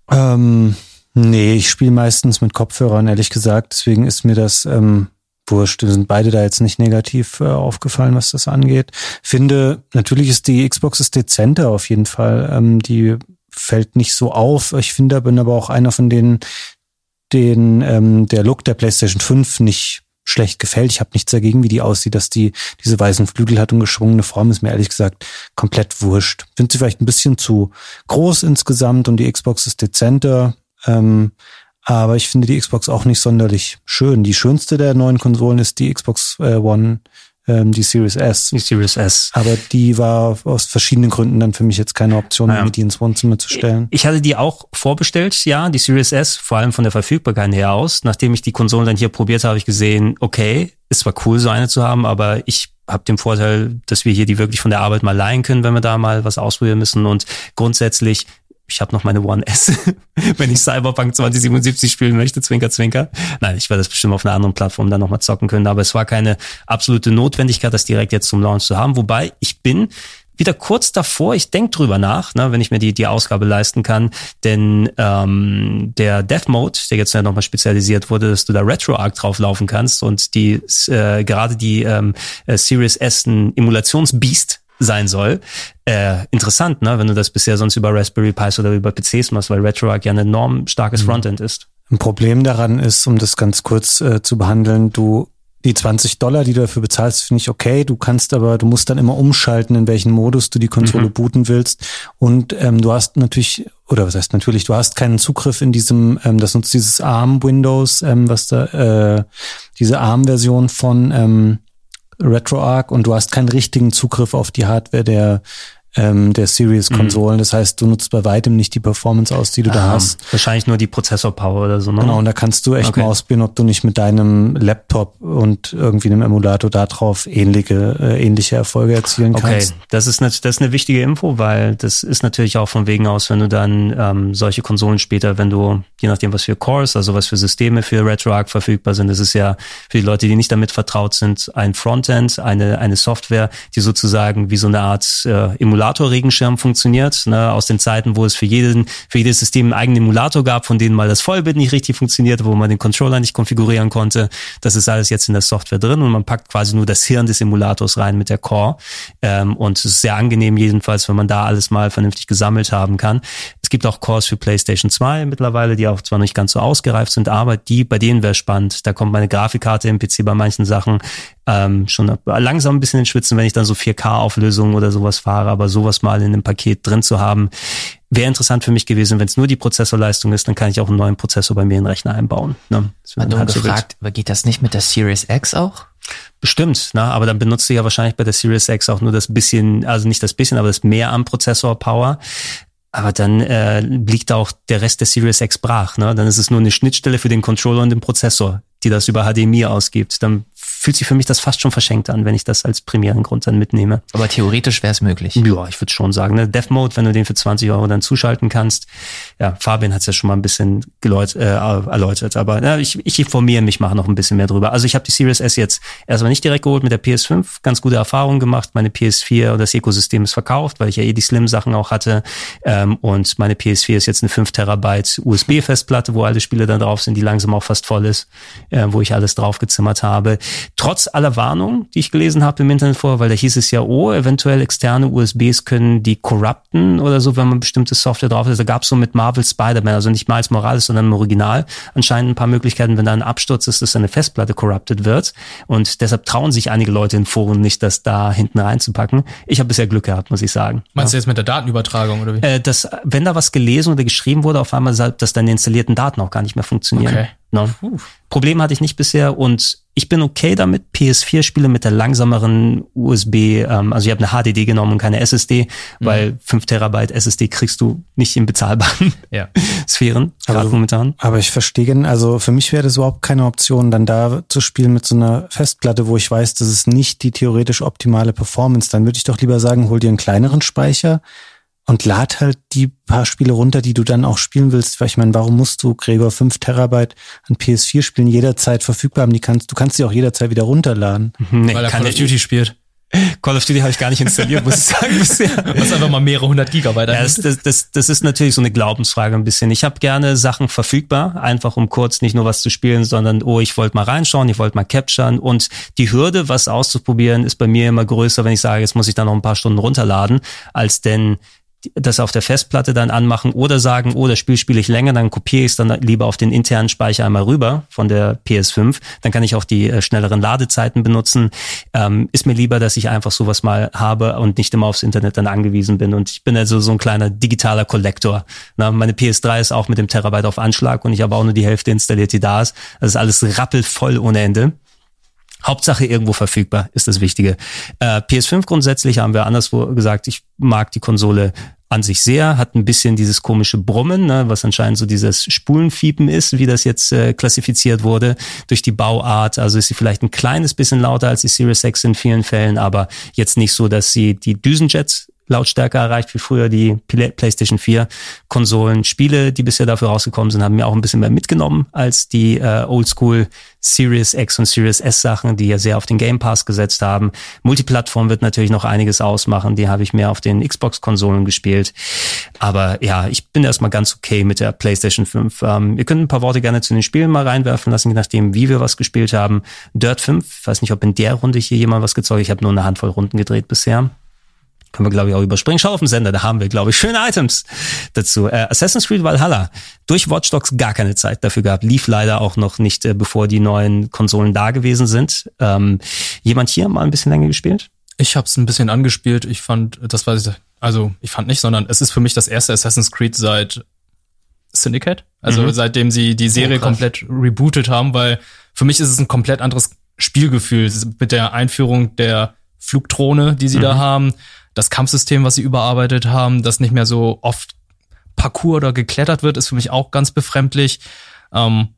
Speaker 6: Ähm, nee, ich spiele meistens mit Kopfhörern, ehrlich gesagt. Deswegen ist mir das ähm, wurscht. Wir sind beide da jetzt nicht negativ äh, aufgefallen, was das angeht. Finde, natürlich ist die Xbox ist dezenter auf jeden Fall. Ähm, die fällt nicht so auf. Ich finde, bin aber auch einer von denen, den ähm, der Look der PlayStation 5 nicht schlecht gefällt. Ich habe nichts dagegen, wie die aussieht, dass die diese weißen Flügel hat und geschwungene Form ist mir ehrlich gesagt komplett wurscht. Finde sie vielleicht ein bisschen zu groß insgesamt und die Xbox ist dezenter. Ähm, aber ich finde die Xbox auch nicht sonderlich schön. Die schönste der neuen Konsolen ist die Xbox äh, One ähm, die Series S.
Speaker 3: Die Series S.
Speaker 6: Aber die war aus verschiedenen Gründen dann für mich jetzt keine Option,
Speaker 3: Ja.
Speaker 6: mir die ins Wohnzimmer zu stellen.
Speaker 3: Ich hatte die auch vorbestellt, ja, die Series S, vor allem von der Verfügbarkeit her aus. Nachdem ich die Konsolen dann hier probiert habe, habe ich gesehen, okay, ist zwar cool, so eine zu haben, aber ich habe den Vorteil, dass wir hier die wirklich von der Arbeit mal leihen können, wenn wir da mal was ausprobieren müssen. Und grundsätzlich, ich habe noch meine One S, wenn ich Cyberpunk 2077 spielen möchte, Zwinker, Zwinker. Nein, ich werde das bestimmt auf einer anderen Plattform dann nochmal zocken können, aber es war keine absolute Notwendigkeit, das direkt jetzt zum Launch zu haben. Wobei ich bin wieder kurz davor, ich denk drüber nach, ne, wenn ich mir die, die Ausgabe leisten kann, denn ähm, der Death Mode, der jetzt ja nochmal spezialisiert wurde, dass du da RetroArch drauflaufen kannst und die äh, gerade die ähm, äh, Series S ein Emulationsbeast sein soll. Äh, interessant, ne, wenn du das bisher sonst über Raspberry Pis oder über PCs machst, weil RetroArch ja ein enorm starkes Frontend ist.
Speaker 6: Ein Problem daran ist, um das ganz kurz äh, zu behandeln, du die 20 Dollar, die du dafür bezahlst, finde ich okay. Du kannst aber, du musst dann immer umschalten, in welchen Modus du die Konsole booten willst. Und ähm, du hast natürlich, oder was heißt natürlich, du hast keinen Zugriff in diesem, ähm, das nutzt dieses ARM-Windows, ähm, was da, äh, diese ARM-Version von ähm, RetroArch und du hast keinen richtigen Zugriff auf die Hardware der ähm, der Series-Konsolen. Das heißt, du nutzt bei weitem nicht die Performance aus, die du da
Speaker 3: Ähm,
Speaker 6: hast.
Speaker 3: Wahrscheinlich nur die Prozessor-Power oder so. Ne?
Speaker 6: Genau, und da kannst du echt
Speaker 3: Okay.
Speaker 6: mal ausprobieren, ob du nicht mit deinem Laptop und irgendwie einem Emulator darauf ähnliche, äh, ähnliche Erfolge erzielen
Speaker 3: Okay,
Speaker 6: kannst.
Speaker 3: das ist, nat- das ist eine wichtige Info, weil das ist natürlich auch von wegen aus, wenn du dann ähm, solche Konsolen später, wenn du, je nachdem was für Cores, also was für Systeme für RetroArch verfügbar sind, das ist ja für die Leute, die nicht damit vertraut sind, ein Frontend, eine, eine Software, die sozusagen wie so eine Art äh, Emulator-Regenschirm funktioniert, ne, aus den Zeiten, wo es für jeden, für jedes System einen eigenen Emulator gab, von denen mal das Vollbild nicht richtig funktionierte, wo man den Controller nicht konfigurieren konnte. Das ist alles jetzt in der Software drin und man packt quasi nur das Hirn des Emulators rein mit der Core. Ähm, und es ist sehr angenehm jedenfalls, wenn man da alles mal vernünftig gesammelt haben kann. Es gibt auch Cores für PlayStation 2 mittlerweile, die auch zwar nicht ganz so ausgereift sind, aber die, bei denen wäre spannend. Da kommt meine Grafikkarte im PC bei manchen Sachen ähm, schon langsam ein bisschen ins Schwitzen, wenn ich dann so 4K-Auflösungen oder sowas fahre, aber sowas mal in einem Paket drin zu haben, wäre interessant für mich gewesen. Wenn es nur die Prozessorleistung ist, dann kann ich auch einen neuen Prozessor bei mir in den Rechner einbauen. Ne?
Speaker 4: Hat
Speaker 3: so wild.
Speaker 4: gefragt, aber geht das nicht mit der Series X auch?
Speaker 3: Bestimmt, ne? aber dann benutzt du ja wahrscheinlich bei der Series X auch nur das bisschen, also nicht das bisschen, aber das mehr am Prozessor Power. Aber dann äh, liegt auch der Rest der Series X brach. Ne? Dann ist es nur eine Schnittstelle für den Controller und den Prozessor, die das über HDMI ausgibt. Dann fühlt sich für mich das fast schon verschenkt an, wenn ich das als primären Grund dann mitnehme.
Speaker 4: Aber theoretisch wäre es möglich.
Speaker 3: Ja, ich würde schon sagen. Ne? Death Mode, wenn du den für 20 Euro dann zuschalten kannst. Ja, Fabian hat es ja schon mal ein bisschen geläut, äh, erläutert. Aber ja, ich, ich informiere mich, mache noch ein bisschen mehr drüber. Also ich habe die Series S jetzt erstmal nicht direkt geholt mit der PS5. Ganz gute Erfahrungen gemacht. Meine PS4 und das Ökosystem ist verkauft, weil ich ja eh die Slim-Sachen auch hatte. Ähm, und meine PS4 ist jetzt eine 5 Terabyte USB-Festplatte, wo alle Spiele dann drauf sind, die langsam auch fast voll ist, äh, wo ich alles draufgezimmert habe. Trotz aller Warnungen, die ich gelesen habe im Internet vor, weil da hieß es ja, oh, eventuell externe USBs können die corrupten oder so, wenn man bestimmte Software drauf ist. Da gab es so mit Marvel Spider-Man, also nicht Miles Morales, sondern im Original, anscheinend ein paar Möglichkeiten, wenn da ein Absturz ist, dass eine Festplatte corrupted wird. Und deshalb trauen sich einige Leute in Foren nicht, das da hinten reinzupacken. Ich habe bisher Glück gehabt, muss ich sagen.
Speaker 5: Meinst du jetzt mit der Datenübertragung oder wie?
Speaker 3: Äh, dass, wenn da was gelesen oder geschrieben wurde, auf einmal, dass deine installierten Daten auch gar nicht mehr funktionieren.
Speaker 5: Okay.
Speaker 3: No. Problem hatte ich nicht bisher und ich bin okay damit. PS4-Spiele mit der langsameren USB, ähm, also ich habe eine HDD genommen und keine SSD,
Speaker 5: Mhm.
Speaker 3: weil 5 Terabyte SSD kriegst du nicht in bezahlbaren
Speaker 5: Ja.
Speaker 3: Sphären,
Speaker 6: Aber
Speaker 3: momentan.
Speaker 6: Aber ich verstehe, also für mich wäre das überhaupt keine Option, dann da zu spielen mit so einer Festplatte, wo ich weiß, das ist nicht die theoretisch optimale Performance. Dann würde ich doch lieber sagen, hol dir einen kleineren Speicher und lad halt die paar Spiele runter, die du dann auch spielen willst. Weil ich meine, warum musst du, Gregor, 5 Terabyte an PS4-Spielen jederzeit verfügbar haben? Die kannst, du kannst sie auch jederzeit wieder runterladen.
Speaker 3: Nee,
Speaker 5: Weil er Call of
Speaker 3: ich-
Speaker 5: Duty spielt.
Speaker 3: Call of Duty habe ich gar nicht installiert, muss ich sagen, bisher.
Speaker 5: Was einfach mal mehrere hundert Gigabyte
Speaker 3: Ja, das, das, das, das ist natürlich so eine Glaubensfrage ein bisschen. Ich habe gerne Sachen verfügbar, einfach um kurz nicht nur was zu spielen, sondern oh, ich wollte mal reinschauen, ich wollte mal capturen und die Hürde, was auszuprobieren, ist bei mir immer größer, wenn ich sage, jetzt muss ich da noch ein paar Stunden runterladen, als denn das auf der Festplatte dann anmachen oder sagen, oh, das Spiel spiele ich länger, dann kopiere ich es dann lieber auf den internen Speicher einmal rüber von der PS5. Dann kann ich auch die äh, schnelleren Ladezeiten benutzen. Ähm, ist mir lieber, dass ich einfach sowas mal habe und nicht immer aufs Internet dann angewiesen bin. Und ich bin also so ein kleiner digitaler Kollektor. Na, meine PS3 ist auch mit dem Terabyte auf Anschlag und ich habe auch nur die Hälfte installiert, die da ist. Das ist alles rappelvoll ohne Ende. Hauptsache irgendwo verfügbar ist das Wichtige. Äh, PS5 grundsätzlich haben wir anderswo gesagt, ich mag die Konsole an sich sehr, hat ein bisschen dieses komische Brummen, ne, was anscheinend so dieses Spulenfiepen ist, wie das jetzt äh, klassifiziert wurde, durch die Bauart. Also ist sie vielleicht ein kleines bisschen lauter als die Series X in vielen Fällen, aber jetzt nicht so, dass sie die Düsenjets Lautstärke erreicht wie früher die PlayStation 4 Konsolen. Spiele, die bisher dafür rausgekommen sind, haben mir auch ein bisschen mehr mitgenommen als die äh, Oldschool Series X und Series S Sachen, die ja sehr auf den Game Pass gesetzt haben. Multiplattform wird natürlich noch einiges ausmachen. Die habe ich mehr auf den Xbox Konsolen gespielt. Aber ja, ich bin erstmal ganz okay mit der PlayStation 5. Ähm, ihr könnt ein paar Worte gerne zu den Spielen mal reinwerfen lassen, je nachdem, wie wir was gespielt haben. Dirt 5, weiß nicht, ob in der Runde hier jemand was gezeugt. Ich habe nur eine Handvoll Runden gedreht bisher. Können wir, glaube ich, auch überspringen. Schau auf den Sender, da haben wir, glaube ich, schöne Items dazu. Äh, Assassin's Creed Valhalla. Durch Watch Dogs gar keine Zeit dafür gehabt. Lief leider auch noch nicht, äh, bevor die neuen Konsolen da gewesen sind. Ähm, jemand hier mal ein bisschen länger gespielt?
Speaker 5: Ich habe es ein bisschen angespielt. Ich fand, das war, also ich fand nicht, sondern es ist für mich das erste Assassin's Creed seit Syndicate. Also mhm. seitdem sie die Serie oh, komplett rebootet haben, weil für mich ist es ein komplett anderes Spielgefühl mit der Einführung der Flugdrohne, die sie mhm. da haben das Kampfsystem, was sie überarbeitet haben, das nicht mehr so oft Parcours oder geklettert wird, ist für mich auch ganz befremdlich. Ähm,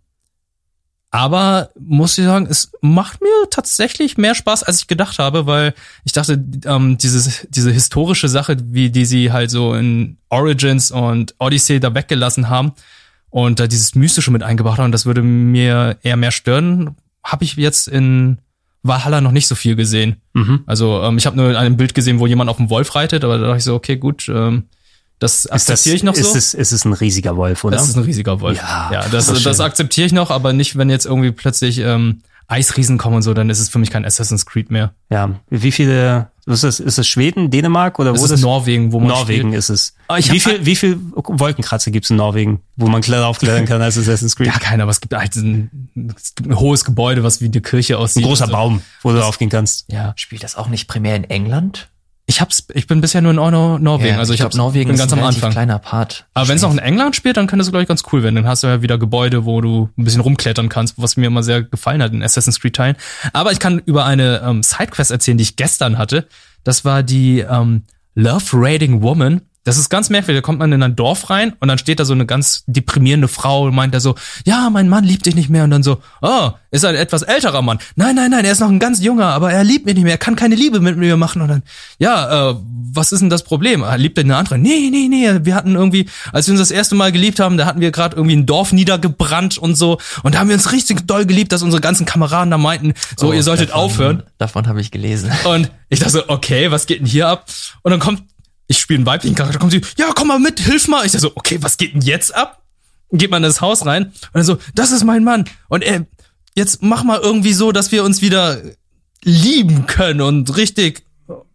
Speaker 5: aber muss ich sagen, es macht mir tatsächlich mehr Spaß, als ich gedacht habe, weil ich dachte, ähm, dieses, diese historische Sache, wie die sie halt so in Origins und Odyssey da weggelassen haben und da dieses Mystische mit eingebracht haben, das würde mir eher mehr stören, habe ich jetzt in Valhalla noch nicht so viel gesehen. Mhm. Also ähm, ich habe nur ein Bild gesehen, wo jemand auf dem Wolf reitet, aber da dachte ich so, okay, gut, ähm, das akzeptiere ich noch
Speaker 3: ist
Speaker 5: so.
Speaker 3: Es, ist es ein riesiger Wolf, oder?
Speaker 5: Das ist ein riesiger Wolf. Ja, ja das, das, das akzeptiere ich noch, aber nicht, wenn jetzt irgendwie plötzlich ähm, Eisriesen kommen und so, dann ist es für mich kein Assassin's Creed mehr.
Speaker 3: Ja, wie viele, ist es, ist es Schweden, Dänemark oder
Speaker 5: das
Speaker 3: wo
Speaker 5: ist
Speaker 3: das?
Speaker 5: Norwegen, wo man
Speaker 3: Norwegen
Speaker 5: spielt.
Speaker 3: ist es. wie viel, wie viel Wolkenkratzer gibt's in Norwegen, wo man draufklettern kann als Assassin's Creed?
Speaker 5: Ja, keiner, aber es gibt halt ein, es gibt ein hohes Gebäude, was wie eine Kirche aussieht.
Speaker 3: Ein großer so. Baum, wo du draufgehen kannst.
Speaker 4: Ja. Spielt das auch nicht primär in England?
Speaker 5: Ich hab's, ich bin bisher nur in Nor Norwegen,
Speaker 4: ja,
Speaker 5: also ich,
Speaker 4: ich hab's, Norwegen
Speaker 5: bin ganz
Speaker 4: ist ein
Speaker 5: am Anfang.
Speaker 4: kleiner Part.
Speaker 5: Aber wenn es noch in England spielt, dann könnte es glaube ich ganz cool werden. Dann hast du ja wieder Gebäude, wo du ein bisschen rumklettern kannst, was mir immer sehr gefallen hat in Assassin's Creed Teilen. Aber ich kann über eine ähm, Sidequest erzählen, die ich gestern hatte. Das war die ähm, Love Raiding Woman. Das ist ganz merkwürdig. Da kommt man in ein Dorf rein und dann steht da so eine ganz deprimierende Frau und meint da so, ja, mein Mann liebt dich nicht mehr. Und dann so, oh, ist ein etwas älterer Mann. Nein, nein, nein, er ist noch ein ganz junger, aber er liebt mich nicht mehr. Er kann keine Liebe mit mir machen. Und dann, ja, äh, was ist denn das Problem? Er liebt eine andere? Nee, nee, nee. Wir hatten irgendwie, als wir uns das erste Mal geliebt haben, da hatten wir gerade irgendwie ein Dorf niedergebrannt und so. Und da haben wir uns richtig doll geliebt, dass unsere ganzen Kameraden da meinten, so, oh, ihr solltet
Speaker 4: davon,
Speaker 5: aufhören.
Speaker 4: Davon habe ich gelesen.
Speaker 5: Und ich dachte so, okay, was geht denn hier ab? Und dann kommt ich spiele einen weiblichen Charakter, kommt sie, ja, komm mal mit, hilf mal. Ich sag so, okay, was geht denn jetzt ab? Geht man in das Haus rein und dann so, das ist mein Mann. Und er, jetzt mach mal irgendwie so, dass wir uns wieder lieben können und richtig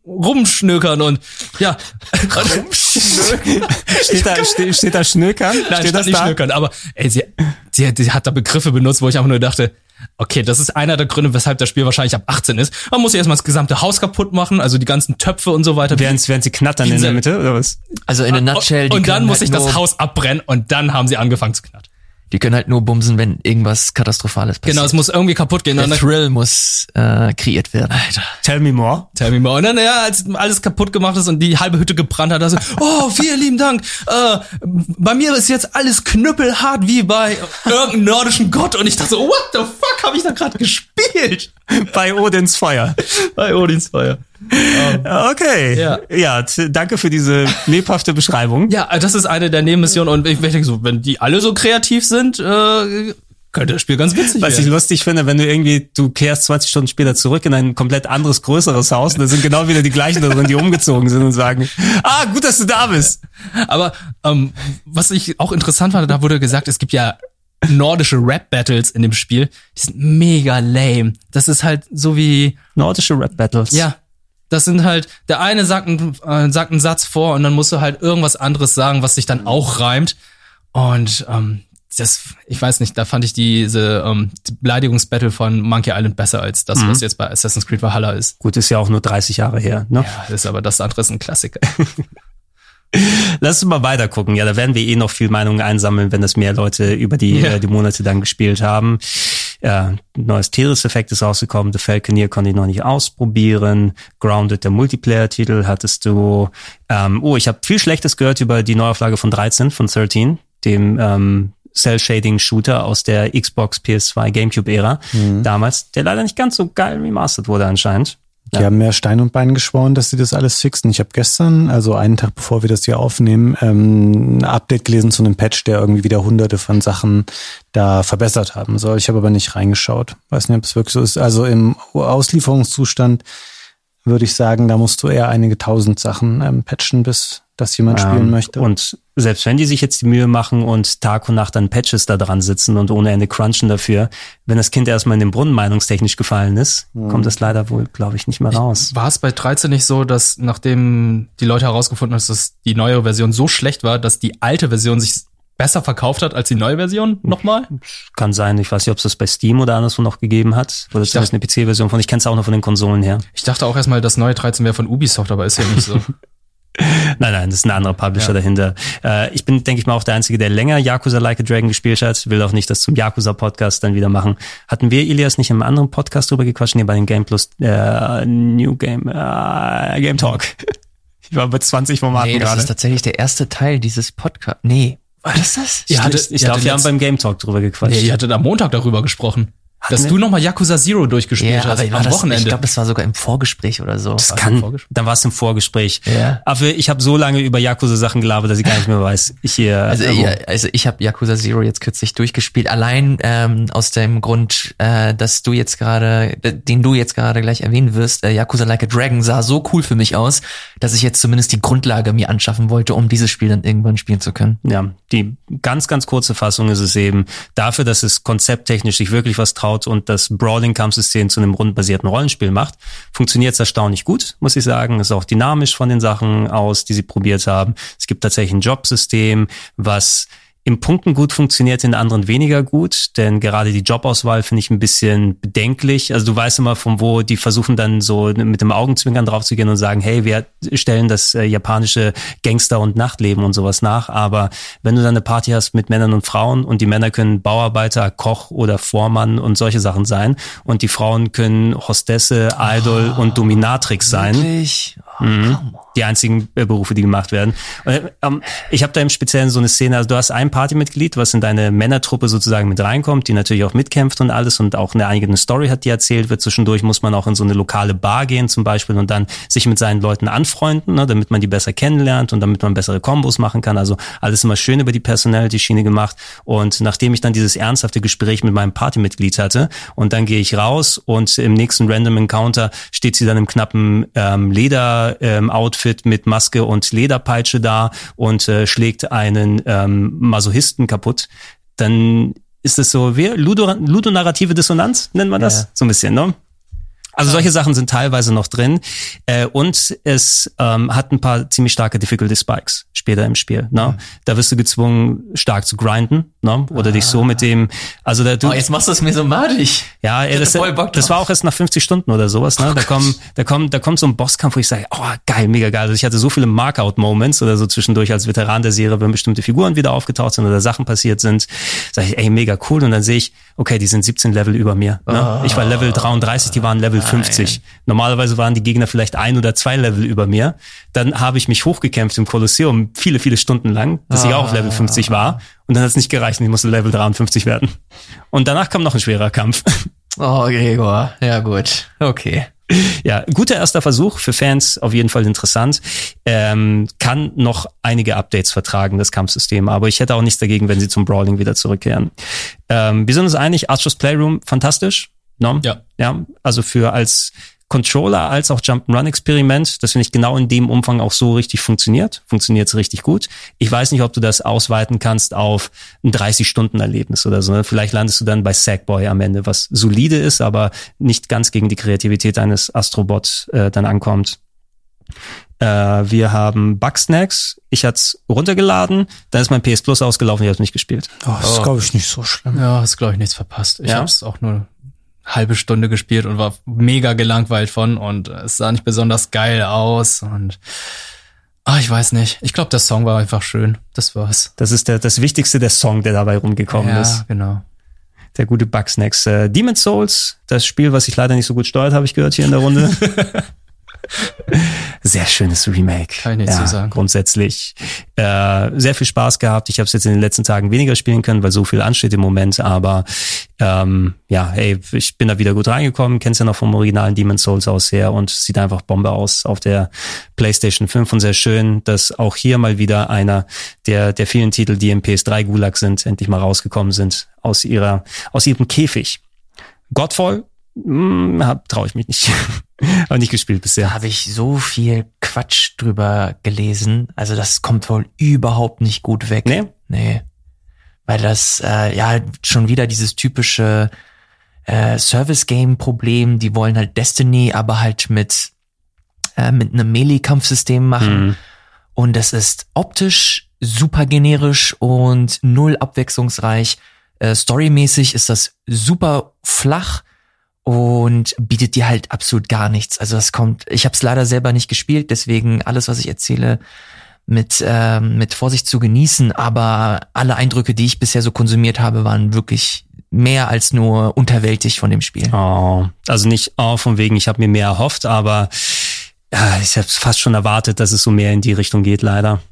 Speaker 5: rumschnökern und ja.
Speaker 3: rumschnökern? steht, da, steht, steht da Schnökern?
Speaker 5: Nein,
Speaker 3: steht
Speaker 5: das nicht da? Schnökern, aber ey, sie, sie, sie hat da Begriffe benutzt, wo ich einfach nur dachte, Okay, das ist einer der Gründe, weshalb das Spiel wahrscheinlich ab 18 ist. Man muss erstmal das gesamte Haus kaputt machen, also die ganzen Töpfe und so weiter.
Speaker 3: Während, während sie knattern in der Mitte, oder was?
Speaker 4: Also in a nutshell.
Speaker 5: Die und dann muss halt ich das Haus abbrennen und dann haben sie angefangen zu knattern.
Speaker 4: Die können halt nur bumsen, wenn irgendwas Katastrophales passiert.
Speaker 5: Genau, es muss irgendwie kaputt gehen.
Speaker 4: Der Thrill muss äh, kreiert werden.
Speaker 3: Alter. Tell me more.
Speaker 5: Tell me more. Und dann, ja, als alles kaputt gemacht ist und die halbe Hütte gebrannt hat, also, oh, vielen lieben Dank. Äh, bei mir ist jetzt alles knüppelhart wie bei irgendeinem nordischen Gott. Und ich dachte so, what the fuck habe ich da gerade gespielt?
Speaker 3: bei Odins Feuer.
Speaker 5: bei Odins Feuer.
Speaker 3: Um, okay. Ja. ja, danke für diese lebhafte Beschreibung.
Speaker 5: Ja, das ist eine der Nebenmissionen und ich denke so, wenn die alle so kreativ sind, äh, könnte das Spiel ganz witzig
Speaker 3: Was
Speaker 5: werden.
Speaker 3: ich lustig finde, wenn du irgendwie, du kehrst 20 Stunden später zurück in ein komplett anderes, größeres Haus und da sind genau wieder die gleichen da drin, die umgezogen sind und sagen, ah, gut, dass du da bist.
Speaker 5: Aber ähm, was ich auch interessant fand, da wurde gesagt, es gibt ja nordische Rap-Battles in dem Spiel. Die sind mega lame. Das ist halt so wie...
Speaker 3: Nordische Rap-Battles?
Speaker 5: Ja, das sind halt, der eine sagt, einen, äh, sagt einen Satz vor und dann musst du halt irgendwas anderes sagen, was sich dann auch reimt. Und ähm, das, ich weiß nicht, da fand ich diese ähm, die Beleidigungsbattle von Monkey Island besser als das, was jetzt bei Assassin's Creed Valhalla ist.
Speaker 3: Gut, ist ja auch nur 30 Jahre her. Ne?
Speaker 5: Ja, ist aber das andere ist ein Klassiker.
Speaker 3: Lass uns mal weiter gucken. Ja, da werden wir eh noch viel Meinungen einsammeln, wenn das mehr Leute über die,
Speaker 5: Ja.
Speaker 3: äh, die Monate dann gespielt haben. Ja, neues Teres-Effekt ist rausgekommen. The Falconeer konnte ich noch nicht ausprobieren. Grounded, der Multiplayer-Titel, hattest du. Ähm, oh, ich habe viel Schlechtes gehört über die Neuauflage von 13, von 13, dem ähm, Cell-Shading-Shooter aus der Xbox, PS2, GameCube-Ära damals, der leider nicht ganz so geil remastered wurde anscheinend.
Speaker 6: Die haben mehr Stein und Bein geschworen, dass sie das alles fixen. Ich habe gestern, also einen Tag bevor wir das hier aufnehmen, ähm, ein Update gelesen zu einem Patch, der irgendwie wieder hunderte von Sachen da verbessert haben soll. Ich habe aber nicht reingeschaut. Weiß nicht, ob es wirklich so ist. Also im Auslieferungszustand würde ich sagen, da musst du eher einige tausend Sachen ähm, patchen, bis das jemand spielen
Speaker 3: Ähm,
Speaker 6: möchte.
Speaker 3: Und selbst wenn die sich jetzt die Mühe machen und Tag und Nacht an Patches da dran sitzen und ohne Ende crunchen dafür, wenn das Kind erstmal in den Brunnen meinungstechnisch gefallen ist, kommt das leider wohl, glaube ich, nicht mehr raus.
Speaker 5: War es bei 13 nicht so, dass nachdem die Leute herausgefunden haben, dass die neue Version so schlecht war, dass die alte Version sich besser verkauft hat als die neue Version nochmal?
Speaker 3: Kann sein, ich weiß nicht, ob es das bei Steam oder anderswo noch gegeben hat. Oder ist das
Speaker 5: dachte-
Speaker 3: eine PC-Version von? Ich kenne es auch noch von den Konsolen her.
Speaker 5: Ich dachte auch erstmal, das neue 13 wäre von Ubisoft, aber ist ja nicht so.
Speaker 3: Nein, nein, das ist ein anderer Publisher
Speaker 5: Ja.
Speaker 3: dahinter. Äh, ich bin, denke ich mal, auch der Einzige, der länger Yakuza Like a Dragon gespielt hat. Will auch nicht das zum Yakuza-Podcast dann wieder machen. Hatten wir, Ilias, nicht im anderen Podcast drüber gequatscht? Nee, bei den Game Plus, äh, New Game, äh, Game Talk. Ich war bei 20 Formaten
Speaker 4: Nee, das
Speaker 3: gerade.
Speaker 4: ist tatsächlich der erste Teil dieses Podcasts. Nee, war das das?
Speaker 3: Ich,
Speaker 5: hattet-
Speaker 3: ich
Speaker 5: ihr
Speaker 3: glaube, wir haben beim Game Talk drüber gequatscht.
Speaker 5: Nee, ihr hattet am Montag darüber gesprochen. Dass
Speaker 3: wir?
Speaker 5: du nochmal Yakuza Zero durchgespielt
Speaker 4: Ja,
Speaker 5: hast am
Speaker 4: das,
Speaker 5: Wochenende.
Speaker 4: ich glaube, das war sogar im Vorgespräch oder so.
Speaker 3: Das
Speaker 5: War
Speaker 3: kann, dann war es im Vorgespräch.
Speaker 4: Ja.
Speaker 3: Aber ich habe so lange über Yakuza-Sachen gelabert, dass ich gar nicht mehr weiß. Ich hier,
Speaker 4: Also,
Speaker 3: äh,
Speaker 4: ja, also ich habe Yakuza Zero jetzt kürzlich durchgespielt, allein ähm, aus dem Grund, äh, dass du jetzt gerade, den du jetzt gerade gleich erwähnen wirst, äh, Yakuza Like a Dragon sah so cool für mich aus, dass ich jetzt zumindest die Grundlage mir anschaffen wollte, um dieses Spiel dann irgendwann spielen zu können.
Speaker 3: Ja, die ganz, ganz kurze Fassung ist es eben dafür, dass es konzepttechnisch sich wirklich was traut und das Brawling-Kampfsystem zu einem rundenbasierten Rollenspiel macht, funktioniert es erstaunlich gut, muss ich sagen. Ist auch dynamisch von den Sachen aus, die sie probiert haben. Es gibt tatsächlich ein Jobsystem, was im Punkten gut funktioniert, in anderen weniger gut, denn gerade die Jobauswahl finde ich ein bisschen bedenklich. Also du weißt immer, von wo die versuchen dann so mit dem Augenzwinkern drauf zu gehen und sagen, hey, wir stellen das äh, japanische Gangster- und Nachtleben und sowas nach. Aber wenn du dann eine Party hast mit Männern und Frauen und die Männer können Bauarbeiter, Koch oder Vormann und solche Sachen sein und die Frauen können Hostesse, Idol und Dominatrix sein.
Speaker 4: Wirklich? Oh,
Speaker 3: Mhm. Die einzigen äh, Berufe, die gemacht werden. Und, ähm, ich habe da im Speziellen so eine Szene, also du hast ein Partymitglied, was in deine Männertruppe sozusagen mit reinkommt, die natürlich auch mitkämpft und alles und auch eine eigene Story hat, die erzählt wird. Zwischendurch muss man auch in so eine lokale Bar gehen zum Beispiel und dann sich mit seinen Leuten anfreunden, ne, damit man die besser kennenlernt und damit man bessere Kombos machen kann. Also alles immer schön über die Personality-Schiene gemacht. Und nachdem ich dann dieses ernsthafte Gespräch mit meinem Partymitglied hatte und dann gehe ich raus und im nächsten Random Encounter steht sie dann im knappen ähm, Leder-Outfit mit Maske und Lederpeitsche da und äh, schlägt einen ähm, Masochisten kaputt, dann ist es so, wie Ludo, ludonarrative Dissonanz, nennt man das?
Speaker 4: Ja.
Speaker 3: So ein bisschen, ne? Also solche Sachen sind teilweise noch drin äh, und es ähm, hat ein paar ziemlich starke Difficulty Spikes später im Spiel. Ne? Da wirst du gezwungen, stark zu grinden ne? oder dich so mit dem, also da, du,
Speaker 4: Oh, jetzt machst du es mir so madig.
Speaker 3: ja, ey, das, das war auch erst nach 50 Stunden oder sowas. Ne? Da, kommen, da, kommt, da kommt so ein Bosskampf, wo ich sage, oh geil, mega geil. Also ich hatte so viele Markout-Moments oder so zwischendurch als Veteran der Serie, wenn bestimmte Figuren wieder aufgetaucht sind oder Sachen passiert sind, sage ich, ey, mega cool. Und dann sehe ich, okay, die sind 17 Level über mir. Ne? ich war Level 33, die waren Level 50. Normalerweise waren die Gegner vielleicht ein oder zwei Level über mir. Dann habe ich mich hochgekämpft im Kolosseum viele, viele Stunden lang, dass ich auch auf Level 50 war. Und dann hat es nicht gereicht und ich musste Level 53 werden. Und danach kam noch ein schwerer Kampf.
Speaker 4: Oh, Gregor. Ja, gut. Okay.
Speaker 3: Ja, guter erster Versuch, für Fans auf jeden Fall interessant. Ähm, kann noch einige Updates vertragen, das Kampfsystem, aber ich hätte auch nichts dagegen, wenn sie zum Brawling wieder zurückkehren. Ähm, wir sind uns einig, Archer's Playroom, fantastisch. No?
Speaker 5: Ja.
Speaker 3: Ja, also für als Controller als auch Jump'n'Run-Experiment, das finde ich genau in dem Umfang auch so richtig funktioniert. Funktioniert es richtig gut. Ich weiß nicht, ob du das ausweiten kannst auf ein 30-Stunden-Erlebnis oder so. Ne? Vielleicht landest du dann bei Sackboy am Ende, was solide ist, aber nicht ganz gegen die Kreativität eines Astrobot äh, dann ankommt. Äh, wir haben Bugsnacks. Ich hatte es runtergeladen, dann ist mein PS Plus ausgelaufen, ich habe es nicht gespielt.
Speaker 6: Oh, das ist, glaube ich, nicht so schlimm.
Speaker 5: Ja, hast glaube ich nichts verpasst. Ich
Speaker 3: Ja?
Speaker 5: habe es auch nur halbe Stunde gespielt und war mega gelangweilt von und es sah nicht besonders geil aus und ah, ich weiß nicht. Ich glaube, der Song war einfach schön. Das war's.
Speaker 3: Das ist der, das Wichtigste, der Song, der dabei rumgekommen
Speaker 5: ja,
Speaker 3: ist.
Speaker 5: genau.
Speaker 3: Der gute Bugsnacks. Äh, Demon's Souls, das Spiel, was ich leider nicht so gut steuert, habe ich gehört hier in der Runde. Sehr schönes Remake.
Speaker 5: Kann ich
Speaker 3: ja,
Speaker 5: zu sagen.
Speaker 3: Grundsätzlich äh, sehr viel Spaß gehabt. Ich habe es jetzt in den letzten Tagen weniger spielen können, weil so viel ansteht im Moment. Aber ähm, ja, hey, ich bin da wieder gut reingekommen. Kennst ja noch vom originalen Demon's Souls aus her und sieht einfach Bombe aus auf der PlayStation 5 und sehr schön, dass auch hier mal wieder einer der der vielen Titel, die im PS3 Gulag sind, endlich mal rausgekommen sind aus ihrer aus ihrem Käfig. Godfall hm, traue ich mich nicht. Habe nicht gespielt bisher.
Speaker 4: Da habe ich so viel Quatsch drüber gelesen. Also das kommt wohl überhaupt nicht gut weg.
Speaker 3: Nee?
Speaker 4: Nee. Weil das, äh, ja, schon wieder dieses typische äh, Service-Game-Problem. Die wollen halt Destiny, aber halt mit, äh, mit einem Melee-Kampfsystem machen.
Speaker 3: Mhm.
Speaker 4: Und es ist optisch super generisch und null abwechslungsreich. Äh, storymäßig ist das super flach und bietet dir halt absolut gar nichts. Also das kommt, ich habe es leider selber nicht gespielt, deswegen alles, was ich erzähle, mit, ähm, mit Vorsicht zu genießen. Aber alle Eindrücke, die ich bisher so konsumiert habe, waren wirklich mehr als nur unterwältigt von dem Spiel.
Speaker 3: Oh, also nicht oh, von wegen, ich habe mir mehr erhofft, aber ja, ich habe fast schon erwartet, dass es so mehr in die Richtung geht, leider.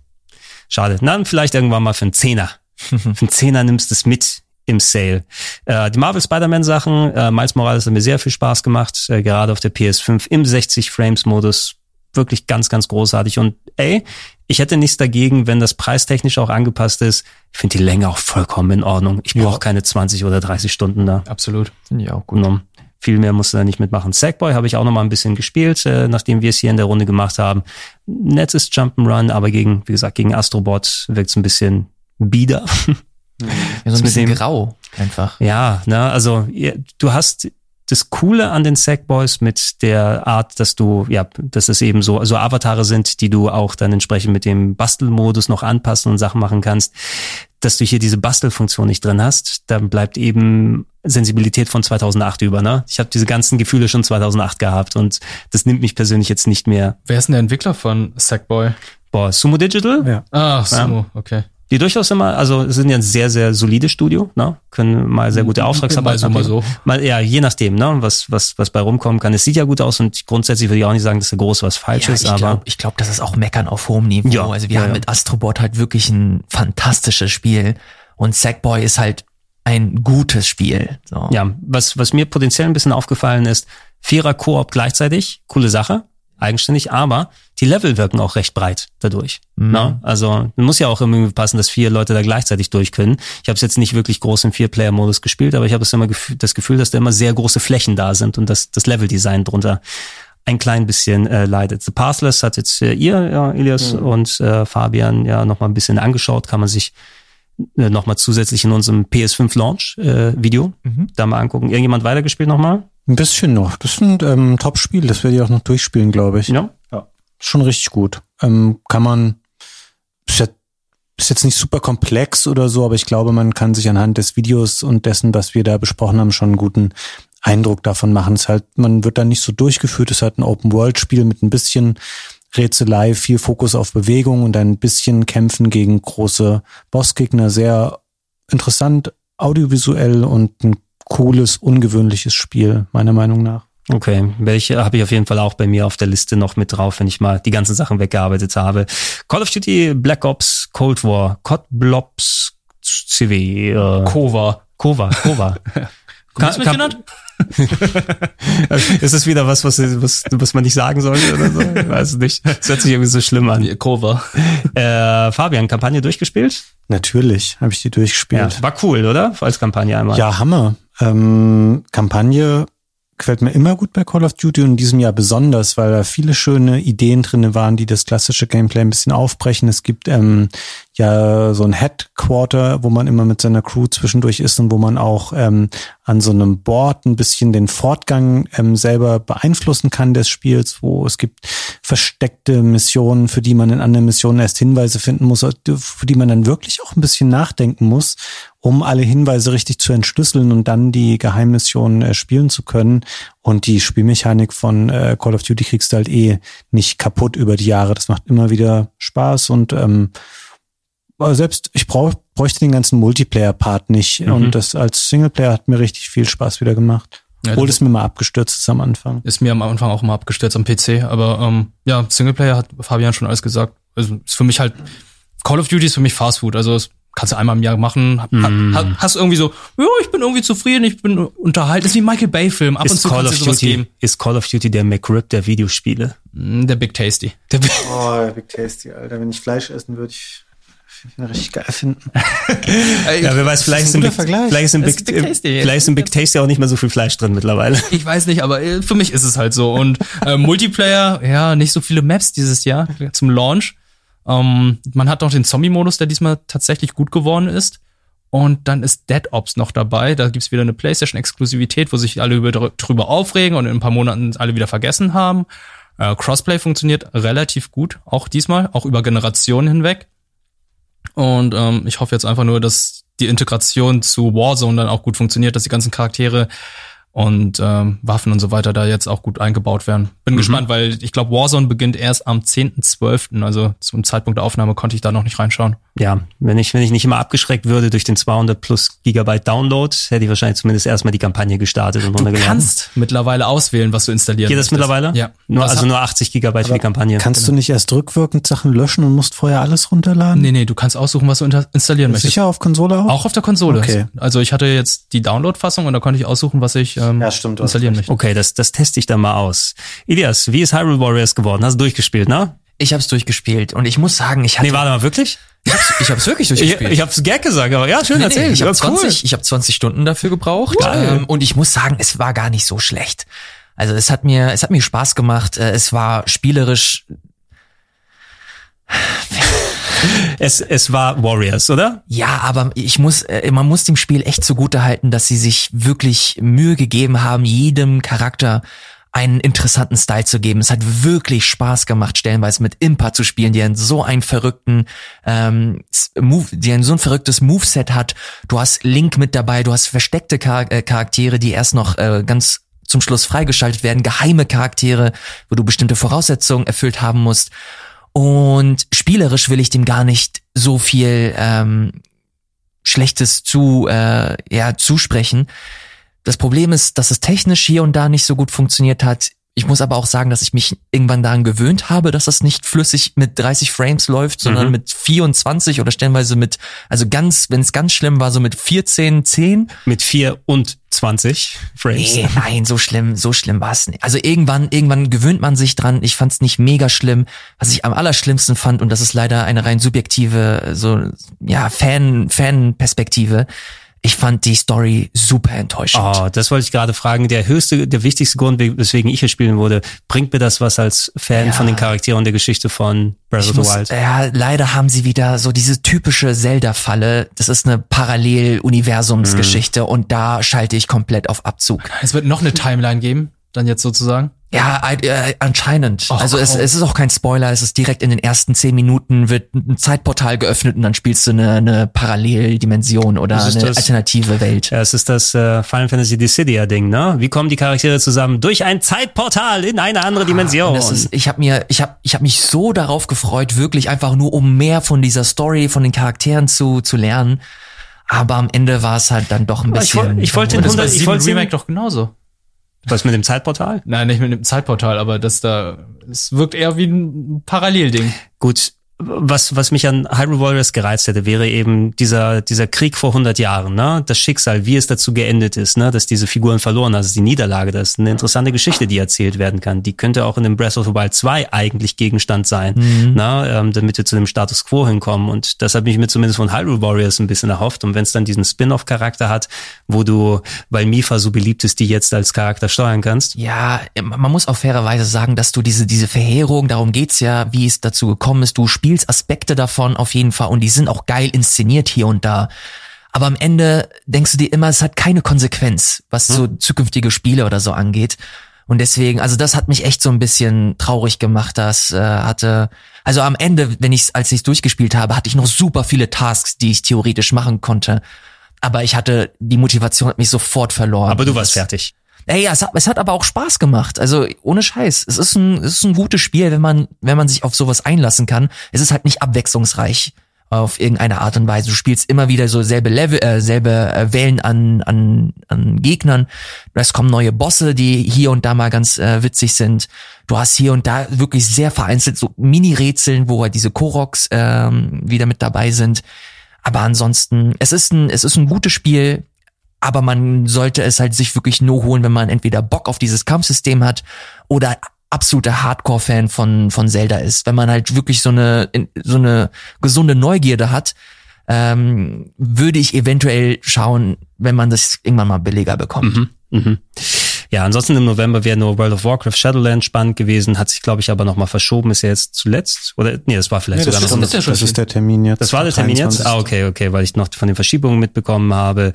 Speaker 3: Schade. Na, vielleicht irgendwann mal für einen Zehner. für einen Zehner nimmst du es mit im Sale. Äh, die Marvel Spider-Man Sachen, äh, Miles Morales hat mir sehr viel Spaß gemacht, äh, gerade auf der PS5 im 60 Frames Modus. Wirklich ganz, ganz großartig. Und ey, ich hätte nichts dagegen, wenn das preistechnisch auch angepasst ist. Ich finde die Länge auch vollkommen in Ordnung. Ich brauche keine 20 oder 30 Stunden da.
Speaker 5: Absolut.
Speaker 4: Finde ich auch gut.
Speaker 3: Genau. Viel mehr musste er nicht mitmachen. Sackboy habe ich auch noch mal ein bisschen gespielt, äh, nachdem wir es hier in der Runde gemacht haben. Nettes Jump'n'Run, aber gegen, wie gesagt, gegen Astrobot wirkt es ein bisschen bieder.
Speaker 4: Ja, so ein bisschen grau einfach.
Speaker 3: ja, ne, also ihr- du hast das Coole an den Sackboys mit der Art, dass du, ja, dass es eben so, so Avatare sind, die du auch dann entsprechend mit dem Bastelmodus noch anpassen und Sachen machen kannst, dass du hier diese Bastelfunktion nicht drin hast, dann bleibt eben Sensibilität von 2008 über, ne? Ich habe diese ganzen Gefühle schon 2008 gehabt und das nimmt mich persönlich jetzt nicht mehr.
Speaker 5: Wer ist denn der Entwickler von Sackboy?
Speaker 3: Boah, Sumo Digital?
Speaker 6: Ja.
Speaker 5: Ah, Sumo, okay.
Speaker 3: Die durchaus immer, also sind ja ein sehr, sehr solides Studio, ne? Können mal sehr gute Auftragsarbeit
Speaker 5: Mal so, mal so.
Speaker 3: Mal, ja, je nachdem, ne? Was, was, was bei rumkommen kann. Es sieht ja gut aus und grundsätzlich würde ich auch nicht sagen, dass da groß was falsch
Speaker 4: Ja,
Speaker 3: ist,
Speaker 4: ich
Speaker 3: aber
Speaker 4: glaube, ich glaub, das ist auch Meckern auf hohem Niveau.
Speaker 3: Ja,
Speaker 4: also wir
Speaker 3: ja,
Speaker 4: haben
Speaker 3: ja.
Speaker 4: mit Astrobot halt wirklich ein fantastisches Spiel und Sackboy ist halt ein gutes Spiel. So.
Speaker 3: ja, was, was mir potenziell ein bisschen aufgefallen ist, vierer Koop gleichzeitig, coole Sache, eigenständig, aber die Level wirken auch recht breit dadurch.
Speaker 4: Mhm.
Speaker 3: Ne? Also muss ja auch irgendwie passen, dass vier Leute da gleichzeitig durch können. Ich habe es jetzt nicht wirklich groß im Vier-Player-Modus gespielt, aber ich habe immer das Gefühl, dass da immer sehr große Flächen da sind und dass das Level-Design drunter ein klein bisschen äh, leidet. The Pathless hat jetzt äh, ihr, ja, Elias und äh, Fabian ja noch mal ein bisschen angeschaut, kann man sich äh, noch mal zusätzlich in unserem PS5 Launch äh, Video da mal angucken. Irgendjemand weitergespielt noch mal?
Speaker 6: Ein bisschen noch. Das ist ein ähm, Top-Spiel. Das werde ich auch noch durchspielen, glaube ich.
Speaker 3: Ja.
Speaker 6: Schon richtig gut. Ähm, kann man, ist jetzt, ist jetzt nicht super komplex oder so, aber ich glaube, man kann sich anhand des Videos und dessen, was wir da besprochen haben, schon einen guten Eindruck davon machen. Es ist halt, man wird da nicht so durchgeführt. Es ist halt ein Open-World-Spiel mit ein bisschen Rätselei, viel Fokus auf Bewegung und ein bisschen Kämpfen gegen große Bossgegner. Sehr interessant, audiovisuell und ein cooles, ungewöhnliches Spiel, meiner Meinung nach.
Speaker 3: Okay, welche habe ich auf jeden Fall auch bei mir auf der Liste noch mit drauf, wenn ich mal die ganzen Sachen weggearbeitet habe. Call of Duty, Black Ops, Cold War, COD Blobs, CW, äh,
Speaker 5: Kova.
Speaker 3: Kova, Kova.
Speaker 5: Hast du mich genannt?
Speaker 3: ist es wieder was, was, was, was man nicht sagen sollte oder so? Ich weiß es nicht. Es hört sich irgendwie so schlimm an.
Speaker 5: Kova.
Speaker 3: Äh, Fabian, Kampagne durchgespielt?
Speaker 6: Natürlich habe ich die durchgespielt.
Speaker 3: War cool, oder? Als Kampagne einmal.
Speaker 6: Ja, Hammer. Ähm, Kampagne gefällt mir immer gut bei Call of Duty und in diesem Jahr besonders, weil da viele schöne Ideen drinne waren, die das klassische Gameplay ein bisschen aufbrechen. Es gibt ähm, ja so ein Headquarter, wo man immer mit seiner Crew zwischendurch ist und wo man auch ähm, an so einem Board ein bisschen den Fortgang ähm, selber beeinflussen kann des Spiels, wo es gibt versteckte Missionen, für die man in anderen Missionen erst Hinweise finden muss, für die man dann wirklich auch ein bisschen nachdenken muss um alle Hinweise richtig zu entschlüsseln und dann die Geheimmission äh, spielen zu können. Und die Spielmechanik von äh, Call of Duty kriegst du halt eh nicht kaputt über die Jahre. Das macht immer wieder Spaß und ähm, selbst ich brauch, bräuchte den ganzen Multiplayer-Part nicht. Mhm. Und das als Singleplayer hat mir richtig viel Spaß wieder gemacht. Ja, Obwohl es mir mal abgestürzt ist am Anfang.
Speaker 5: Ist mir am Anfang auch mal abgestürzt am PC. Aber ähm, ja, Singleplayer hat Fabian schon alles gesagt. Also ist für mich halt Call of Duty ist für mich Fast Food. Also es kannst du einmal im Jahr machen.
Speaker 3: Mm.
Speaker 5: Ha, hast irgendwie so, ja, ich bin irgendwie zufrieden, ich bin unterhalten. Das ist wie Michael Bay Film. Ab
Speaker 3: ist
Speaker 5: und zu
Speaker 3: Call
Speaker 5: kannst
Speaker 3: of
Speaker 5: du sowas
Speaker 3: Duty,
Speaker 5: geben.
Speaker 3: Ist Call of Duty der McRib der Videospiele?
Speaker 5: Mm, Der Big Tasty. Der Big
Speaker 6: Oh, Big Tasty, Alter. Wenn ich Fleisch essen würde, ich richtig geil finden.
Speaker 3: Ja, wer weiß, vielleicht
Speaker 6: ein
Speaker 3: ist im
Speaker 6: guter
Speaker 3: Big, vielleicht ist im
Speaker 5: Das
Speaker 3: Big,
Speaker 5: ist Big Tasty.
Speaker 3: vielleicht ist im Big Tasty auch nicht mehr so viel Fleisch drin mittlerweile.
Speaker 5: Ich weiß nicht, aber äh, für mich ist es halt so. Und äh, Multiplayer, ja, nicht so viele Maps dieses Jahr zum Launch. Ähm, man hat noch den Zombie-Modus, der diesmal tatsächlich gut geworden ist. Und dann ist Dead Ops noch dabei. Da gibt's wieder eine PlayStation-Exklusivität, wo sich alle über, drüber aufregen und in ein paar Monaten alle wieder vergessen haben. Äh, Crossplay funktioniert relativ gut, auch diesmal, auch über Generationen hinweg. Und ähm, ich hoffe jetzt einfach nur, dass die Integration zu Warzone dann auch gut funktioniert, dass die ganzen Charaktere und ähm, Waffen und so weiter da jetzt auch gut eingebaut werden. Bin gespannt, weil ich glaube, Warzone beginnt erst am 10.12., also zum Zeitpunkt der Aufnahme konnte ich da noch nicht reinschauen.
Speaker 3: Ja, wenn ich, wenn ich nicht immer abgeschreckt würde durch den 200 plus Gigabyte Download, hätte ich wahrscheinlich zumindest erstmal die Kampagne gestartet und
Speaker 5: Du
Speaker 3: runtergeladen.
Speaker 5: kannst mittlerweile auswählen, was du installieren
Speaker 3: Geht das
Speaker 5: möchtest.
Speaker 3: mittlerweile?
Speaker 5: Ja.
Speaker 3: Nur,
Speaker 5: Das
Speaker 3: also nur 80 Gigabyte für die Kampagne.
Speaker 6: Kannst du nicht erst rückwirkend Sachen löschen und musst vorher alles runterladen?
Speaker 5: Nee, nee, du kannst aussuchen, was du installieren möchtest.
Speaker 6: Sicher auf Konsole auch?
Speaker 5: Auch auf der Konsole.
Speaker 6: Okay.
Speaker 5: Also ich hatte jetzt die Download-Fassung und da konnte ich aussuchen, was ich ähm,
Speaker 6: Ja, stimmt, du
Speaker 5: installieren möchte.
Speaker 3: Okay, das, das teste ich dann mal aus. Ilias, wie ist Hyrule Warriors geworden? Hast du durchgespielt, ne?
Speaker 4: Ich habe es durchgespielt und ich muss sagen, ich hatte,
Speaker 3: Nee, warte mal, wirklich?
Speaker 4: ich hab's, ich hab's wirklich
Speaker 3: Ich,
Speaker 4: durchgespielt.
Speaker 3: ich hab's gag gesagt, aber ja, schön
Speaker 4: Nee,
Speaker 3: erzählt.
Speaker 4: nee, ich habe
Speaker 3: Ja, cool.
Speaker 4: 20, ich hab 20 Stunden dafür gebraucht ähm, und ich muss sagen, es war gar nicht so schlecht. Also es hat mir, es hat mir Spaß gemacht. Äh, Es war spielerisch,
Speaker 3: Es, es war Warriors, oder?
Speaker 4: ja, aber ich muss, äh, man muss dem Spiel echt zugute halten, dass sie sich wirklich Mühe gegeben haben, jedem Charakter einen interessanten Style zu geben. Es hat wirklich Spaß gemacht, stellenweise mit Impa zu spielen, die einen so einen verrückten ähm, Move, die ein so ein verrücktes Moveset hat. Du hast Link mit dabei, du hast versteckte Char äh, Charaktere, die erst noch äh, ganz zum Schluss freigeschaltet werden, geheime Charaktere, wo du bestimmte Voraussetzungen erfüllt haben musst. Und spielerisch will ich dem gar nicht so viel ähm, Schlechtes zu äh, ja, zusprechen. Das Problem ist, dass es technisch hier und da nicht so gut funktioniert hat. Ich muss aber auch sagen, dass ich mich irgendwann daran gewöhnt habe, dass das nicht flüssig mit 30 Frames läuft, sondern
Speaker 3: Mhm.
Speaker 4: mit 24 oder stellenweise mit, also ganz, wenn es ganz schlimm war, so mit 14, 10.
Speaker 3: Mit 4 und 20 Frames.
Speaker 4: Nee, nein, so schlimm, so schlimm war es nicht. Also irgendwann, irgendwann gewöhnt man sich dran. Ich fand es nicht mega schlimm. Was ich am allerschlimmsten fand, und das ist leider eine rein subjektive, so, ja, Fan, Fan-Perspektive. Ich fand die Story super enttäuschend.
Speaker 3: Oh, das wollte ich gerade fragen. Der höchste, der wichtigste Grund, weswegen ich hier spielen wurde, bringt mir das was als Fan
Speaker 4: Ja.
Speaker 3: von den Charakteren der Geschichte von Breath
Speaker 4: Ich
Speaker 3: of the
Speaker 4: muss,
Speaker 3: Wild?
Speaker 4: ja, leider haben sie wieder so diese typische Zelda-Falle. Das ist eine Parallel-Universumsgeschichte
Speaker 3: Mhm.
Speaker 4: und da schalte ich komplett auf Abzug.
Speaker 5: Es wird noch eine Timeline geben, dann jetzt sozusagen.
Speaker 4: Ja, äh, anscheinend.
Speaker 5: Ach,
Speaker 4: also es, es ist auch kein Spoiler, es ist direkt in den ersten zehn Minuten wird ein Zeitportal geöffnet und dann spielst du eine, eine Paralleldimension oder eine
Speaker 3: das-
Speaker 4: alternative Welt.
Speaker 3: Ja, es ist das äh, Final Fantasy Dissidia Ding, ne? Wie kommen die Charaktere zusammen? Durch ein Zeitportal in eine andere Dimension.
Speaker 4: Und das ist, ich habe mir, ich habe, ich habe mich so darauf gefreut, wirklich einfach nur um mehr von dieser Story, von den Charakteren zu zu lernen. Aber am Ende war es halt dann doch ein
Speaker 3: Aber ich
Speaker 4: bisschen.
Speaker 3: woll- ich wollte den
Speaker 5: das
Speaker 3: 100
Speaker 5: bei
Speaker 3: ich wollte
Speaker 5: Remake doch genauso.
Speaker 3: Was mit dem Zeitportal?
Speaker 5: Nein, nicht mit dem Zeitportal, aber das da, es wirkt eher wie ein Parallelding.
Speaker 3: Gut, was, was mich an Hyrule Warriors gereizt hätte, wäre eben dieser, dieser Krieg vor 100 Jahren, ne? Das Schicksal, wie es dazu geendet ist, ne? Dass diese Figuren verloren, also die Niederlage, das ist eine interessante Geschichte, die erzählt werden kann. Die könnte auch in dem Breath of the Wild 2 eigentlich Gegenstand sein, mhm. ne? Ähm, damit wir zu dem Status Quo hinkommen. Und das habe ich mir zumindest von Hyrule Warriors ein bisschen erhofft. Und wenn es dann diesen Spin-off-Charakter hat, wo du, weil Mifa so beliebt ist, die jetzt als Charakter steuern kannst.
Speaker 4: Ja, man muss auch fairerweise sagen, dass du diese, diese Verheerung, darum geht's ja, wie es dazu gekommen ist, du spielst Aspekte davon auf jeden Fall und die sind auch geil inszeniert hier und da. Aber am Ende denkst du dir immer, es hat keine Konsequenz, was so hm. zukünftige Spiele oder so angeht. Und deswegen, also das hat mich echt so ein bisschen traurig gemacht. Das äh, hatte, also am Ende, wenn ich als ich durchgespielt habe, hatte ich noch super viele Tasks, die ich theoretisch machen konnte. Aber ich hatte die Motivation hat mich sofort verloren.
Speaker 3: Aber du warst fertig.
Speaker 4: Ey, ja, es hat, es hat aber auch Spaß gemacht. Also ohne Scheiß. Es ist ein, es ist ein gutes Spiel, wenn man, wenn man sich auf sowas einlassen kann. Es ist halt nicht abwechslungsreich auf irgendeine Art und Weise. Du spielst immer wieder so selbe Level, äh, selbe äh, Wellen an, an, an Gegnern. Es kommen neue Bosse, die hier und da mal ganz äh, witzig sind. Du hast hier und da wirklich sehr vereinzelt so Mini-Rätseln, wo halt diese Koroks ähm, wieder mit dabei sind. Aber ansonsten, es ist ein, es ist ein gutes Spiel aber man sollte es halt sich wirklich nur holen, wenn man entweder Bock auf dieses Kampfsystem hat oder absoluter Hardcore-Fan von, von Zelda ist. Wenn man halt wirklich so eine, so eine gesunde Neugierde hat, ähm, würde ich eventuell schauen, wenn man das irgendwann mal billiger bekommt. Mhm,
Speaker 3: mh. Ja, ansonsten im November wäre nur World of Warcraft Shadowland spannend gewesen, hat sich, glaube ich, aber nochmal verschoben, ist ja jetzt zuletzt. Oder nee, das war vielleicht
Speaker 6: nee,
Speaker 3: sogar
Speaker 6: noch.
Speaker 3: Das,
Speaker 6: ist, das, das ist der Termin jetzt.
Speaker 3: Das war der Termin jetzt? Ah, okay, okay, weil ich noch von den Verschiebungen mitbekommen habe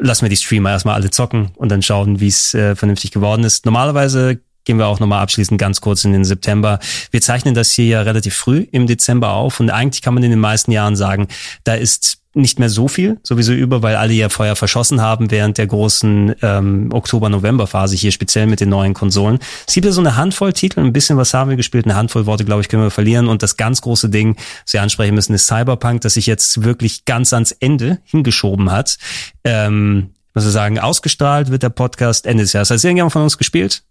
Speaker 3: lassen wir die Streamer erstmal alle zocken und dann schauen, wie es äh, vernünftig geworden ist. Normalerweise gehen wir auch nochmal abschließend ganz kurz in den September. Wir zeichnen das hier ja relativ früh im Dezember auf und eigentlich kann man in den meisten Jahren sagen, da ist nicht mehr so viel sowieso über, weil alle ja Feuer verschossen haben während der großen ähm, Oktober-November-Phase hier speziell mit den neuen Konsolen. Es gibt ja so eine Handvoll Titel, ein bisschen was haben wir gespielt, eine Handvoll Worte, glaube ich, können wir verlieren und das ganz große Ding, was wir ansprechen müssen, ist Cyberpunk, das sich jetzt wirklich ganz ans Ende hingeschoben hat. Ähm, muss ich sagen, ausgestrahlt wird der Podcast Ende des Jahres. Hat irgendjemand von uns gespielt?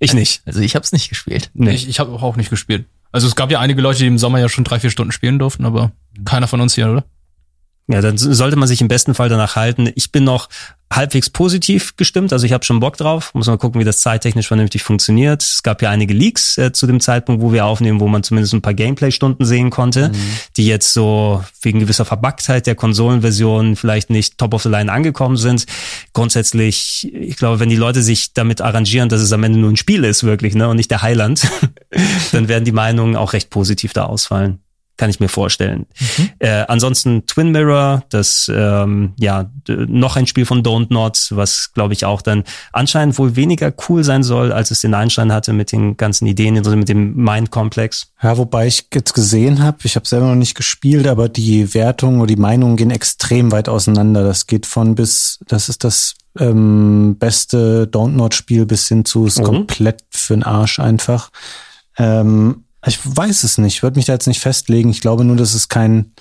Speaker 3: Ich nicht.
Speaker 4: Also ich habe es nicht gespielt.
Speaker 5: Nee. Ich, ich habe auch nicht gespielt. Also es gab ja einige Leute, die im Sommer ja schon drei, vier Stunden spielen durften, aber keiner von uns hier, oder?
Speaker 3: Ja, dann sollte man sich im besten Fall danach halten. Ich bin noch halbwegs positiv gestimmt, also ich habe schon Bock drauf. Muss mal gucken, wie das zeittechnisch vernünftig funktioniert. Es gab ja einige Leaks äh, zu dem Zeitpunkt, wo wir aufnehmen, wo man zumindest ein paar Gameplay-Stunden sehen konnte, mhm. die jetzt so wegen gewisser Verbacktheit der Konsolenversion vielleicht nicht top of the line angekommen sind. Grundsätzlich, ich glaube, wenn die Leute sich damit arrangieren, dass es am Ende nur ein Spiel ist, wirklich, ne, und nicht der Heiland, dann werden die Meinungen auch recht positiv da ausfallen kann ich mir vorstellen. Mhm. Äh, ansonsten Twin Mirror, das ähm, ja noch ein Spiel von Don't Not, was glaube ich auch dann anscheinend wohl weniger cool sein soll, als es den Einstein hatte mit den ganzen Ideen, also mit dem Mind-Komplex.
Speaker 6: Ja, wobei ich jetzt gesehen habe, ich habe selber noch nicht gespielt, aber die Wertungen oder die Meinungen gehen extrem weit auseinander. Das geht von bis, das ist das ähm, beste Don't Not Spiel bis hin zu ist mhm. komplett für den Arsch einfach. Ähm, ich weiß es nicht. Ich würde mich da jetzt nicht festlegen. Ich glaube nur, dass es kein,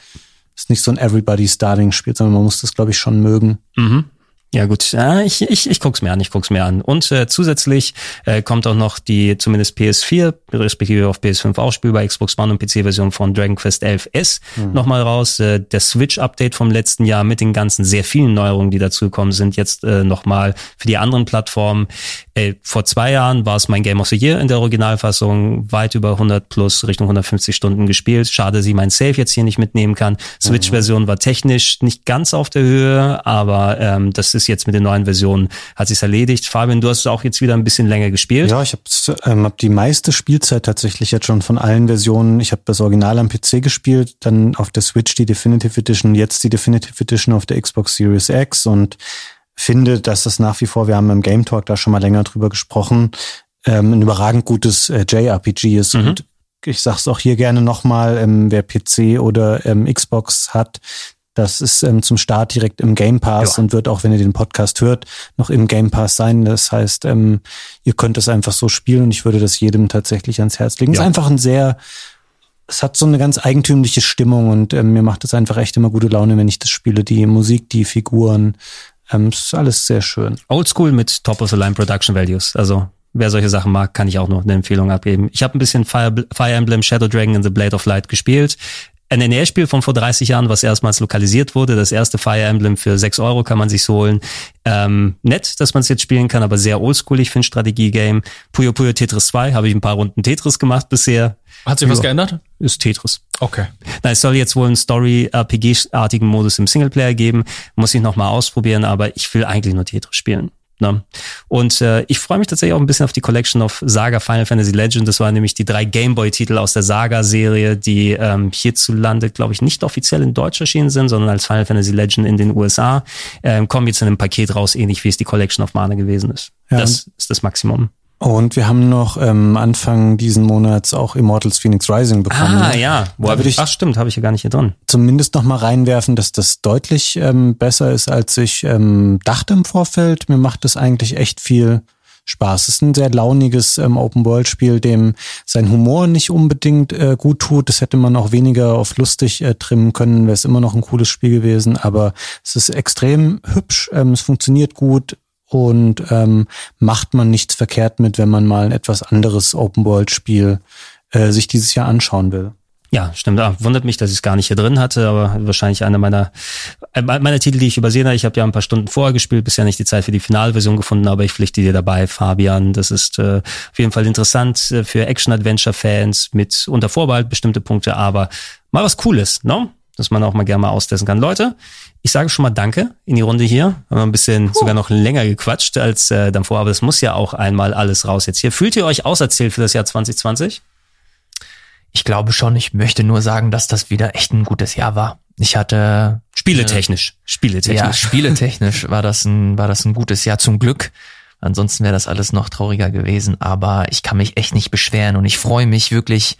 Speaker 6: ist nicht so ein Everybody Starting Spiel, sondern man muss das, glaube ich, schon mögen.
Speaker 3: Mhm. Ja gut, ja, ich, ich, ich guck's mir an, ich guck's mir an. Und äh, zusätzlich äh, kommt auch noch die zumindest PS4, respektive auf PS5 auch spielbar, Xbox One und PC-Version von Dragon Quest 11S mhm. nochmal raus. Äh, der Switch-Update vom letzten Jahr mit den ganzen sehr vielen Neuerungen, die dazugekommen sind, jetzt äh, nochmal für die anderen Plattformen. Äh, vor zwei Jahren war es mein Game of the Year in der Originalfassung, weit über 100 plus, Richtung 150 Stunden gespielt. Schade, dass ich mein Save jetzt hier nicht mitnehmen kann. Switch-Version war technisch nicht ganz auf der Höhe, aber ähm, das ist ist jetzt mit den neuen Versionen, hat sich's erledigt. Fabian, du hast auch jetzt wieder ein bisschen länger gespielt.
Speaker 6: Ja, ich habe ähm, hab die meiste Spielzeit tatsächlich jetzt schon von allen Versionen. Ich habe das Original am PC gespielt, dann auf der Switch die Definitive Edition, jetzt die Definitive Edition auf der Xbox Series X und finde, dass das nach wie vor, wir haben im Game Talk da schon mal länger drüber gesprochen, ähm, ein überragend gutes äh, JRPG ist. Mhm. Und ich sag's auch hier gerne nochmal, ähm, wer PC oder ähm, Xbox hat, das ist ähm, zum Start direkt im Game Pass ja. und wird auch, wenn ihr den Podcast hört, noch im Game Pass sein. Das heißt, ähm, ihr könnt es einfach so spielen und ich würde das jedem tatsächlich ans Herz legen. Ja. Es ist einfach ein sehr, es hat so eine ganz eigentümliche Stimmung und ähm, mir macht es einfach echt immer gute Laune, wenn ich das spiele. Die Musik, die Figuren, ähm, es ist alles sehr schön.
Speaker 3: Oldschool mit Top of the Line Production Values. Also wer solche Sachen mag, kann ich auch noch eine Empfehlung abgeben. Ich habe ein bisschen Fire, Fire Emblem Shadow Dragon in the Blade of Light gespielt. Ein NES-Spiel von vor 30 Jahren, was erstmals lokalisiert wurde. Das erste Fire Emblem für 6 Euro kann man sich holen. Ähm, nett, dass man es jetzt spielen kann, aber sehr oldschoolig für ein Strategie-Game. Puyo Puyo Tetris 2 habe ich ein paar Runden Tetris gemacht bisher.
Speaker 5: Hat sich
Speaker 3: Ja.
Speaker 5: was geändert?
Speaker 3: Ist Tetris.
Speaker 5: Okay.
Speaker 3: Na, es soll jetzt wohl einen Story-RPG-artigen Modus im Singleplayer geben. Muss ich noch mal ausprobieren, aber ich will eigentlich nur Tetris spielen. Ne? Und äh, ich freue mich tatsächlich auch ein bisschen auf die Collection of Saga Final Fantasy Legend. Das waren nämlich die drei Gameboy-Titel aus der Saga-Serie, die ähm, hierzulande, glaube ich, nicht offiziell in Deutsch erschienen sind, sondern als Final Fantasy Legend in den USA. Ähm, kommen jetzt in einem Paket raus, ähnlich wie es die Collection of Mana gewesen ist.
Speaker 6: Ja,
Speaker 3: das ist das Maximum.
Speaker 6: Und wir haben noch ähm, Anfang diesen Monats auch Immortals Phoenix Rising bekommen.
Speaker 3: Ah ja, wo hab ich, ach stimmt, habe ich ja gar nicht hier drin.
Speaker 6: Zumindest noch mal reinwerfen, dass das deutlich ähm, besser ist, als ich ähm, dachte im Vorfeld. Mir macht es eigentlich echt viel Spaß. Es ist ein sehr launiges ähm, Open-World-Spiel, dem sein Humor nicht unbedingt äh, gut tut. Das hätte man auch weniger auf lustig äh, trimmen können, wäre es immer noch ein cooles Spiel gewesen. Aber es ist extrem hübsch, ähm, es funktioniert gut und ähm, macht man nichts verkehrt mit, wenn man mal ein etwas anderes Open-World-Spiel äh, sich dieses Jahr anschauen will.
Speaker 3: Ja, stimmt. Ah, wundert mich, dass ich es gar nicht hier drin hatte, aber wahrscheinlich einer meiner äh, meiner Titel, die ich übersehen habe. Ich habe ja ein paar Stunden vorher gespielt, bisher nicht die Zeit für die Finalversion gefunden, aber ich pflichte dir dabei, Fabian. Das ist äh, auf jeden Fall interessant äh, für Action-Adventure-Fans mit unter Vorbehalt bestimmte Punkte, aber mal was Cooles, ne? Dass man auch mal gerne mal austesten kann. Leute, ich sage schon mal Danke in die Runde hier. Haben wir ein bisschen sogar noch länger gequatscht als äh, dann vorher, aber es muss ja auch einmal alles raus jetzt hier. Fühlt ihr euch auserzählt für das Jahr 2020?
Speaker 4: Ich glaube schon, ich möchte nur sagen, dass das wieder echt ein gutes Jahr war. Ich hatte
Speaker 3: Spieletechnisch. Spieletechnisch.
Speaker 4: Ja, spieletechnisch war das ein, war das ein gutes Jahr zum Glück. Ansonsten wäre das alles noch trauriger gewesen. Aber ich kann mich echt nicht beschweren und ich freue mich wirklich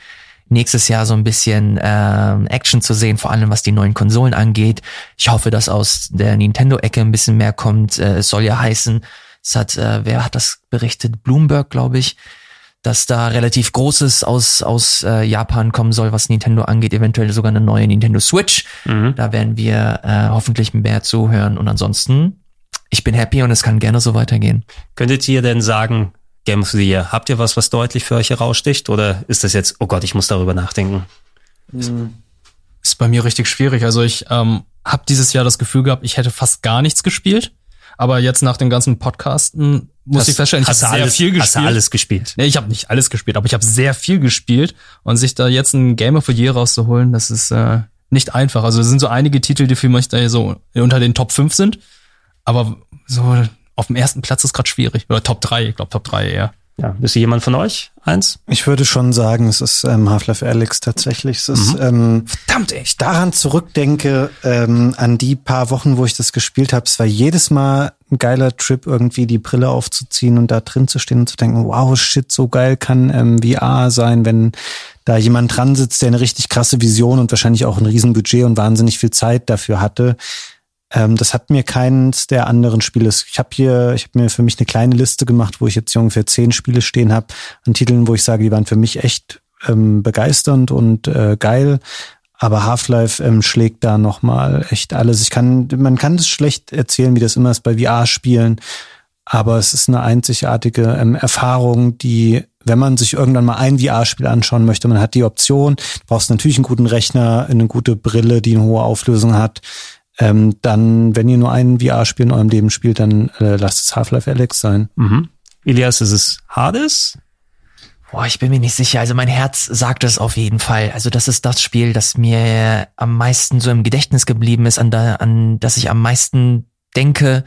Speaker 4: nächstes Jahr so ein bisschen ähm, Action zu sehen, vor allem was die neuen Konsolen angeht. Ich hoffe, dass aus der Nintendo-Ecke ein bisschen mehr kommt. Äh, es soll ja heißen, es hat, äh, wer hat das berichtet? Bloomberg, glaube ich, dass da relativ Großes aus, aus äh, Japan kommen soll, was Nintendo angeht, eventuell sogar eine neue Nintendo Switch. Da werden wir äh, hoffentlich mehr zuhören. Und ansonsten, ich bin happy und es kann gerne so weitergehen.
Speaker 3: Könntet ihr denn sagen, Game of the Year, habt ihr was, was deutlich für euch heraussticht? Oder ist das jetzt, oh Gott, ich muss darüber nachdenken?
Speaker 5: Ist bei mir richtig schwierig. Also ich ähm, habe dieses Jahr das Gefühl gehabt, ich hätte fast gar nichts gespielt. Aber jetzt nach den ganzen Podcasten muss ich feststellen, ich habe
Speaker 3: hast du
Speaker 5: sehr
Speaker 3: alles,
Speaker 5: viel gespielt.
Speaker 3: Hast du alles gespielt?
Speaker 5: Nee, ich habe nicht alles gespielt, aber ich habe sehr viel gespielt und sich da jetzt ein Game of the Year rauszuholen, das ist äh, nicht einfach. Also es sind so einige Titel, die für mich da so unter den Top 5 sind, aber so auf dem ersten Platz ist gerade schwierig. Oder Top 3, ich glaube Top 3 eher.
Speaker 3: Ja, ist jemand von euch? Eins?
Speaker 6: Ich würde schon sagen, es ist ähm, Half-Life Alyx tatsächlich. Es ist, ähm,
Speaker 5: Verdammt,
Speaker 6: ich daran zurückdenke, ähm, an die paar Wochen, wo ich das gespielt habe, es war jedes Mal ein geiler Trip, irgendwie die Brille aufzuziehen und da drin zu stehen und zu denken, wow, shit, so geil kann ähm, VR sein, wenn da jemand dran sitzt, der eine richtig krasse Vision und wahrscheinlich auch ein Riesenbudget und wahnsinnig viel Zeit dafür hatte. Ähm, das hat mir keins der anderen Spiele. Ich habe hier, ich habe mir für mich eine kleine Liste gemacht, wo ich jetzt hier ungefähr zehn Spiele stehen habe an Titeln, wo ich sage, die waren für mich echt ähm, begeisternd und äh, geil. Aber Half-Life ähm, schlägt da nochmal echt alles. Ich kann, man kann das schlecht erzählen, wie das immer ist bei VR-Spielen. Aber es ist eine einzigartige ähm, Erfahrung, die, wenn man sich irgendwann mal ein VR-Spiel anschauen möchte, man hat die Option, du brauchst natürlich einen guten Rechner, eine gute Brille, die eine hohe Auflösung hat. Ähm, dann, wenn ihr nur ein VR-Spiel in eurem Leben spielt, dann äh, lasst es Half-Life Alex sein.
Speaker 3: Mhm. Elias, ist es Hades?
Speaker 4: Boah, ich bin mir nicht sicher. Also mein Herz sagt es auf jeden Fall. Also das ist das Spiel, das mir am meisten so im Gedächtnis geblieben ist, an, da, an das ich am meisten denke,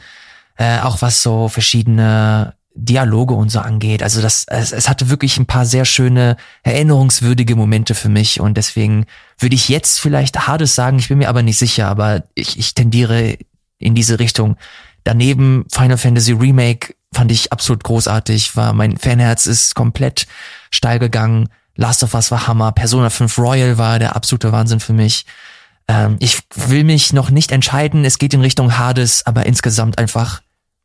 Speaker 4: äh, auch was so verschiedene Dialoge und so angeht. Also das, es, es hatte wirklich ein paar sehr schöne, erinnerungswürdige Momente für mich und deswegen würde ich jetzt vielleicht Hades sagen, ich bin mir aber nicht sicher, aber ich, ich tendiere in diese Richtung. Daneben Final Fantasy Remake fand ich absolut großartig, war mein Fanherz ist komplett steil gegangen. Last of Us war Hammer, Persona 5 Royal war der absolute Wahnsinn für mich. Ähm, ich will mich noch nicht entscheiden, es geht in Richtung Hades, aber insgesamt einfach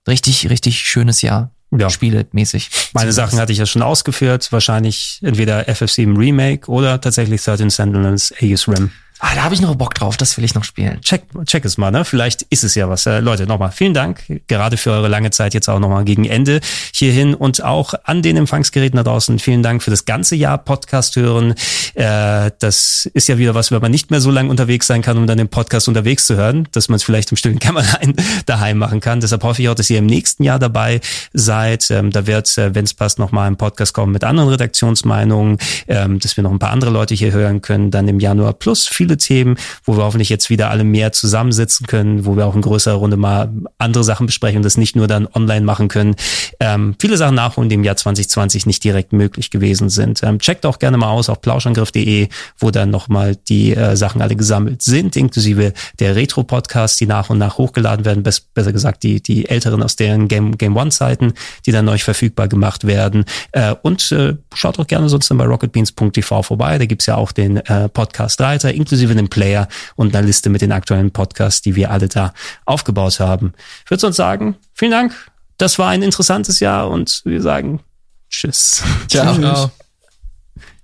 Speaker 4: richtig, richtig schönes Jahr.
Speaker 3: Ja.
Speaker 4: Spielemäßig.
Speaker 3: Meine Sachen hatte ich ja schon ausgeführt. Wahrscheinlich entweder FF7 Remake oder tatsächlich 13 Sentinels Aegis Rim.
Speaker 4: Ah, da habe ich noch Bock drauf, das will ich noch spielen.
Speaker 3: Check, check es mal, ne? Vielleicht ist es ja was. Äh, Leute, nochmal vielen Dank, gerade für eure lange Zeit jetzt auch nochmal gegen Ende hierhin und auch an den Empfangsgeräten da draußen. Vielen Dank für das ganze Jahr Podcast hören. Äh, das ist ja wieder was, wenn man nicht mehr so lange unterwegs sein kann, um dann den Podcast unterwegs zu hören, dass man es vielleicht im stillen Kämmerlein daheim machen kann. Deshalb hoffe ich auch, dass ihr im nächsten Jahr dabei seid. Ähm, da wird, äh, wenn es passt, nochmal ein Podcast kommen mit anderen Redaktionsmeinungen, ähm, dass wir noch ein paar andere Leute hier hören können. Dann im Januar plus viele Themen, wo wir hoffentlich jetzt wieder alle mehr zusammensitzen können, wo wir auch in größerer Runde mal andere Sachen besprechen und das nicht nur dann online machen können. Ähm, viele Sachen nachholen, die im Jahr 2020 nicht direkt möglich gewesen sind. Ähm, checkt auch gerne mal aus auf plauschangriff.de, wo dann nochmal die äh, Sachen alle gesammelt sind, inklusive der Retro-Podcasts, die nach und nach hochgeladen werden, bess besser gesagt die, die älteren aus deren Game, Game One-Zeiten, die dann neu verfügbar gemacht werden. Äh, und äh, schaut auch gerne sonst bei rocketbeans.tv vorbei. Da gibt's ja auch den äh, Podcast-Reiter, inklusive dem Player und einer Liste mit den aktuellen Podcasts, die wir alle da aufgebaut haben. Ich würde sonst sagen, vielen Dank. Das war ein interessantes Jahr und wir sagen Tschüss.
Speaker 4: Ciao.
Speaker 5: Ciao.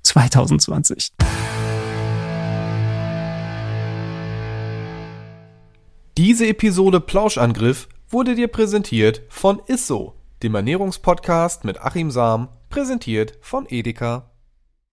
Speaker 3: 2020.
Speaker 1: Diese Episode Plauschangriff wurde dir präsentiert von Isso, dem Ernährungspodcast mit Achim Sam, präsentiert von Edeka.